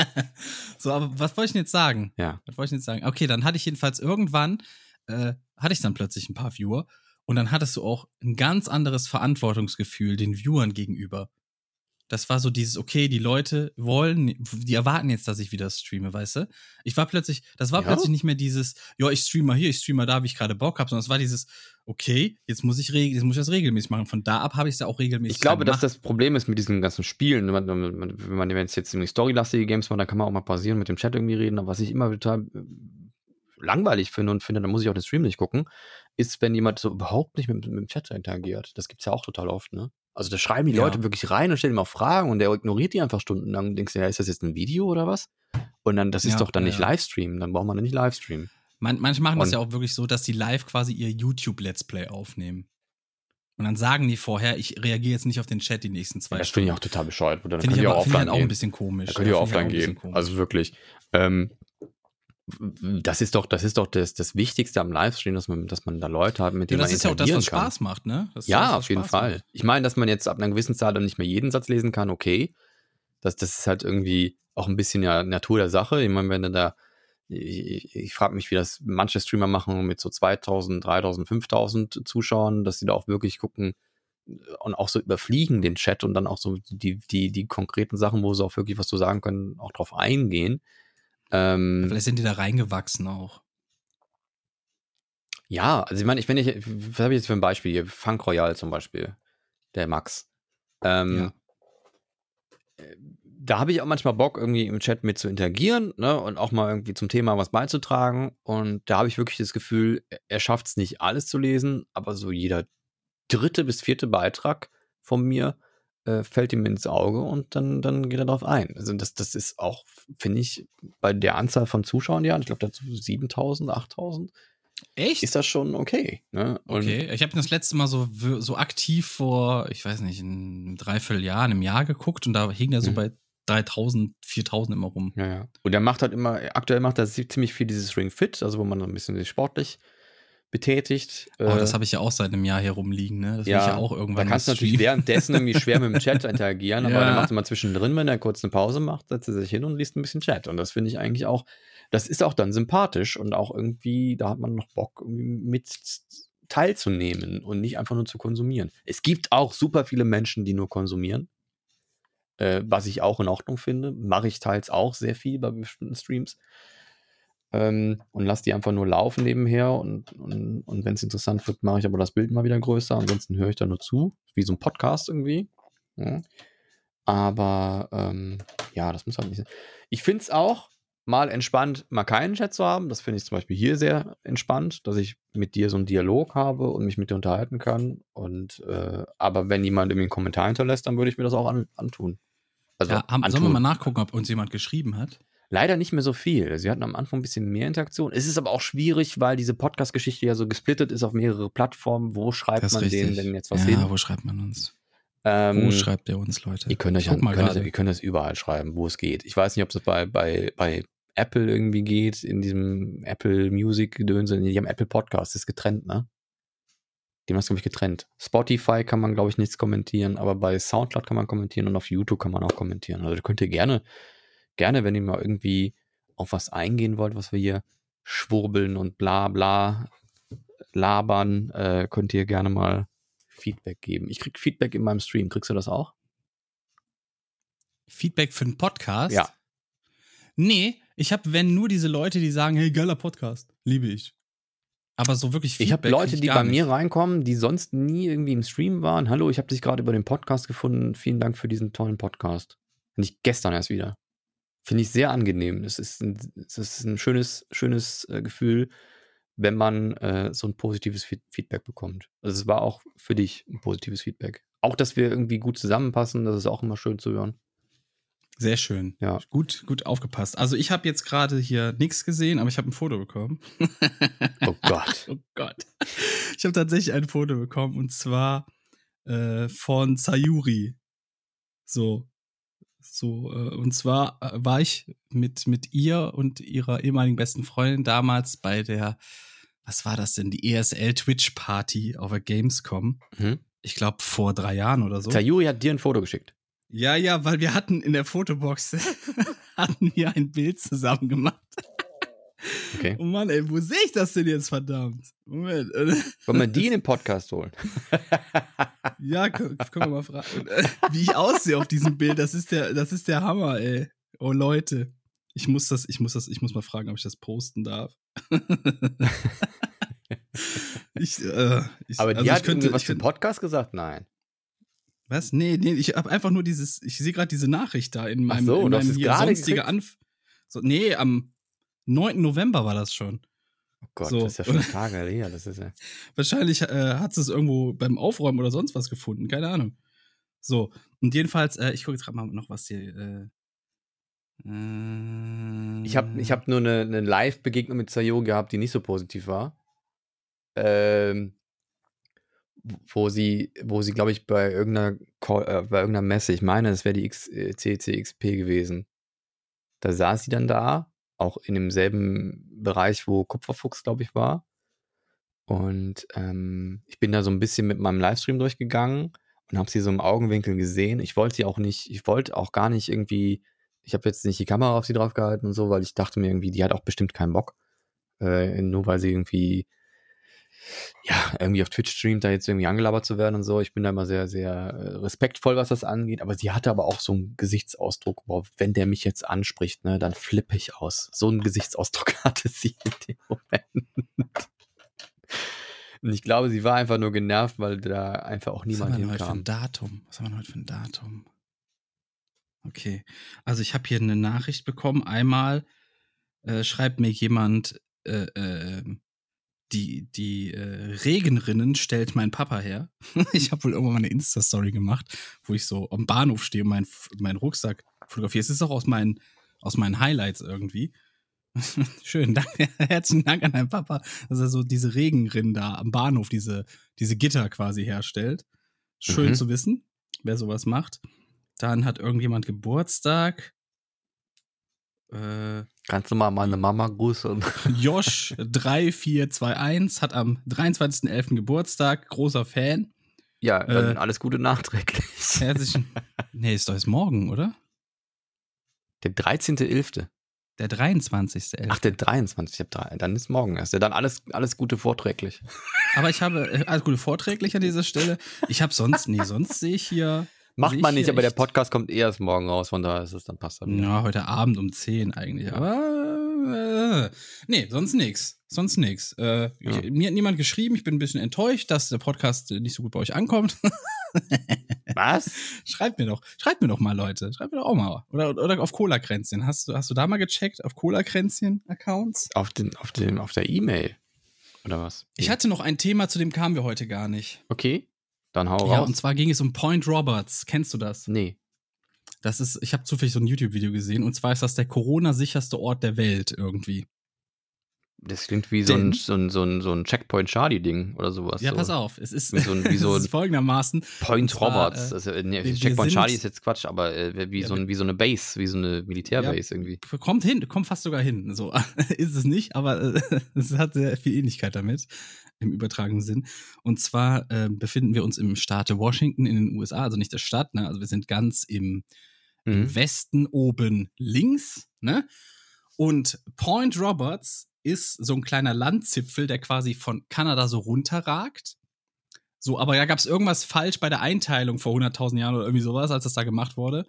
so, aber was wollte ich denn jetzt sagen? Ja. Was wollte ich denn jetzt sagen? Okay, dann hatte ich jedenfalls irgendwann, äh, hatte ich dann plötzlich ein paar Viewer und dann hattest du auch ein ganz anderes Verantwortungsgefühl den Viewern gegenüber. Das war so dieses, okay, die Leute wollen, die erwarten jetzt, dass ich wieder streame, weißt du? Ich war plötzlich, das war Ja. plötzlich nicht mehr dieses, ja, ich streame hier, ich streame da, wie ich gerade Bock habe, sondern es war dieses, okay, jetzt muss ich, jetzt muss ich das regelmäßig machen. Von da ab habe ich es ja auch regelmäßig Ich glaube, dass gemacht. das Problem ist mit diesen ganzen Spielen. Wenn man, wenn man es jetzt irgendwie storylastige Games macht, dann kann man auch mal pausieren, mit dem Chat irgendwie reden. Aber was ich immer total äh, langweilig finde und finde, da muss ich auch den Stream nicht gucken, ist, wenn jemand so überhaupt nicht mit, mit dem Chat interagiert. Das gibt's ja auch total oft, ne? Also da schreiben die Ja. Leute wirklich rein und stellen ihm auch Fragen und der ignoriert die einfach stundenlang. Denkst du, ja, ist das jetzt ein Video oder was? Und dann, das ist Ja, doch dann ja, nicht ja. Livestream, dann braucht man dann nicht Livestream. Man, manche machen das Und- ja auch wirklich so, dass die live quasi ihr YouTube-Let's Play aufnehmen. Und dann sagen die vorher, ich reagiere jetzt nicht auf den Chat die nächsten zwei das finde ich auch total bescheuert. Dann Finde ich, auch find ich halt auch ein bisschen komisch. Da könnt ihr Ja, auch offline ein bisschen gehen. komisch. Also wirklich. Ähm, das ist doch, das ist doch das, das Wichtigste am Livestream, dass man, dass man da Leute hat, mit ja, denen das man ist ja auch das, interagieren was kann. Spaß macht, ne? Das das, Ja, was auf jeden Spaß Fall. macht. Ich meine, dass man jetzt ab einer gewissen Zahl dann nicht mehr jeden Satz lesen kann, okay. Das, das ist halt irgendwie auch ein bisschen ja Natur der Sache. Ich meine, wenn du da, ich, ich frage mich, wie das manche Streamer machen mit so 2000, 3000, 5000 Zuschauern, dass sie da auch wirklich gucken und auch so überfliegen den Chat und dann auch so die, die, die konkreten Sachen, wo sie auch wirklich was zu sagen können, auch drauf eingehen. Ähm, Vielleicht sind die da reingewachsen auch. Ja, also ich meine, ich, wenn ich, was habe ich jetzt für ein Beispiel hier? Funk Royal zum Beispiel, der Max. Ähm, ja. Äh, da habe ich auch manchmal Bock, irgendwie im Chat mit zu interagieren ne, und auch mal irgendwie zum Thema was beizutragen. Und da habe ich wirklich das Gefühl, er schafft es nicht alles zu lesen, aber so jeder dritte bis vierte Beitrag von mir äh, fällt ihm ins Auge und dann, dann geht er darauf ein. Also das, das ist auch, finde ich, bei der Anzahl von Zuschauern, ja, ich glaube dazu 7000, 8000. Echt? Ist das schon okay. Ne? okay, ich habe das letzte Mal so, so aktiv vor, ich weiß nicht, ein Dreivierteljahr, einem Jahr geguckt und da hing er so mhm. bei 3000, 4000 immer rum. Ja, ja. Und er macht halt immer, aktuell macht er ziemlich viel dieses Ring Fit, also wo man so ein bisschen sportlich betätigt. Oh, äh, das habe ich ja auch seit einem Jahr herumliegen, ne? Das ja, will ich ja auch irgendwann. Da kannst du natürlich währenddessen irgendwie schwer mit dem Chat interagieren, aber ja. dann macht er mal zwischendrin, wenn er kurz eine Pause macht, setzt er sich hin und liest ein bisschen Chat. Und das finde ich eigentlich auch, das ist auch dann sympathisch und auch irgendwie, da hat man noch Bock, mit teilzunehmen und nicht einfach nur zu konsumieren. Es gibt auch super viele Menschen, die nur konsumieren. Äh, was ich auch in Ordnung finde. Mache ich teils auch sehr viel bei bestimmten Streams ähm, und lasse die einfach nur laufen nebenher und, und, und wenn es interessant wird, mache ich aber das Bild mal wieder größer. Ansonsten höre ich da nur zu, wie so ein Podcast irgendwie. Ja. Aber ähm, ja, das muss halt nicht sein. Ich finde es auch mal entspannt, mal keinen Chat zu haben. Das finde ich zum Beispiel hier sehr entspannt, dass ich mit dir so einen Dialog habe und mich mit dir unterhalten kann. Und äh, aber wenn jemand irgendwie einen Kommentar hinterlässt, dann würde ich mir das auch an, antun. Also ja, haben, antun. Sollen wir mal nachgucken, ob uns jemand geschrieben hat? Leider nicht mehr so viel. Sie hatten am Anfang ein bisschen mehr Interaktion. Es ist aber auch schwierig, weil diese Podcast-Geschichte ja so gesplittet ist auf mehrere Plattformen. Wo schreibt man denen denn jetzt was ja, hin? wo schreibt man uns? Ähm, wo schreibt der uns, Leute? Ihr könnt, euch an, könnt, das, ihr könnt das überall schreiben, wo es geht. Ich weiß nicht, ob es bei, bei, bei Apple irgendwie geht, in diesem Apple Music Gedönse. Die haben Apple Podcast, das ist getrennt, ne? Die haben das, glaube ich, getrennt. Spotify kann man, glaube ich, nichts kommentieren, aber bei Soundcloud kann man kommentieren und auf YouTube kann man auch kommentieren. Also könnt ihr gerne gerne, wenn ihr mal irgendwie auf was eingehen wollt, was wir hier schwurbeln und bla bla labern, äh, könnt ihr gerne mal Feedback geben. Ich krieg Feedback in meinem Stream. Kriegst du das auch? Feedback für einen Podcast? Ja. Nee, ich habe, wenn nur diese Leute, die sagen, hey, geiler Podcast, liebe ich. Aber so wirklich Feedback. Ich habe Leute, die bei nicht. mir reinkommen, die sonst nie irgendwie im Stream waren. Hallo, ich habe dich gerade über den Podcast gefunden. Vielen Dank für diesen tollen Podcast. Nicht gestern erst wieder. Finde ich sehr angenehm. Es ist ein, es ist ein schönes, schönes äh, Gefühl, wenn man äh, so ein positives Feedback bekommt. Also es war auch für dich ein positives Feedback. Auch, dass wir irgendwie gut zusammenpassen, das ist auch immer schön zu hören. Sehr schön. Ja. Gut, gut aufgepasst. Also ich habe jetzt gerade hier nichts gesehen, aber ich habe ein Foto bekommen. oh Gott. oh Gott. Ich habe tatsächlich ein Foto bekommen und zwar äh, von Sayuri. So, so, äh, und zwar äh, war ich mit, mit ihr und ihrer ehemaligen besten Freundin damals bei der, was war das denn, die ESL Twitch Party auf der Gamescom. Mhm. Ich glaube vor drei Jahren oder so. Sayuri hat dir ein Foto geschickt. Ja, ja, weil wir hatten in der Fotobox hatten wir ein Bild zusammen gemacht. Okay. Oh Mann, ey, wo sehe ich das denn jetzt, verdammt? Moment. Wollen wir die in den Podcast holen? ja, können, können wir mal fragen. Wie ich aussehe auf diesem Bild, das ist der, das ist der Hammer, ey. Oh Leute. Ich muss das, ich muss das, ich muss mal fragen, ob ich das posten darf. ich, äh, ich, Aber die also hat könnte, was zum Podcast gesagt? Nein. Was? Nee, nee, ich habe einfach nur dieses, ich sehe gerade diese Nachricht da in meinem, Ach so, in meinem hier sonstige Anf. So, nee, am 9. November war das schon. Oh Gott, so. das ist ja schon Tage her. Das ist ja Wahrscheinlich äh, hat es irgendwo beim Aufräumen oder sonst was gefunden. Keine Ahnung. So, und jedenfalls, äh, ich gucke jetzt gerade mal noch was hier. Äh, ich habe ich hab nur eine, eine Live-Begegnung mit Sayo gehabt, die nicht so positiv war. Ähm, wo sie, wo sie, glaube ich, bei irgendeiner, Call, äh, bei irgendeiner Messe, ich meine, es wäre die CCXP äh, gewesen. Da saß sie dann da auch in demselben Bereich, wo Kupferfuchs, glaube ich, war. Und ähm, ich bin da so ein bisschen mit meinem Livestream durchgegangen. Und habe sie so im Augenwinkel gesehen. Ich wollte sie auch nicht, ich wollte auch gar nicht irgendwie, ich habe jetzt nicht die Kamera auf sie drauf gehalten und so, weil ich dachte mir irgendwie, die hat auch bestimmt keinen Bock. Äh, nur weil sie irgendwie, ja, irgendwie auf Twitch streamt, da jetzt irgendwie angelabert zu werden und so. Ich bin da immer sehr, sehr äh, respektvoll, was das angeht. Aber sie hatte aber auch so einen Gesichtsausdruck, boah, wenn der mich jetzt anspricht, ne, dann flippe ich aus. So einen Gesichtsausdruck hatte sie in dem Moment. Und ich glaube, sie war einfach nur genervt, weil da einfach auch niemand Was haben wir heute für hinkam. ein Datum? Was haben wir heute für ein Datum? Okay. Also ich habe hier eine Nachricht bekommen. Einmal äh, schreibt mir jemand, äh, äh, die, die äh, Regenrinnen stellt mein Papa her. ich habe wohl irgendwann mal eine Insta-Story gemacht, wo ich so am Bahnhof stehe und meinen mein Rucksack fotografiere. Es ist auch aus meinen, aus meinen Highlights irgendwie. Schön, danke, herzlichen Dank an deinen Papa, dass er so diese Regenrinnen da am Bahnhof, diese, diese Gitter quasi herstellt. Schön Mhm. zu wissen, wer sowas macht. Dann hat irgendjemand Geburtstag. Äh, Kannst du mal meine Mama grüßen? Josh 3421 hat am 23.11. Geburtstag, großer Fan. Ja, dann Äh, alles Gute nachträglich. Herzlichen. nee, ist doch jetzt morgen, oder? Der 13.11. Der 23.11. Ach, der 23. Ich hab drei, dann ist morgen erst. Ja, dann alles, alles Gute vorträglich. Aber ich habe, äh, alles Gute vorträglich an dieser Stelle. Ich habe sonst, nee, sonst sehe ich hier. Macht ich man nicht, aber der Podcast kommt eh erst morgen raus, von daher ist es dann passt wieder. Ja, heute Abend um 10 eigentlich. Aber äh, nee, sonst nix. Sonst nix. Äh, Ja. ich, mir hat niemand geschrieben, ich bin ein bisschen enttäuscht, dass der Podcast nicht so gut bei euch ankommt. Was? schreibt mir doch, schreibt mir doch mal, Leute. Schreibt mir doch auch mal. Oder, oder auf Cola-Kränzchen. Hast du, hast du da mal gecheckt? Auf Cola-Kränzchen-Accounts? Auf, den, auf, dem, auf der E-Mail. Oder was? Ich hatte noch ein Thema, zu dem kamen wir heute gar nicht. Okay, dann hau Ja, raus. und zwar ging es um Point Roberts. Kennst du das? nee. Das ist, ich habe zufällig so ein YouTube-Video gesehen und zwar ist das der Corona-sicherste Ort der Welt irgendwie. Das klingt wie so ein, so ein, so ein, so ein Checkpoint-Charlie-Ding oder sowas. ja, so. pass auf, es ist, Wie so ein- wie so es ist ein folgendermaßen. Point zwar, Roberts. ja- nee, Checkpoint Charlie ist jetzt Quatsch, aber äh, wie, Ja, so ein, wie so eine Base, wie so eine Militärbase irgendwie. Kommt hin, kommt fast sogar hin. So ist es nicht, aber äh, es hat sehr viel Ähnlichkeit damit im übertragenen Sinn. Und zwar äh, befinden wir uns im Staate Washington in den USA, also nicht der Stadt, ne? Also wir sind ganz im, im Mhm. Westen oben links, ne? Und Point Roberts ist so ein kleiner Landzipfel, der quasi von Kanada so runterragt. So, aber da gab es irgendwas falsch bei der Einteilung vor 100.000 Jahren oder irgendwie sowas, als das da gemacht wurde.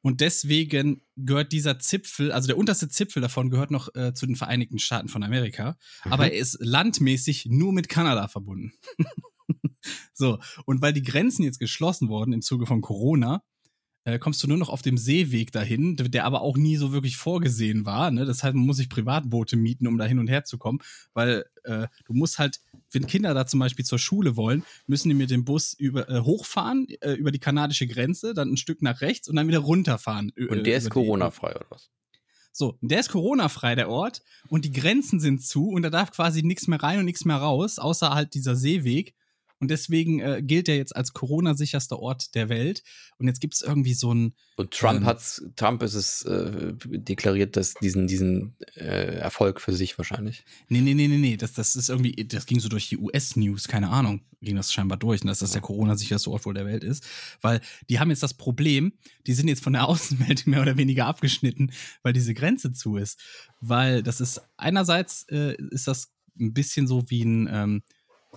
Und deswegen gehört dieser Zipfel, also der unterste Zipfel davon gehört noch äh, zu den Vereinigten Staaten von Amerika. Aber Mhm. er ist landmäßig nur mit Kanada verbunden. so, und weil die Grenzen jetzt geschlossen wurden im Zuge von Corona, äh, kommst du nur noch auf dem Seeweg dahin, der aber auch nie so wirklich vorgesehen war. Ne? Das heißt, man muss sich Privatboote mieten, um da hin und her zu kommen, weil äh, du musst halt, wenn Kinder da zum Beispiel zur Schule wollen, müssen die mit dem Bus über, äh, hochfahren, äh, über die kanadische Grenze, dann ein Stück nach rechts und dann wieder runterfahren. äh, Und der ist Corona-frei oder was? so, der ist Corona-frei, der Ort, und die Grenzen sind zu und da darf quasi nichts mehr rein und nichts mehr raus, außer halt dieser Seeweg. Und deswegen äh, gilt er jetzt als Corona-sicherster Ort der Welt. Und jetzt gibt es irgendwie so ein, Und Trump Ähm. hat's, Trump ist es äh, deklariert, dass diesen, diesen äh, Erfolg für sich wahrscheinlich. nee, nee, nee, nee, nee, das, das ist irgendwie, das ging so durch die US-News, keine Ahnung, ging das scheinbar durch, und dass das der Corona-sicherste Ort wohl der Welt ist. Weil die haben jetzt das Problem, die sind jetzt von der Außenwelt mehr oder weniger abgeschnitten, weil diese Grenze zu ist. Weil das ist, einerseits äh, ist das ein bisschen so wie ein, ähm,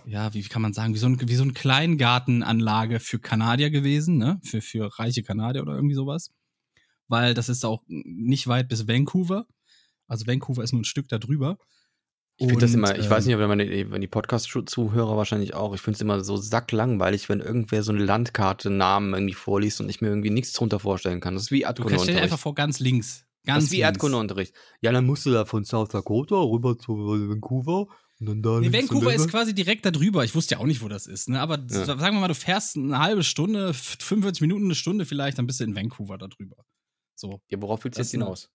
ja, wie kann man sagen, wie so ein, wie so ein Kleingartenanlage für Kanadier gewesen, ne? Für, für reiche Kanadier oder irgendwie sowas. Weil das ist auch nicht weit bis Vancouver. Also Vancouver ist nur ein Stück da drüber. Ich finde das immer, ich ähm, weiß nicht, ob meine, wenn die Podcast-Zuhörer wahrscheinlich auch, ich finde es immer so sacklangweilig, wenn irgendwer so eine Landkarte Namen irgendwie vorliest und ich mir irgendwie nichts drunter vorstellen kann. Das ist wie Du kannst stell dir Erdkundeunterricht. einfach vor, ganz links. Das Ganz ist wie. Erdkundeunterricht. Ja, dann musst du da von South Dakota rüber zu Vancouver Nee, Vancouver ist quasi direkt da drüber. Ich wusste ja auch nicht, wo das ist. Ne? Aber Ja. sagen wir mal, du fährst eine halbe Stunde, f- 45 Minuten, eine Stunde vielleicht, dann bist du in Vancouver da drüber. So. Ja, worauf willst du Das jetzt hinaus?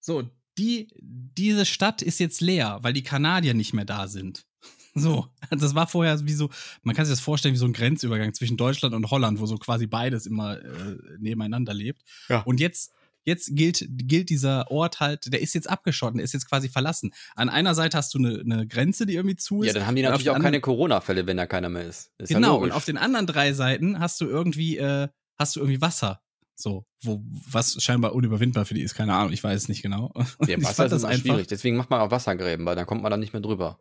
So, die, diese Stadt ist jetzt leer, weil die Kanadier nicht mehr da sind. So, das war vorher wie so, man kann sich das vorstellen wie so ein Grenzübergang zwischen Deutschland und Holland, wo so quasi beides immer äh, nebeneinander lebt. Ja. Und jetzt jetzt gilt, gilt dieser Ort halt, der ist jetzt abgeschottet, der ist jetzt quasi verlassen. An einer Seite hast du eine, eine Grenze, die irgendwie zu ist. Ja, dann haben die und natürlich auch anderen- keine Corona-Fälle, wenn da keiner mehr ist. ist ja Genau, und logisch. auf den anderen drei Seiten hast du irgendwie, äh, hast du irgendwie Wasser. So, wo, was scheinbar unüberwindbar für die ist, keine Ahnung, ich weiß es nicht genau. Und ja, ich Wasser ist immer schwierig. Deswegen macht man auch Wassergräben, weil dann kommt man da nicht mehr drüber.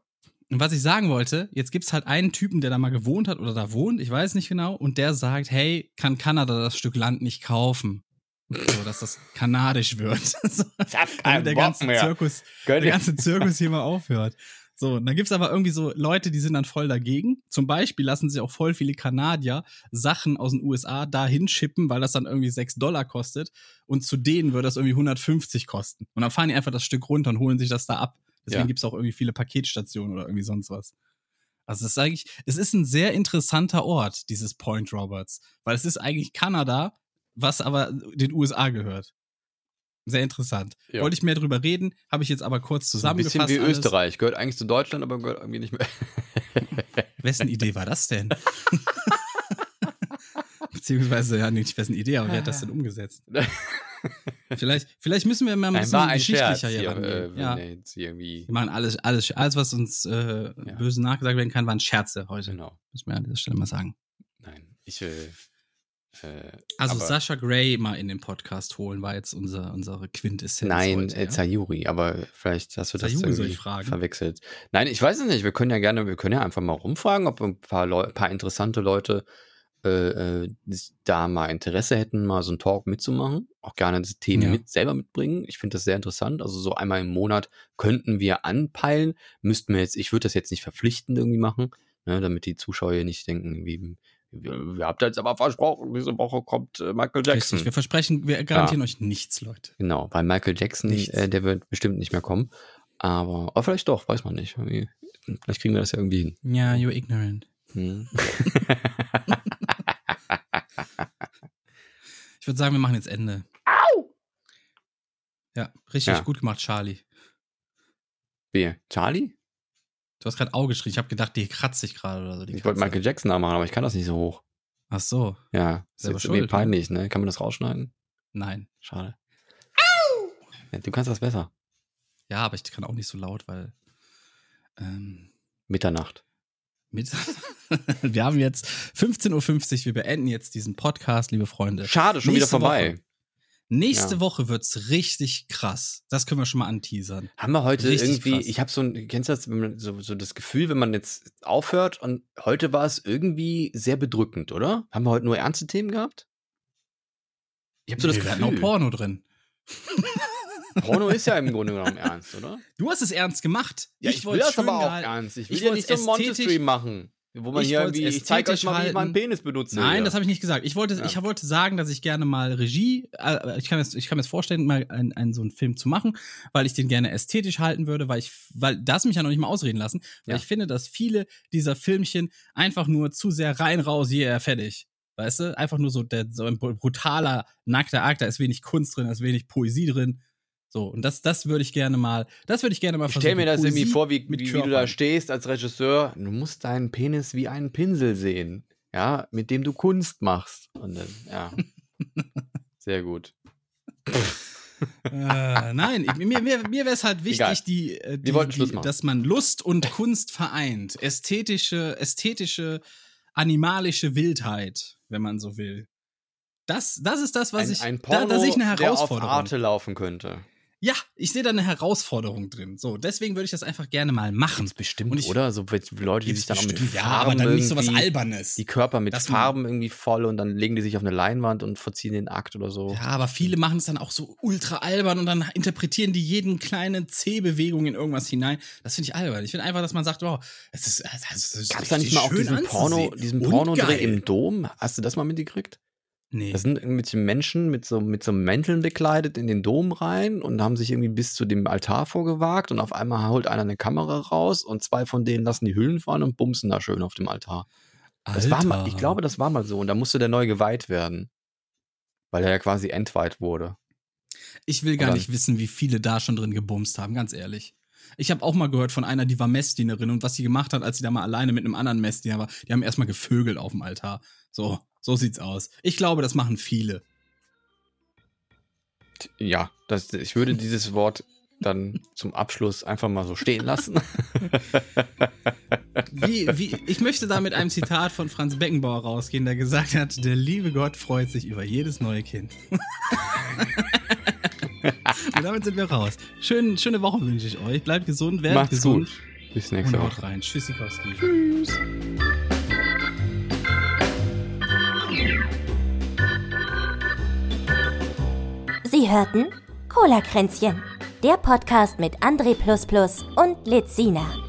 Und was ich sagen wollte, jetzt gibt's halt einen Typen, der da mal gewohnt hat oder da wohnt, ich weiß nicht genau, und der sagt, hey, kann Kanada das Stück Land nicht kaufen? So, dass das kanadisch wird. so, Ich hab damit der ganze Zirkus, Gönn der ganze Zirkus hier mal aufhört. So, und dann gibt's aber irgendwie so Leute, die sind dann voll dagegen. Zum Beispiel lassen sich auch voll viele Kanadier Sachen aus den USA dahin schippen, weil das dann irgendwie 6 Dollar kostet. Und zu denen würde das irgendwie 150 kosten. Und dann fahren die einfach das Stück runter und holen sich das da ab. Deswegen Ja. gibt's auch irgendwie viele Paketstationen oder irgendwie sonst was. Also das ist eigentlich, es ist ein sehr interessanter Ort, dieses Point Roberts. Weil es ist eigentlich Kanada, was aber den USA gehört. Sehr interessant. Ja. Wollte ich mehr drüber reden, habe ich jetzt aber kurz So ein zusammengefasst. bisschen wie alles. Österreich. Gehört eigentlich zu Deutschland, aber gehört irgendwie nicht mehr. Wessen Idee war das denn? Beziehungsweise, ja, nicht wessen Idee, aber wer hat das denn umgesetzt? vielleicht, vielleicht müssen wir mal ein bisschen ein Scherz geschichtlicher hier hier, rangehen. äh, ja. irgendwie. Wir machen alles, alles, alles, was uns äh, Ja. böse nachgesagt werden kann, waren Scherze heute. Genau. Muss man an dieser Stelle mal sagen. Nein, ich will. Äh, Also aber- Sascha Gray mal in den Podcast holen, war jetzt unser, unsere Quintessenz Nein, heute, äh, ja? Sayuri, aber vielleicht hast du das Sayuri irgendwie verwechselt. Nein, ich weiß es nicht. Wir können ja gerne, wir können ja einfach mal rumfragen, ob ein paar, Leu paar interessante Leute äh, äh, da mal Interesse hätten, mal so einen Talk mitzumachen. Auch gerne das Themen Ja. mit, selber mitbringen. Ich finde das sehr interessant. Also so einmal im Monat könnten wir anpeilen. Müssten wir jetzt, ich würde das jetzt nicht verpflichtend irgendwie machen, ne, damit die Zuschauer hier nicht denken, wie, wir, wir habt jetzt aber versprochen, diese Woche kommt äh, Michael Jackson. Richtig, wir versprechen, wir garantieren euch nichts, Leute. Genau, weil Michael Jackson, äh, der wird bestimmt nicht mehr kommen. Aber, aber vielleicht doch, weiß man nicht. Irgendwie- Vielleicht kriegen wir das ja irgendwie hin. Ja, you're ignorant. Hm. Ich würde sagen, wir machen jetzt Ende. Au! Ja, richtig Ja. gut gemacht, Charlie. Wer? Charlie? Du hast gerade Au geschrien. Ich habe gedacht, die kratzt sich gerade oder so. Die Ich wollte. Michael Jackson nachmachen, aber ich kann das nicht so hoch. Ach so. Ja, ist jetzt irgendwie schuld, peinlich, ne? Kann man das rausschneiden? Nein. Schade. Ja, du kannst das besser. Ja, aber ich kann auch nicht so laut, weil ähm, Mitternacht. mit wir haben jetzt 15.50 Uhr. Wir beenden jetzt diesen Podcast, liebe Freunde. Schade, schon wieder Nächste vorbei. Woche. Nächste Ja. Woche wird's richtig krass. Das können wir schon mal anteasern. Haben wir heute Richtig irgendwie, krass. ich habe so ein, kennst du das, so, so das Gefühl, wenn man jetzt aufhört und heute war es irgendwie sehr bedrückend, oder? Haben wir heute nur ernste Themen gehabt? Ich habe so das wir hatten Gefühl. auch Porno drin. Porno ist ja im Grunde genommen ernst, oder? Du hast es ernst gemacht. Ja, ich, will wollt's das aber auch ernst. Ich will Ich ja nicht so einen Monte-Stream machen, wo man Ich hier irgendwie, ich zeige euch mal, wie ich meinen halten. Penis benutze. Nein, hier. das habe ich nicht gesagt. Ich wollte, Ja. ich wollte sagen, dass ich gerne mal Regie, äh, ich kann mir, ich kann mir das vorstellen, mal einen, einen so einen Film zu machen, weil ich den gerne ästhetisch halten würde, weil ich, weil das mich ja noch nicht mal ausreden lassen, weil Ja. ich finde, dass viele dieser Filmchen einfach nur zu sehr rein raus, yeah, fertig. Weißt du? Einfach nur so, der, so ein brutaler, nackter Akt, da ist wenig Kunst drin, da ist wenig Poesie drin. So, und das, das würde ich gerne mal, das würde ich gerne mal Ich stell mir das irgendwie vor, wie, mit wie, wie du da stehst als Regisseur. Du musst deinen Penis wie einen Pinsel sehen. Ja, mit dem du Kunst machst. Und dann, ja. Sehr gut. äh, nein, ich- mir, mir, mir wäre es halt wichtig, die, äh, die, die, dass man Lust und Kunst vereint. Ästhetische, ästhetische, animalische Wildheit, wenn man so will. Das, das ist das, was ein, ich. ein Porno, da sehe ich eine der auf Herausforderung. Arte laufen könnte. Ja, ich sehe da eine Herausforderung drin. So, deswegen würde ich das einfach gerne mal machen. Gibt's bestimmt, ich- oder? So Leute, die sich dann mit Farben ja, aber dann nicht so was Albernes. Die Körper mit Farben irgendwie voll und dann legen die sich auf eine Leinwand und verziehen den Akt oder so. Ja, aber viele machen es dann auch so ultra albern und dann interpretieren die jeden kleine C-Bewegung in irgendwas hinein. Das finde ich albern. Ich finde einfach, dass man sagt, wow, es ist, es ist Gab es da nicht mal auch diesen Porno, diesen Pornodreh geil. im Dom? Hast du das mal mitgekriegt? Nee. Da sind irgendwelche Menschen mit so, mit so Mänteln bekleidet in den Dom rein und haben sich irgendwie bis zu dem Altar vorgewagt und auf einmal holt einer eine Kamera raus und zwei von denen lassen die Hüllen fahren und bumsen da schön auf dem Altar. Das war mal, ich glaube, das war mal so und da musste der neu geweiht werden. Weil er ja quasi entweiht wurde. Ich will gar Und nicht wissen, wie viele da schon drin gebumst haben, ganz ehrlich. Ich habe auch mal gehört von einer, die war Messdienerin und was sie gemacht hat, als sie da mal alleine mit einem anderen Messdiener war, die haben erstmal gevögelt auf dem Altar. So, so sieht's aus. Ich glaube, das machen viele. Ja, das, ich würde dieses Wort dann zum Abschluss einfach mal so stehen lassen. Wie, wie, ich möchte da mit einem Zitat von Franz Beckenbauer rausgehen, der gesagt hat, der liebe Gott freut sich über jedes neue Kind. Und damit sind wir raus. Schön, schöne Woche wünsche ich euch. Bleibt gesund, werdet Macht's gesund. gut. Bis nächste Und Woche. haut rein. Tschüssikowski. Tschüss. Sie hörten Cola Kränzchen, der Podcast mit André und Lizina.